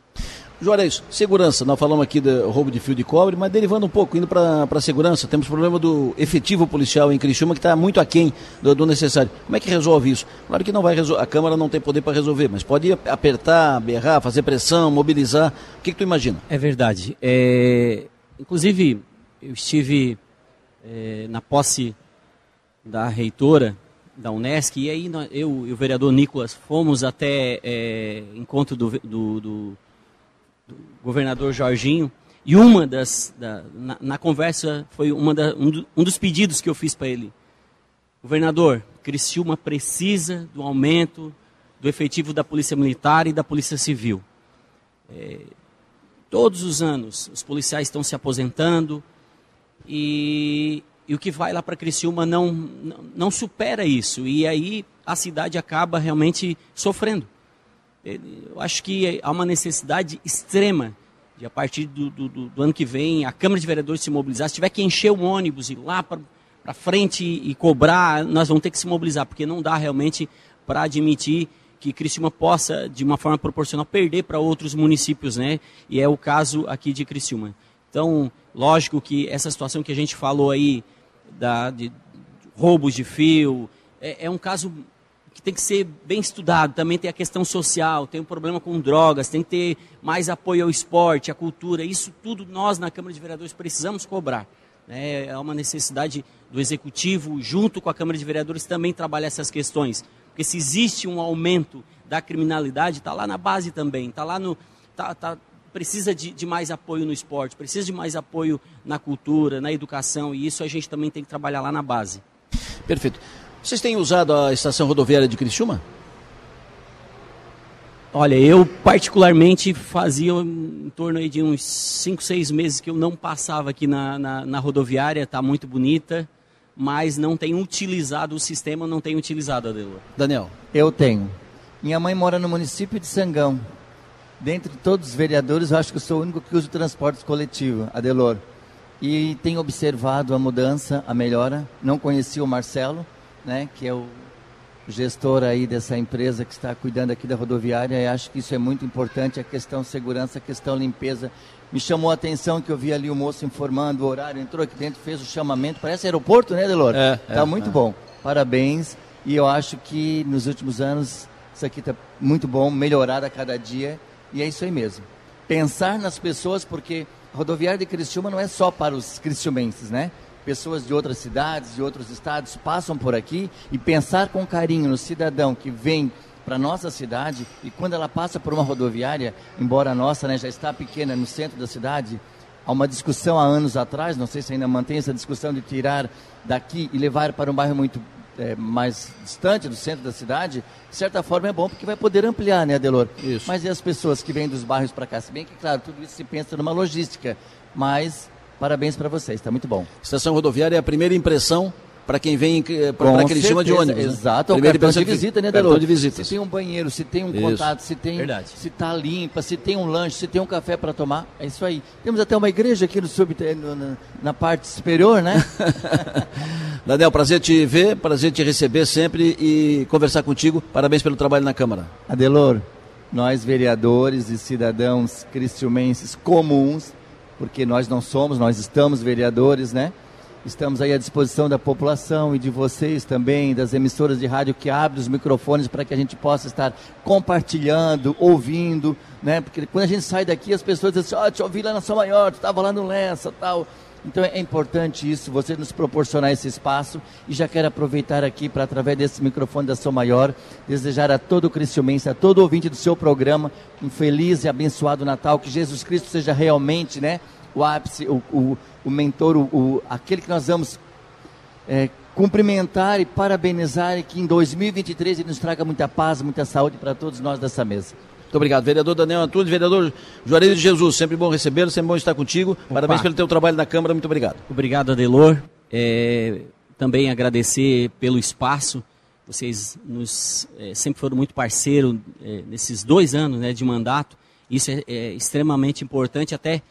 Juarez, segurança, nós falamos aqui do roubo de fio de cobre, mas derivando um pouco, indo para a segurança, temos problema do efetivo policial em Criciúma que está muito aquém do, do necessário. Como é que resolve isso? Claro que não vai a Câmara não tem poder para resolver, mas pode apertar, berrar, fazer pressão, mobilizar. O que, que tu imagina? É verdade. É... Inclusive, eu estive é, na posse da reitora da Unesc, e aí eu e o vereador Nicolas fomos até é, encontro do, do, do governador Jorginho. E uma das, da, na, na, conversa, foi uma da, um, do, um dos pedidos que eu fiz para ele. Governador, Criciúma precisa do aumento do efetivo da Polícia Militar e da Polícia Civil. É, todos os anos, os policiais estão se aposentando e, e o que vai lá para Criciúma não, não, supera isso. E aí a cidade acaba realmente sofrendo. Eu acho que há uma necessidade extrema de, a partir do, do, do, ano que vem, a Câmara de Vereadores se mobilizar. Se tiver que encher o ônibus e ir lá para frente e cobrar, nós vamos ter que se mobilizar, porque não dá realmente para admitir que Criciúma possa, de uma forma proporcional, perder para outros municípios, né? E é o caso aqui de Criciúma. Então, lógico que essa situação que a gente falou aí, da, de roubos de fio, é, é um caso que tem que ser bem estudado. Também tem a questão social, tem um problema com drogas, tem que ter mais apoio ao esporte, à cultura. Isso tudo nós na Câmara de Vereadores precisamos cobrar. Né? É uma necessidade do Executivo, junto com a Câmara de Vereadores, também trabalhar essas questões. Porque se existe um aumento da criminalidade, está lá na base também, está lá no. Tá, tá, precisa de, de, mais apoio no esporte, precisa de mais apoio na cultura, na educação, e isso a gente também tem que trabalhar lá na base. Perfeito. Vocês têm usado a estação rodoviária de Criciúma? Olha, eu particularmente fazia em torno aí de uns 5, 6 meses que eu não passava aqui na, na, na rodoviária, está muito bonita, mas não tenho utilizado o sistema, não tenho utilizado, Adelor. Daniel? Eu tenho. Minha mãe mora no município de Sangão. Dentre todos os vereadores, eu acho que eu sou o único que usa o transporte coletivo, Adelor. E tenho observado a mudança, a melhora. Não conheci o Marcelo, né, que é o gestor aí dessa empresa que está cuidando aqui da rodoviária e acho que isso é muito importante, a questão segurança, a questão limpeza. Me chamou a atenção que eu vi ali o moço informando o horário, entrou aqui dentro, fez o chamamento, parece aeroporto, né, Delor? É, tá é, muito é. bom. Parabéns. E eu acho que nos últimos anos isso aqui está muito bom, melhorado a cada dia. E é isso aí mesmo. Pensar nas pessoas, porque a rodoviária de Criciúma não é só para os cristiumenses, né? pessoas de outras cidades, de outros estados passam por aqui e pensar com carinho no cidadão que vem para nossa cidade e quando ela passa por uma rodoviária, embora a nossa né, já está pequena no centro da cidade, há uma discussão há anos atrás, não sei se ainda mantém essa discussão de tirar daqui e levar para um bairro muito é, mais distante do centro da cidade, de certa forma é bom porque vai poder ampliar, né, Adelor? Isso. Mas e as pessoas que vêm dos bairros para cá? Se bem que, claro, tudo isso se pensa numa logística, mas Parabéns para vocês, está muito bom. Estação rodoviária é a primeira impressão para quem vem para Criciúma de ônibus. Né? Exato, primeira é o cartão de visita, né, Cartão de visita. Se tem um banheiro, se tem um Isso. contato, se tem, Verdade. se está limpa, se tem um lanche, se tem um café para tomar, é isso aí. Temos até uma igreja aqui no sub, no, na, na parte superior, né? [LAUGHS] Daniel, prazer te ver, prazer te receber sempre e conversar contigo. Parabéns pelo trabalho na Câmara. Adelor, nós vereadores e cidadãos cristiumenses comuns porque nós não somos, nós estamos vereadores, né? Estamos aí à disposição da população e de vocês também, das emissoras de rádio que abrem os microfones para que a gente possa estar compartilhando, ouvindo, né? Porque quando a gente sai daqui, as pessoas dizem assim, ó, oh, te ouvi lá na sua maior, tu estava lá no Lença, tal. Então é importante isso, você nos proporcionar esse espaço e já quero aproveitar aqui para, através desse microfone da Sou Maior, desejar a todo cristiumense, a todo ouvinte do seu programa, um feliz e abençoado Natal, que Jesus Cristo seja realmente, né, o ápice, o, o, o mentor, o, o, aquele que nós vamos é, cumprimentar e parabenizar e que em 2023 ele nos traga muita paz, muita saúde para todos nós dessa mesa. Muito obrigado, vereador Daniel Antunes, vereador Juarez de Jesus, sempre bom recebê-lo, sempre bom estar contigo. Opa. Parabéns pelo teu trabalho na Câmara, muito obrigado. Obrigado, Adelor. É, também agradecer pelo espaço. Vocês nos, é, sempre foram muito parceiros é, nesses dois anos né, de mandato. Isso é, é extremamente importante até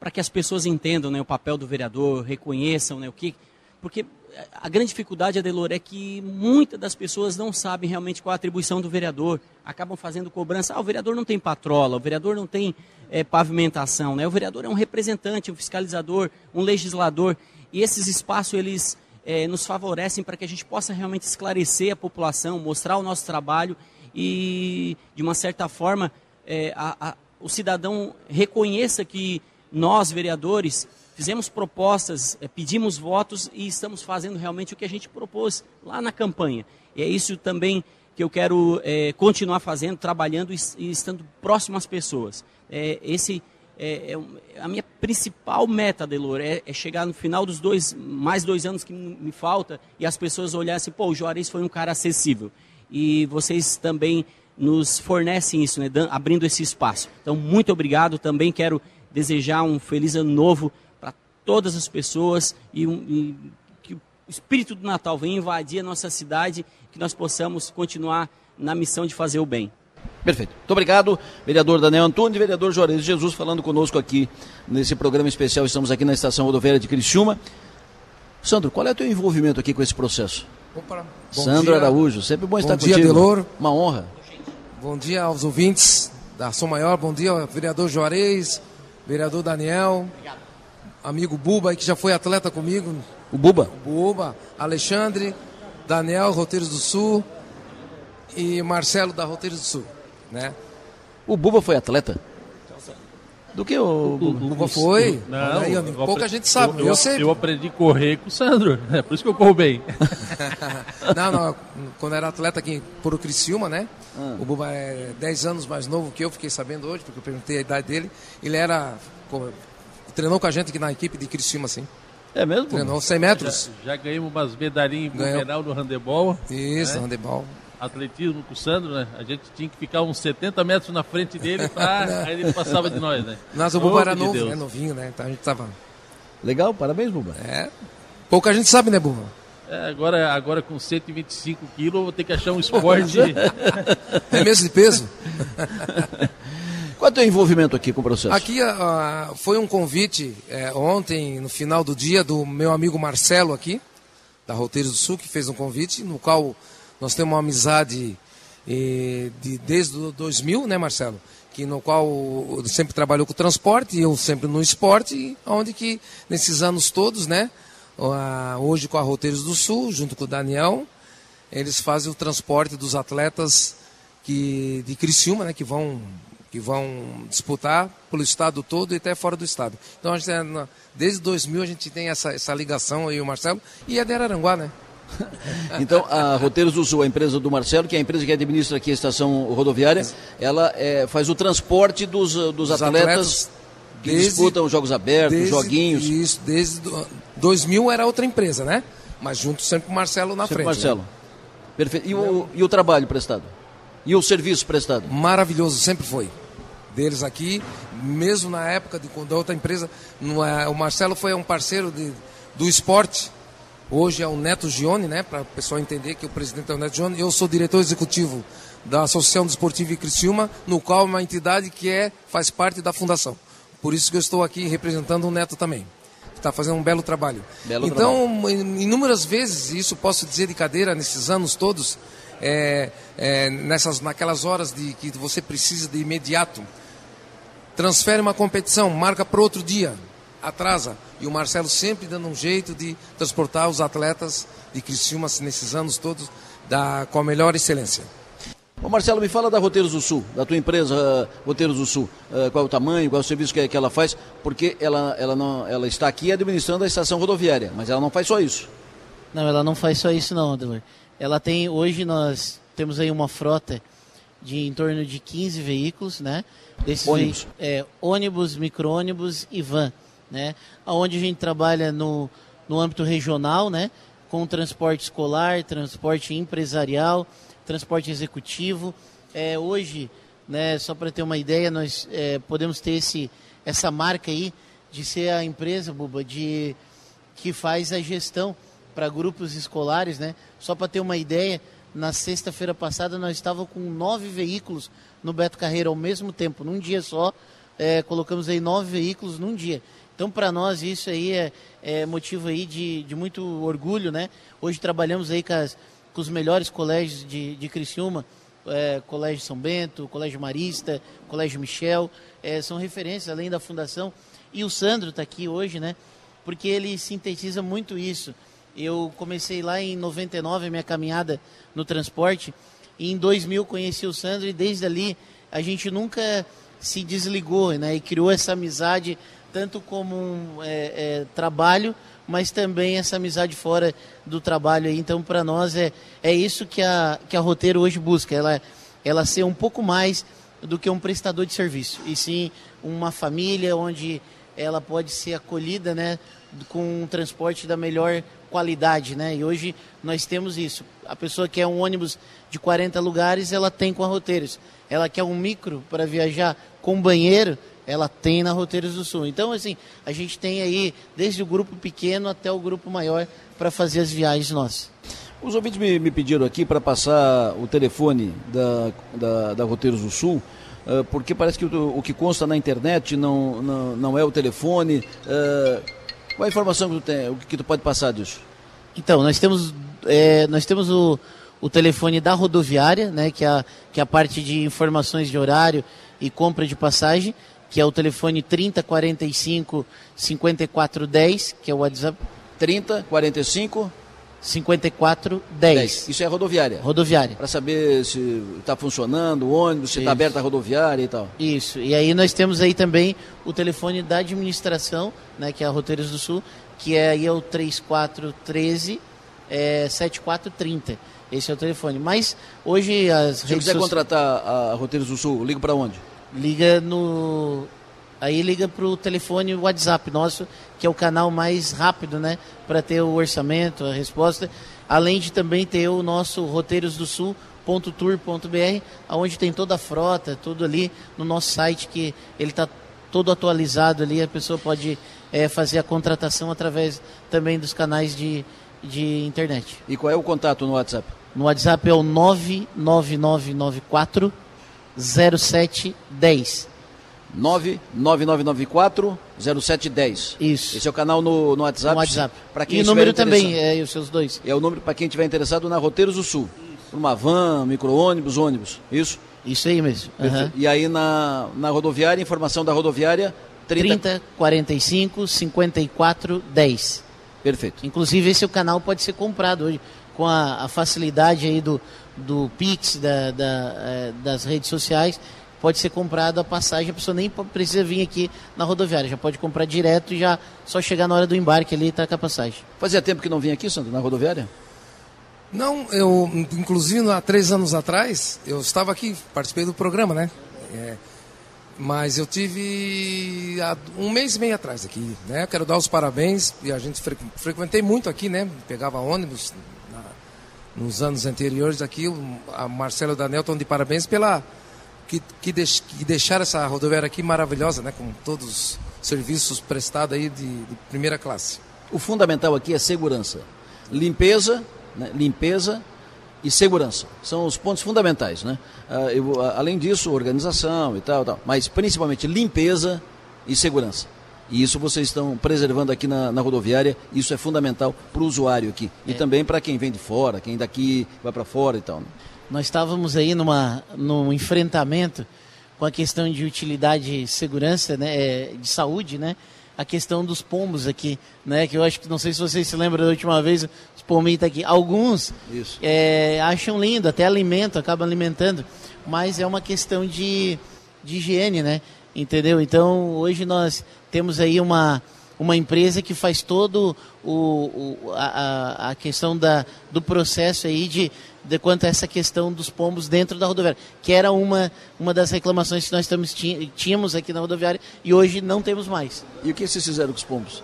para que as pessoas entendam né, o papel do vereador, reconheçam né, o que. Porque a grande dificuldade, Adelor, é que muitas das pessoas não sabem realmente qual a atribuição do vereador. Acabam fazendo cobrança. Ah, o vereador não tem patrola, o vereador não tem é, pavimentação. Né? O vereador é um representante, um fiscalizador, um legislador. E esses espaços, eles é, nos favorecem para que a gente possa realmente esclarecer a população, mostrar o nosso trabalho e, de uma certa forma, é, a, a, o cidadão reconheça que nós, vereadores, fizemos propostas, eh, pedimos votos e estamos fazendo realmente o que a gente propôs lá na campanha. E é isso também que eu quero é, continuar fazendo, trabalhando e, e, estando próximo às pessoas. É, esse é, é, a minha principal meta, Delor, é, é, chegar no final dos dois, mais dois anos que me falta e as pessoas olharem assim, pô, o Juarez foi um cara acessível. E vocês também nos fornecem isso, né, abrindo esse espaço. Então, muito obrigado. Também quero desejar um feliz ano novo para todas as pessoas e, um, e, que o espírito do Natal venha invadir a nossa cidade, que nós possamos continuar na missão de fazer o bem. Perfeito. Muito obrigado, vereador Daniel Antônio e vereador Juarez Jesus falando conosco aqui nesse programa especial. Estamos aqui na estação rodoviária de Criciúma. Sandro, qual é o teu envolvimento aqui com esse processo? Opa, Sandro dia. Araújo, sempre bom, bom estar dia, contigo. Delor. Uma honra. Bom dia aos ouvintes da Som Maior, bom dia, vereador Juarez, vereador Daniel, Obrigado. amigo Buba, que já foi atleta comigo. O Buba? O Buba, Alexandre, Daniel, Roteiros do Sul e Marcelo da Roteiros do Sul, né? O Buba foi atleta? Do que o, Buba foi? Não, aí, amigo, pouca gente sabe. Eu, eu, sei. Eu aprendi a correr com o Sandro, [LAUGHS] é por isso que eu corro bem. [LAUGHS] não, não, quando era atleta aqui por o Criciúma, né? Ah. O Buba é 10 anos mais novo que eu, fiquei sabendo hoje, porque eu perguntei a idade dele. Ele era. Treinou com a gente aqui na equipe de Criciúma, assim. É mesmo? Treinou 100 metros. Já, já ganhamos umas medalhinhas em Ganhou. Blumenau no handebol. Isso, né? handebol. Atletismo com o Sandro, né? A gente tinha que ficar uns 70 metros na frente dele pra... [LAUGHS] aí ele passava de nós, né? Mas o Buba era novo, Deus. né? Novinho, né? Então a gente tava. Legal, parabéns, Buba. É. Pouca gente sabe, né, Buba? É, agora, agora com 125 quilos, eu vou ter que achar um esporte. [LAUGHS] É mesmo de peso? [LAUGHS] Qual é o teu envolvimento aqui com o processo? Aqui ah, foi um convite é, ontem, no final do dia, do meu amigo Marcelo aqui, da Roteiros do Sul, que fez um convite, no qual nós temos uma amizade eh, de, desde o 2000, né, Marcelo? Que no qual sempre trabalhou com transporte, eu sempre no esporte, onde que nesses anos todos, né, hoje com a Roteiros do Sul, junto com o Daniel, eles fazem o transporte dos atletas que de Criciúma, né, que vão que vão disputar pelo estado todo e até fora do estado. Então a gente, é, desde 2000 a gente tem essa, essa ligação aí o Marcelo e é de Araranguá, né? [LAUGHS] Então, a Roteiros do Sul, a empresa do Marcelo, que é a empresa que administra aqui a estação rodoviária, ela eh, faz o transporte dos, eh, dos Os atletas, atletas que desde- disputam os jogos abertos, Desde- joguinhos. Isso, desde do- 2000 era outra empresa, né? Mas junto sempre com o Marcelo na Sempre frente. Marcelo. né? Perfeito. E o, e o trabalho prestado? E o serviço prestado? Maravilhoso, sempre foi. Deles aqui, mesmo na época de quando a outra empresa. é- o Marcelo foi um parceiro de, do esporte. Hoje é o Neto Gione, né? Para o pessoal entender que o presidente é o Neto Gione. Eu sou diretor executivo da Associação Desportiva de Criciúma, no qual é uma entidade que é, faz parte da fundação. Por isso que eu estou aqui representando o Neto também. Está fazendo um belo trabalho. Belo então, in- inúmeras vezes, e isso posso dizer de cadeira nesses anos todos, é, é, nessas, naquelas horas de que você precisa de imediato, transfere uma competição, marca para outro dia, atrasa. E o Marcelo sempre dando um jeito de transportar os atletas de Criciúma nesses anos todos da, com a melhor excelência. Ô Marcelo, me fala da Roteiros do Sul, da tua empresa uh, Roteiros do Sul. Uh, qual é o tamanho, qual é o serviço que, que ela faz? Porque ela, ela, não, ela está aqui administrando a estação rodoviária, mas ela não faz só isso. Não, ela não faz só isso não, Adelor. Ela tem, hoje nós temos aí uma frota de em torno de 15 veículos, né? Desses Ônibus. é, ônibus, micro-ônibus e van, né? Onde a gente trabalha no, no âmbito regional, né? Com transporte escolar, transporte empresarial, transporte executivo. É, hoje, né, só para ter uma ideia, nós é, podemos ter esse, essa marca aí de ser a empresa, Buba, de que faz a gestão para grupos escolares, né? Só para ter uma ideia, na sexta-feira passada nós estávamos com nove veículos no Beto Carreiro ao mesmo tempo, num dia só, é, colocamos aí nove veículos num dia. Então, para nós, isso aí é, é motivo aí de, de muito orgulho, né? Hoje trabalhamos aí com, as- com os melhores colégios de, de Criciúma, é, Colégio São Bento, Colégio Marista, Colégio Michel, é, são referências além da fundação. E o Sandro está aqui hoje, né? Porque ele sintetiza muito isso. Eu comecei lá em 99 a minha caminhada no transporte e em 2000 conheci o Sandro e desde ali a gente nunca se desligou, né? E criou essa amizade tanto como um é, é, trabalho, mas também essa amizade fora do trabalho. Então, para nós é é isso que a que a roteiro hoje busca. Ela ela ser um pouco mais do que um prestador de serviço e sim uma família onde ela pode ser acolhida, né, com um transporte da melhor qualidade, né? E hoje nós temos isso. A pessoa quer um ônibus de 40 lugares, ela tem com a Roteiros. Ela quer um micro para viajar com banheiro, ela tem na Roteiros do Sul. Então, assim, a gente tem aí desde o grupo pequeno até o grupo maior para fazer as viagens nossas. Os ouvintes me, me pediram aqui para passar o telefone da, da, da Roteiros do Sul, ah, porque parece que o, o que consta na internet não, não, não é o telefone. ah, qual a informação que tu tem, o que, que tu pode passar disso? Então, nós temos, é, nós temos o, o telefone da rodoviária, né, que, é a, que é a parte de informações de horário e compra de passagem, que é o telefone 3045 5410, que é o WhatsApp. 30 45 5410. Isso é rodoviária. Rodoviária. Para saber se está funcionando o ônibus, se está aberta a rodoviária e tal. Isso. E aí nós temos aí também o telefone da administração, né, que é a Roteiros do Sul, que é aí é o 3413 é, 7430. Esse é o telefone. Mas hoje as Se eu quiser soci- contratar a Roteiros do Sul, ligo para onde? Liga no aí liga para o telefone WhatsApp nosso que é o canal mais rápido né para ter o orçamento a resposta além de também ter o nosso roteiros do sul.tour.br aonde tem toda a frota tudo ali no nosso site que ele está todo atualizado ali a pessoa pode eh, fazer a contratação através também dos canais de, de internet E qual é o contato no WhatsApp? no WhatsApp é o 99994 0710. 99994 0710. Isso. Esse é o canal no, no WhatsApp. No WhatsApp. Pra quem E o número também, é, os seus dois. É o número para quem estiver interessado na Roteiros do Sul. Por uma van, micro-ônibus, ônibus. Isso? Isso aí mesmo. Aham. E aí na, na rodoviária, informação da rodoviária, 30... 30 45 54 10. Perfeito. Inclusive esse o canal pode ser comprado hoje com a, a facilidade aí do, do Pix, da, da, eh, das redes sociais. Pode ser comprado a passagem, a pessoa nem precisa vir aqui na rodoviária, já pode comprar direto e já só chegar na hora do embarque ali e tá com a passagem. Fazia tempo que não vinha aqui, Sandro, na rodoviária? Não, eu, inclusive, há três anos atrás, eu estava aqui, participei do programa, né? É, mas eu tive há um mês e meio atrás aqui, né? Quero dar os parabéns e a gente fre frequentei muito aqui, né? Pegava ônibus nos anos anteriores aqui. o- A Marcelo Daniel estão de parabéns pela que, que, deix, que deixaram essa rodoviária aqui maravilhosa, né? Com todos os serviços prestados aí de, de primeira classe. O fundamental aqui é segurança. Limpeza, né? limpeza e segurança. São os pontos fundamentais, né? Ah, eu- além disso, organização e tal, tal. Mas principalmente limpeza e segurança. E isso vocês estão preservando aqui na, na rodoviária. Isso é fundamental para o usuário aqui. E É. também para quem vem de fora, quem daqui vai para fora e tal. né? Nós estávamos aí numa, num enfrentamento com a questão de utilidade e segurança, né, é, de saúde, né? A questão dos pombos aqui, né? Que eu acho que não sei se vocês se lembram da última vez, os pombinhos tá aqui. Alguns Isso. é, acham lindo, até alimentam, acabam alimentando, mas é uma questão de, de higiene, né? Entendeu? Então hoje nós temos aí uma, uma empresa que faz todo o, o- a, a- questão da, do processo aí de, de quanto a essa questão dos pombos dentro da rodoviária, que era uma, uma das reclamações que nós estamos, tínhamos aqui na rodoviária e hoje não temos mais. E o que vocês fizeram com os pombos?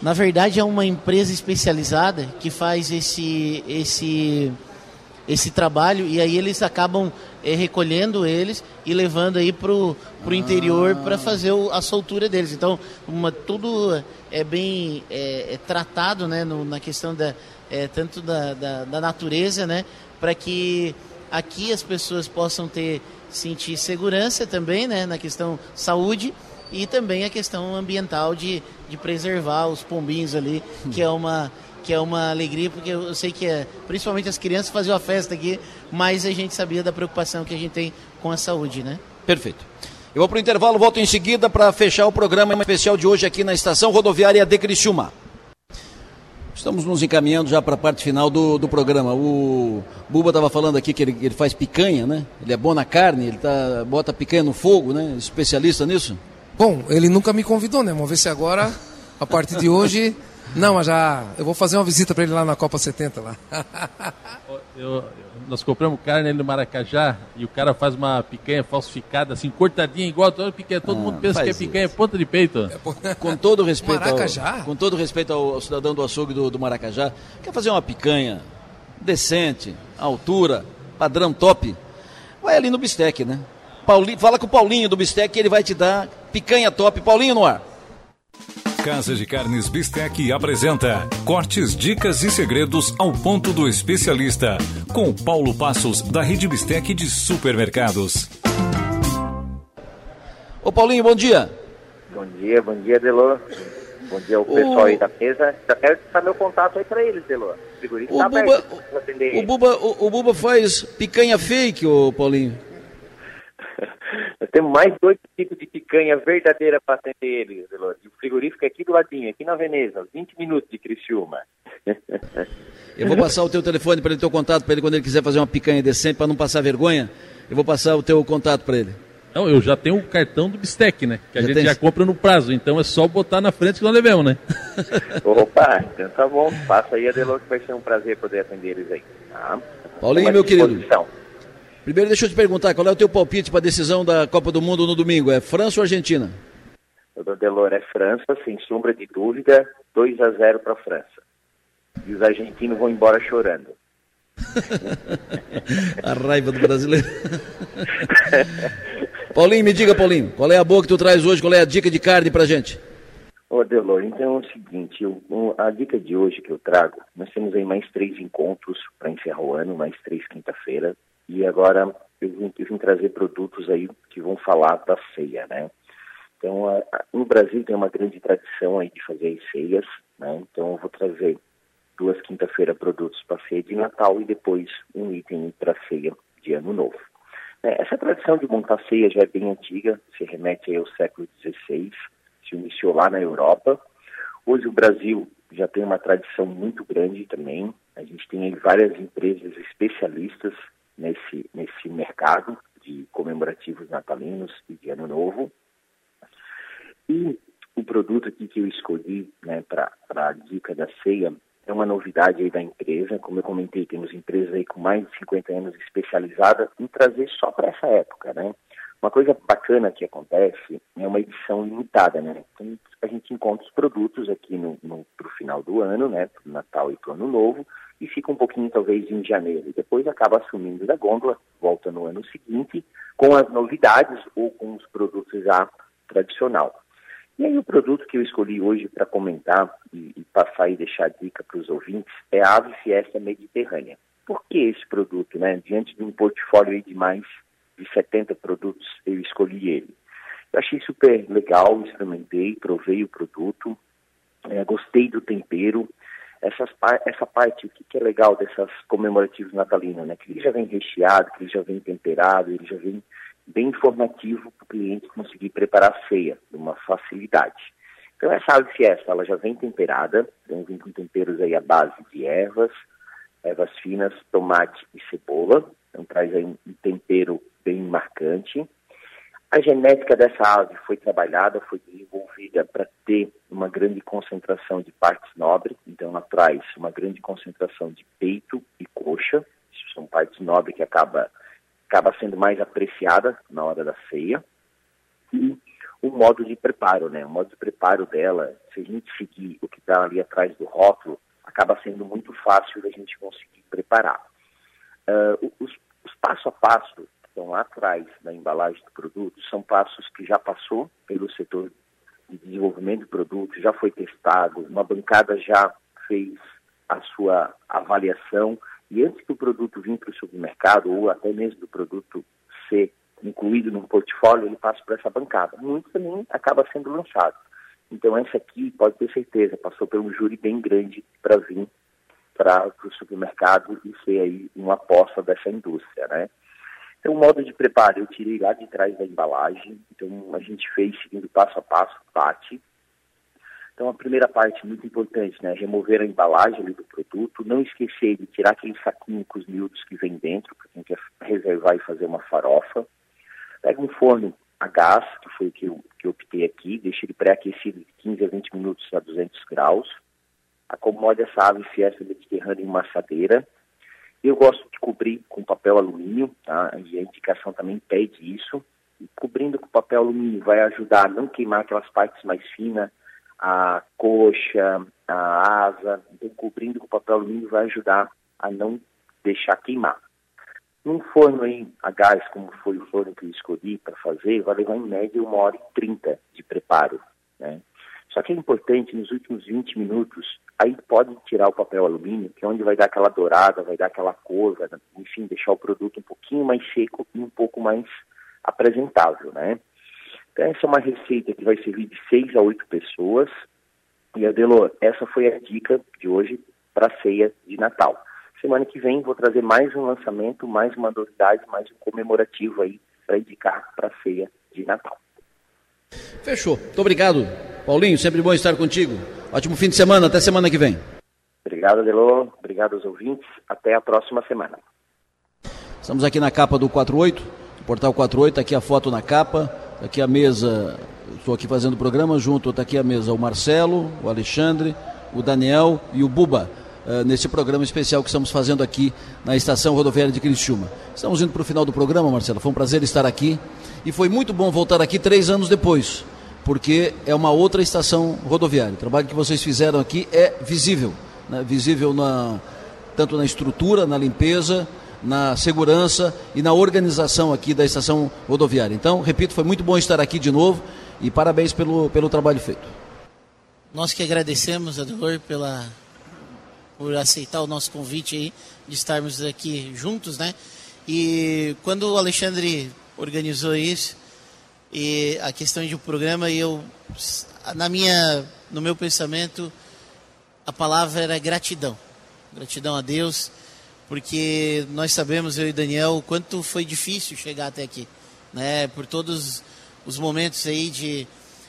Na verdade, é uma empresa especializada que faz esse, esse, esse trabalho e aí eles acabam eh, recolhendo eles e levando aí pro, pro interior para fazer o- a soltura deles. Então, uma, tudo é bem é, é tratado né, no- na questão da, é, tanto da, da, da natureza, né, para que aqui as pessoas possam ter sentir segurança também, né, na questão saúde e também a questão ambiental de, de preservar os pombinhos ali, que é uma que é uma alegria, porque eu sei que é, principalmente as crianças faziam a festa aqui, mas a gente sabia da preocupação que a gente tem com a saúde, né? Perfeito. Eu vou para o intervalo, volto em seguida para fechar o programa especial de hoje aqui na Estação Rodoviária de Criciúma. Estamos nos encaminhando já para a parte final do, do programa. O Buba estava falando aqui que ele, ele faz picanha, né? Ele é bom na carne, ele tá, bota picanha no fogo, né? Especialista nisso. Bom, ele nunca me convidou, né? Vamos ver se agora, a partir de hoje. [LAUGHS] Não, mas já. Eu vou fazer uma visita para ele lá na Copa 70 lá. [LAUGHS] Eu- nós compramos carne ali no Maracajá e o cara faz uma picanha falsificada, assim, cortadinha, igual toda picanha. Todo Ah, mundo pensa que é picanha ponta de peito. [LAUGHS] Com todo respeito, Maracajá? ao, com todo respeito ao, ao cidadão do açougue do, do Maracajá, quer fazer uma picanha decente, altura, padrão top, vai ali no Bistec, né? Pauli, fala com o Paulinho do Bistec que ele vai te dar picanha top. Paulinho no ar. Casa de Carnes Bistec apresenta cortes, dicas e segredos ao ponto do especialista, com Paulo Passos, da Rede Bistec de Supermercados. Ô Paulinho, bom dia. Bom dia, bom dia, Delor. Bom dia ao pessoal aí da mesa. Já quero deixar meu contato aí pra eles, Delor. O O tá Buba, o, eles. Buba, o, o Buba faz picanha fake, ô Paulinho. Nós temos mais dois tipos de picanha verdadeira para atender eles, Delor. E o frigorífico é aqui do ladinho, aqui na Veneza, 20 minutos de Criciúma. Eu vou passar o teu telefone para ele, teu contato para ele quando ele quiser fazer uma picanha decente para não passar vergonha. Eu vou passar o teu contato para ele. Não, eu já tenho o cartão do Bistec, né? Que a Já gente tem? já compra no prazo, então é só botar na frente que nós levamos, né? [LAUGHS] Opa, então tá bom. Passa aí, Adelor, que vai ser um prazer poder atender eles aí. Tá? Paulinho, meu querido. Primeiro, deixa eu te perguntar, qual é o teu palpite para a decisão da Copa do Mundo no domingo? É França ou Argentina? O Adelor é França, sem sombra de dúvida, 2 a 0 para a França. E os argentinos vão embora chorando. [LAUGHS] A raiva do brasileiro. [LAUGHS] Paulinho, me diga, Paulinho, qual é a boa que tu traz hoje? Qual é a dica de carne pra gente? Ô, Delor, então é o seguinte, eu- a dica de hoje que eu trago, nós temos aí mais três encontros para encerrar o ano, mais três quinta-feira, e agora eu vim, eu vim trazer produtos aí que vão falar da ceia, né? Então, a- a- Brasil tem uma grande tradição aí de fazer as ceias, né? Então, eu vou trazer duas quinta-feira produtos para ceia de Natal e depois um item para ceia de Ano Novo. É, Essa tradição de montar ceia já é bem antiga, se remete ao século XVI, se iniciou lá na Europa. Hoje o Brasil já tem uma tradição muito grande também. A gente tem várias empresas especialistas nesse, nesse mercado de comemorativos natalinos e de Ano Novo. E o produto aqui que eu escolhi né, para a dica da ceia é uma novidade aí da empresa. Como eu comentei, temos empresas aí com mais de 50 anos especializadas em trazer só para essa época, né? Uma coisa bacana que acontece é uma edição limitada, né? Então, a gente encontra os produtos aqui no, no, pro final do ano, né? Pro Natal e pro Ano Novo, e fica um pouquinho talvez em janeiro. Depois acaba assumindo da gôndola, volta no ano seguinte, com as novidades ou com os produtos já tradicional. E aí o produto que eu escolhi hoje para comentar e, e passar e deixar dica para os ouvintes é a Ave Fiesta Mediterrânea. Por que esse produto, né? Diante de um portfólio de mais de 70 produtos, eu escolhi ele. Eu achei super legal, experimentei, provei o produto, eh, gostei do tempero. Essas, essa parte, o que, que é legal dessas comemorativos natalinos, né? Que ele já vem recheado, que ele já vem temperado, ele já vem bem informativo para o cliente conseguir preparar a ceia, de uma facilidade. Então essa ave fiesta, ela já vem temperada, então vem com temperos aí à base de ervas, ervas finas, tomate e cebola, então traz aí um tempero bem marcante. A genética dessa ave foi trabalhada, foi desenvolvida para ter uma grande concentração de partes nobres, então ela traz uma grande concentração de peito e coxa, isso são partes nobres que acaba, acaba sendo mais apreciada na hora da ceia. E o modo de preparo, né? O modo de preparo dela, se a gente seguir o que está ali atrás do rótulo, acaba sendo muito fácil da gente conseguir preparar. O- os, os passo a passo estão lá atrás da embalagem do produto são passos que já passou pelo setor de desenvolvimento do produto, já foi testado, uma bancada já fez a sua avaliação e antes do produto vir para o supermercado ou até mesmo do produto ser incluído num portfólio, ele passa por essa bancada. Muito também acaba sendo lançado. Então essa aqui, pode ter certeza, passou por um júri bem grande para vir para o supermercado e ser aí uma aposta dessa indústria, né? Então, o modo de preparo eu tirei lá de trás da embalagem. Então, a gente fez seguindo passo a passo, bate. Então, a primeira parte muito importante, né? Remover a embalagem do produto, não esquecer de tirar aquele saquinho com os miúdos que vem dentro, para quem quer reservar e fazer uma farofa. Pega um forno a gás, que foi o que eu, que eu optei aqui, deixa ele pré-aquecido de 15 a 20 minutos a 200 graus. Acomode essa ave fiesta mediterrânea em uma assadeira. Eu gosto de cobrir com papel alumínio, tá? E a indicação também pede isso. E cobrindo com papel alumínio vai ajudar a não queimar aquelas partes mais finas, a coxa, a asa. Então, cobrindo com papel alumínio vai ajudar a não deixar queimar. Num forno aí a gás, como foi o forno que eu escolhi para fazer, vai levar em média uma hora e trinta de preparo, né? Só que é importante, nos últimos 20 minutos, aí pode tirar o papel alumínio, que é onde vai dar aquela dourada, vai dar aquela cor, vai, enfim, deixar o produto um pouquinho mais seco e um pouco mais apresentável, né? Então, essa é uma receita que vai servir de 6 a 8 pessoas. E, Adelor, essa foi a dica de hoje para a ceia de Natal. Semana que vem vou trazer mais um lançamento, mais uma novidade, mais um comemorativo aí para indicar para a ceia de Natal. Fechou. Muito obrigado, Paulinho. Sempre bom estar contigo. Ótimo fim de semana. Até semana que vem. Obrigado, Adelor. Obrigado aos ouvintes. Até a próxima semana. Estamos aqui na capa do 48. Portal 48, tá aqui a foto na capa, tá aqui a mesa, estou aqui fazendo o programa junto, está aqui a mesa o Marcelo, o Alexandre, o Daniel e o Buba. Uh, nesse programa especial que estamos fazendo aqui na estação rodoviária de Criciúma. Estamos indo para o final do programa, Marcelo. Foi um prazer estar aqui e foi muito bom voltar aqui três anos depois, porque é uma outra estação rodoviária. O trabalho que vocês fizeram aqui é visível, né? visível na, tanto na estrutura, na limpeza, na segurança e na organização aqui da estação rodoviária. Então, repito, foi muito bom estar aqui de novo e parabéns pelo, pelo trabalho feito. Nós que agradecemos, Adelor, pela por aceitar o nosso convite aí de estarmos aqui juntos, né? E quando o Alexandre organizou isso e a questão de um programa, eu na minha no meu pensamento a palavra era gratidão. Gratidão a Deus, porque nós sabemos eu e Daniel o quanto foi difícil chegar até aqui, né? Por todos os momentos aí de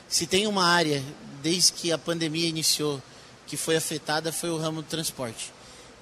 se tem uma área desde que a pandemia iniciou que foi afetada foi o ramo do transporte.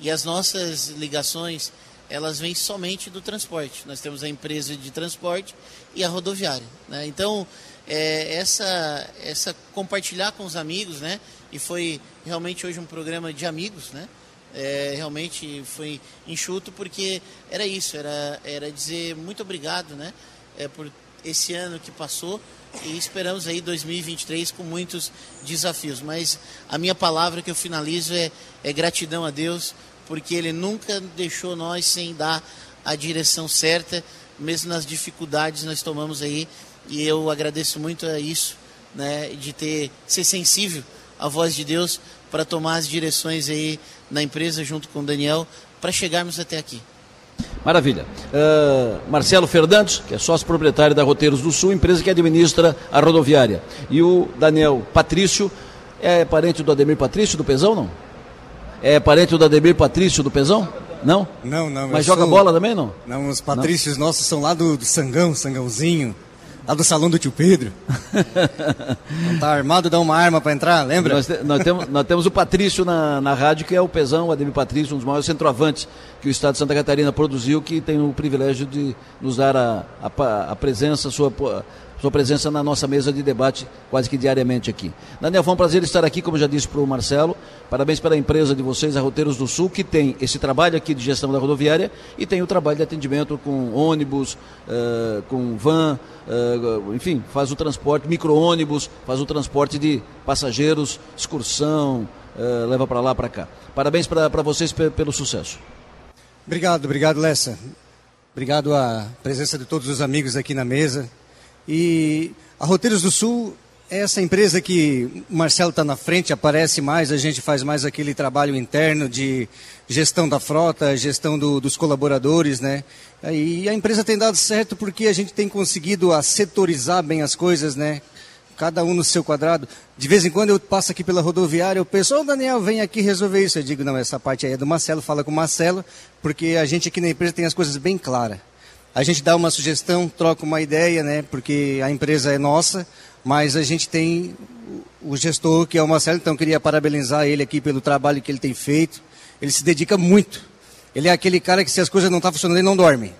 E as nossas ligações, elas vêm somente do transporte. Nós temos a empresa de transporte e a rodoviária. Né? Então, é, essa, essa compartilhar com os amigos, né? E foi realmente hoje um programa de amigos, né? É, realmente foi enxuto porque era isso, era, era dizer muito obrigado, né? É, por esse ano que passou e esperamos aí 2023 com muitos desafios. Mas a minha palavra que eu finalizo é, é gratidão a Deus, porque Ele nunca deixou nós sem dar a direção certa, mesmo nas dificuldades nós tomamos aí. E eu agradeço muito a isso, né, de ter ser sensível à voz de Deus para tomar as direções aí na empresa junto com o Daniel para chegarmos até aqui. Maravilha. Uh, Marcelo Fernandes, que é sócio proprietário da Roteiros do Sul, empresa que administra a rodoviária. E o Daniel Patrício, é parente do Ademir Patrício do Pezão, não? É parente do Ademir Patrício do Pezão? Não? Não, não. Mas joga sou... bola também, não? Não, os Patrícios não? nossos são lá do, do Sangão, Sangãozinho. Lá do salão do tio Pedro. não [LAUGHS] tá armado, dá uma arma para entrar, lembra? Nós, te, nós, temos, nós temos o Patrício na, na rádio, que é o Pezão, o Ademir Patrício, um dos maiores centroavantes que o Estado de Santa Catarina produziu, que tem o privilégio de nos dar a, a, a presença, a sua sua presença na nossa mesa de debate quase que diariamente aqui. Daniel, foi um prazer estar aqui, como já disse para o Marcelo. Parabéns pela empresa de vocês, a Roteiros do Sul, que tem esse trabalho aqui de gestão da rodoviária e tem o trabalho de atendimento com ônibus, uh, com van, uh, enfim, faz o transporte, micro-ônibus, faz o transporte de passageiros, excursão, uh, leva para lá, para cá. Parabéns para vocês pelo sucesso. Obrigado, obrigado, Lessa. Obrigado à presença de todos os amigos aqui na mesa. E a Roteiros do Sul é essa empresa que o Marcelo está na frente, aparece mais, a gente faz mais aquele trabalho interno de gestão da frota, gestão do, dos colaboradores, né? E a empresa tem dado certo porque a gente tem conseguido setorizar bem as coisas, né? Cada um no seu quadrado. De vez em quando eu passo aqui pela rodoviária, o pessoal, Daniel, vem aqui resolver isso. Eu digo, não, essa parte aí é do Marcelo, fala com o Marcelo, porque a gente aqui na empresa tem as coisas bem claras a gente dá uma sugestão, troca uma ideia, né? Porque a empresa é nossa, mas a gente tem o gestor que é o Marcelo, então queria parabenizar ele aqui pelo trabalho que ele tem feito. Ele se dedica muito. Ele é aquele cara que se as coisas não estão tá funcionando, ele não dorme.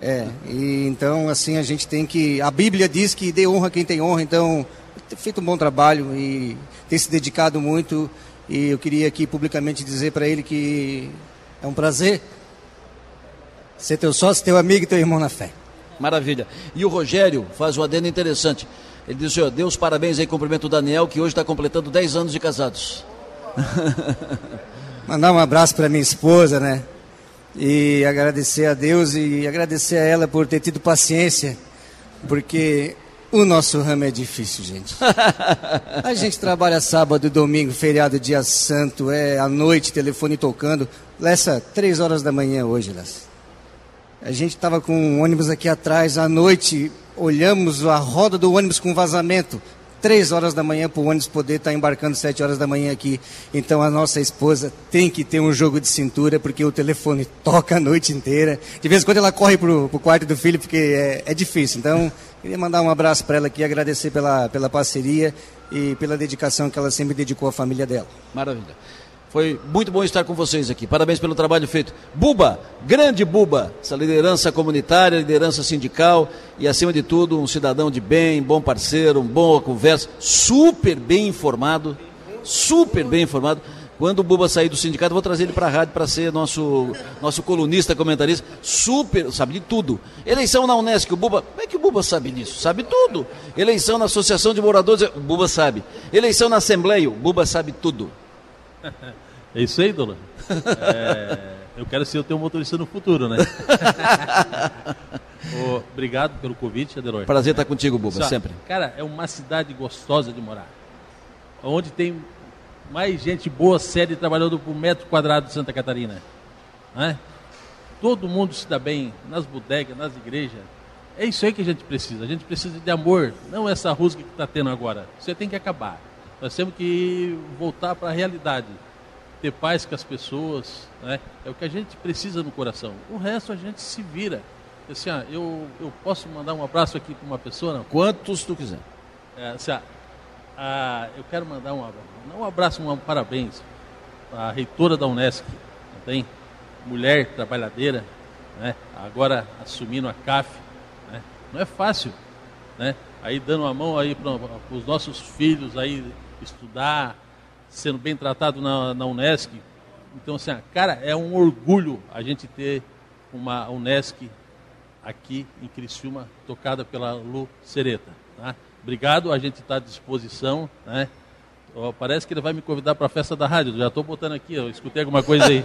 É, e então assim a gente tem que. A Bíblia diz que dê honra quem tem honra, então tem feito um bom trabalho e tem se dedicado muito. E eu queria aqui publicamente dizer para ele que é um prazer Ser teu sócio, teu amigo e teu irmão na fé. Maravilha. E o Rogério faz um adendo interessante. Ele diz, senhor, Deus parabéns aí, cumprimento o Daniel, que hoje está completando 10 anos de casados. [LAUGHS] Mandar um abraço para minha esposa, né? E agradecer a Deus e agradecer a ela por ter tido paciência, porque o nosso ramo é difícil, gente. [LAUGHS] A gente trabalha sábado, domingo, feriado, dia santo, é à noite, telefone tocando. Lessa, três horas da manhã hoje, Lessa. A gente estava com um ônibus aqui atrás, à noite, olhamos a roda do ônibus com vazamento. Três horas da manhã para o ônibus poder estar tá embarcando sete horas da manhã aqui. Então a nossa esposa tem que ter um jogo de cintura, porque o telefone toca a noite inteira. De vez em quando ela corre para o quarto do filho, porque é, é difícil. Então, queria mandar um abraço para ela aqui, agradecer pela, pela parceria e pela dedicação que ela sempre dedicou à família dela. Maravilha. Foi muito bom estar com vocês aqui. Parabéns pelo trabalho feito. Buba, grande Buba, essa liderança comunitária, liderança sindical e, acima de tudo, um cidadão de bem, bom parceiro, um bom conversa, super bem informado, super bem informado. Quando o Buba sair do sindicato, vou trazer ele para a rádio para ser nosso, nosso colunista, comentarista. Super, sabe de tudo. Eleição na Unesco, o Buba. Como é que o Buba sabe disso? Sabe tudo. Eleição na Associação de Moradores, o Buba sabe. Eleição na Assembleia, o Buba sabe tudo. É isso aí, Dona? É, eu quero ser o teu motorista no futuro, né? [LAUGHS] Obrigado pelo convite, Adelor. Prazer estar contigo, Buba, Só, sempre. Cara, é uma cidade gostosa de morar. Onde tem mais gente boa, séria, trabalhando por metro quadrado de Santa Catarina. Né? Todo mundo se dá bem nas bodegas, nas igrejas. É isso aí que a gente precisa. A gente precisa de amor, não essa rusga que está tendo agora. Isso aí tem que acabar. Nós temos que voltar para a realidade. Ter paz com as pessoas. Né? É o que a gente precisa no coração. O resto a gente se vira. Assim, ó, eu, eu posso mandar um abraço aqui para uma pessoa? Não? Quantos tu quiser. É, assim, ah, eu quero mandar um abraço, um abraço, um parabéns à reitora da Unesc, não tem? Mulher trabalhadeira, né? agora assumindo a CAF. Né? Não é fácil, né? Aí dando a mão aí para os nossos filhos aí estudar, sendo bem tratado na, na Unesc. Então, assim, cara, é um orgulho a gente ter uma Unesc aqui em Criciúma, tocada pela Lu Sereta. Tá? Obrigado, a gente está à disposição. Né? Ó, parece que ele vai me convidar para a festa da rádio. Já estou botando aqui, eu escutei alguma coisa aí.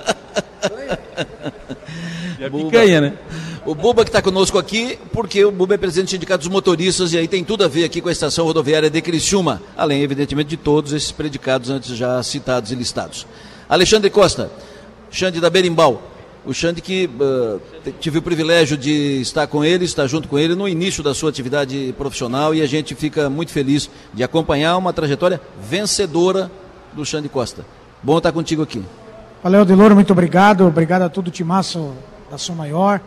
e a picanha, né? O Buba que está conosco aqui, porque o Buba é presidente do Sindicato dos Motoristas e aí tem tudo a ver aqui com a estação rodoviária de Criciúma, além, evidentemente, de todos esses predicados antes já citados e listados. Alexandre Costa, Xande da Berimbau. O Xande que uh, tive o privilégio de estar com ele, estar junto com ele no início da sua atividade profissional e a gente fica muito feliz de acompanhar uma trajetória vencedora do Xande Costa. Bom estar contigo aqui. Valeu, Deloro, muito obrigado. Obrigado a todo o timaço da Som Maior.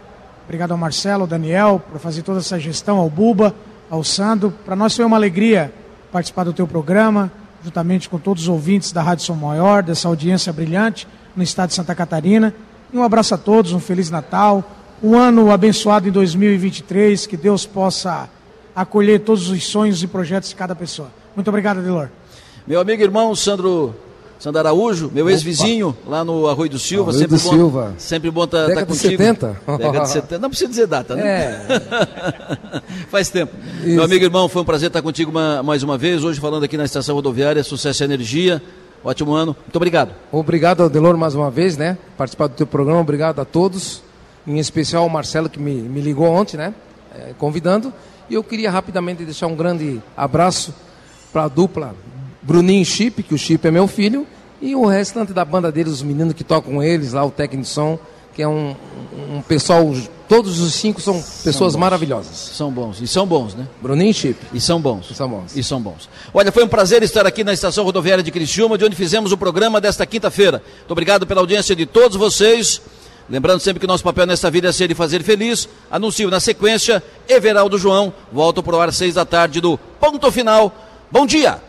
Obrigado ao Marcelo, ao Daniel, por fazer toda essa gestão, ao Buba, ao Sandro. Para nós foi uma alegria participar do teu programa, juntamente com todos os ouvintes da Rádio Som Maior, dessa audiência brilhante no estado de Santa Catarina. E um abraço a todos, um Feliz Natal, um ano abençoado em 2023, que Deus possa acolher todos os sonhos e projetos de cada pessoa. Muito obrigado, Delor. Meu amigo e irmão Sandro, Sandro Araújo, meu ex-vizinho lá no Arroio do Silva. Arroio sempre do bom, Silva. Sempre bom estar tá, tá de contigo. 70? Década de 70. Não precisa dizer data, né? É. [LAUGHS] Faz tempo. Meu amigo irmão, foi um prazer estar contigo uma- mais uma vez. Hoje falando aqui na estação rodoviária, Sucesso e Energia. Ótimo ano. Muito obrigado. Obrigado, Adelor, mais uma vez, né? Participar do teu programa, obrigado a todos. Em especial ao Marcelo, que me, me ligou ontem, né? É, convidando. E eu queria rapidamente deixar um grande abraço para a dupla Bruninho e Chip, que o Chip é meu filho, e o restante da banda deles, os meninos que tocam com eles, lá o técnico de som, que é um, um pessoal, todos os cinco são pessoas bons. maravilhosas. São bons. E são bons, né? Bruninho e Chip. E são bons. E são bons. E são bons. Olha, foi um prazer estar aqui na Estação Rodoviária de Criciúma, de onde fizemos o programa desta quinta-feira. Muito obrigado pela audiência de todos vocês. Lembrando sempre que nosso papel nesta vida é ser e fazer feliz. Anuncio na sequência, Everaldo João, volta para o ar seis da tarde do Ponto Final. Bom dia!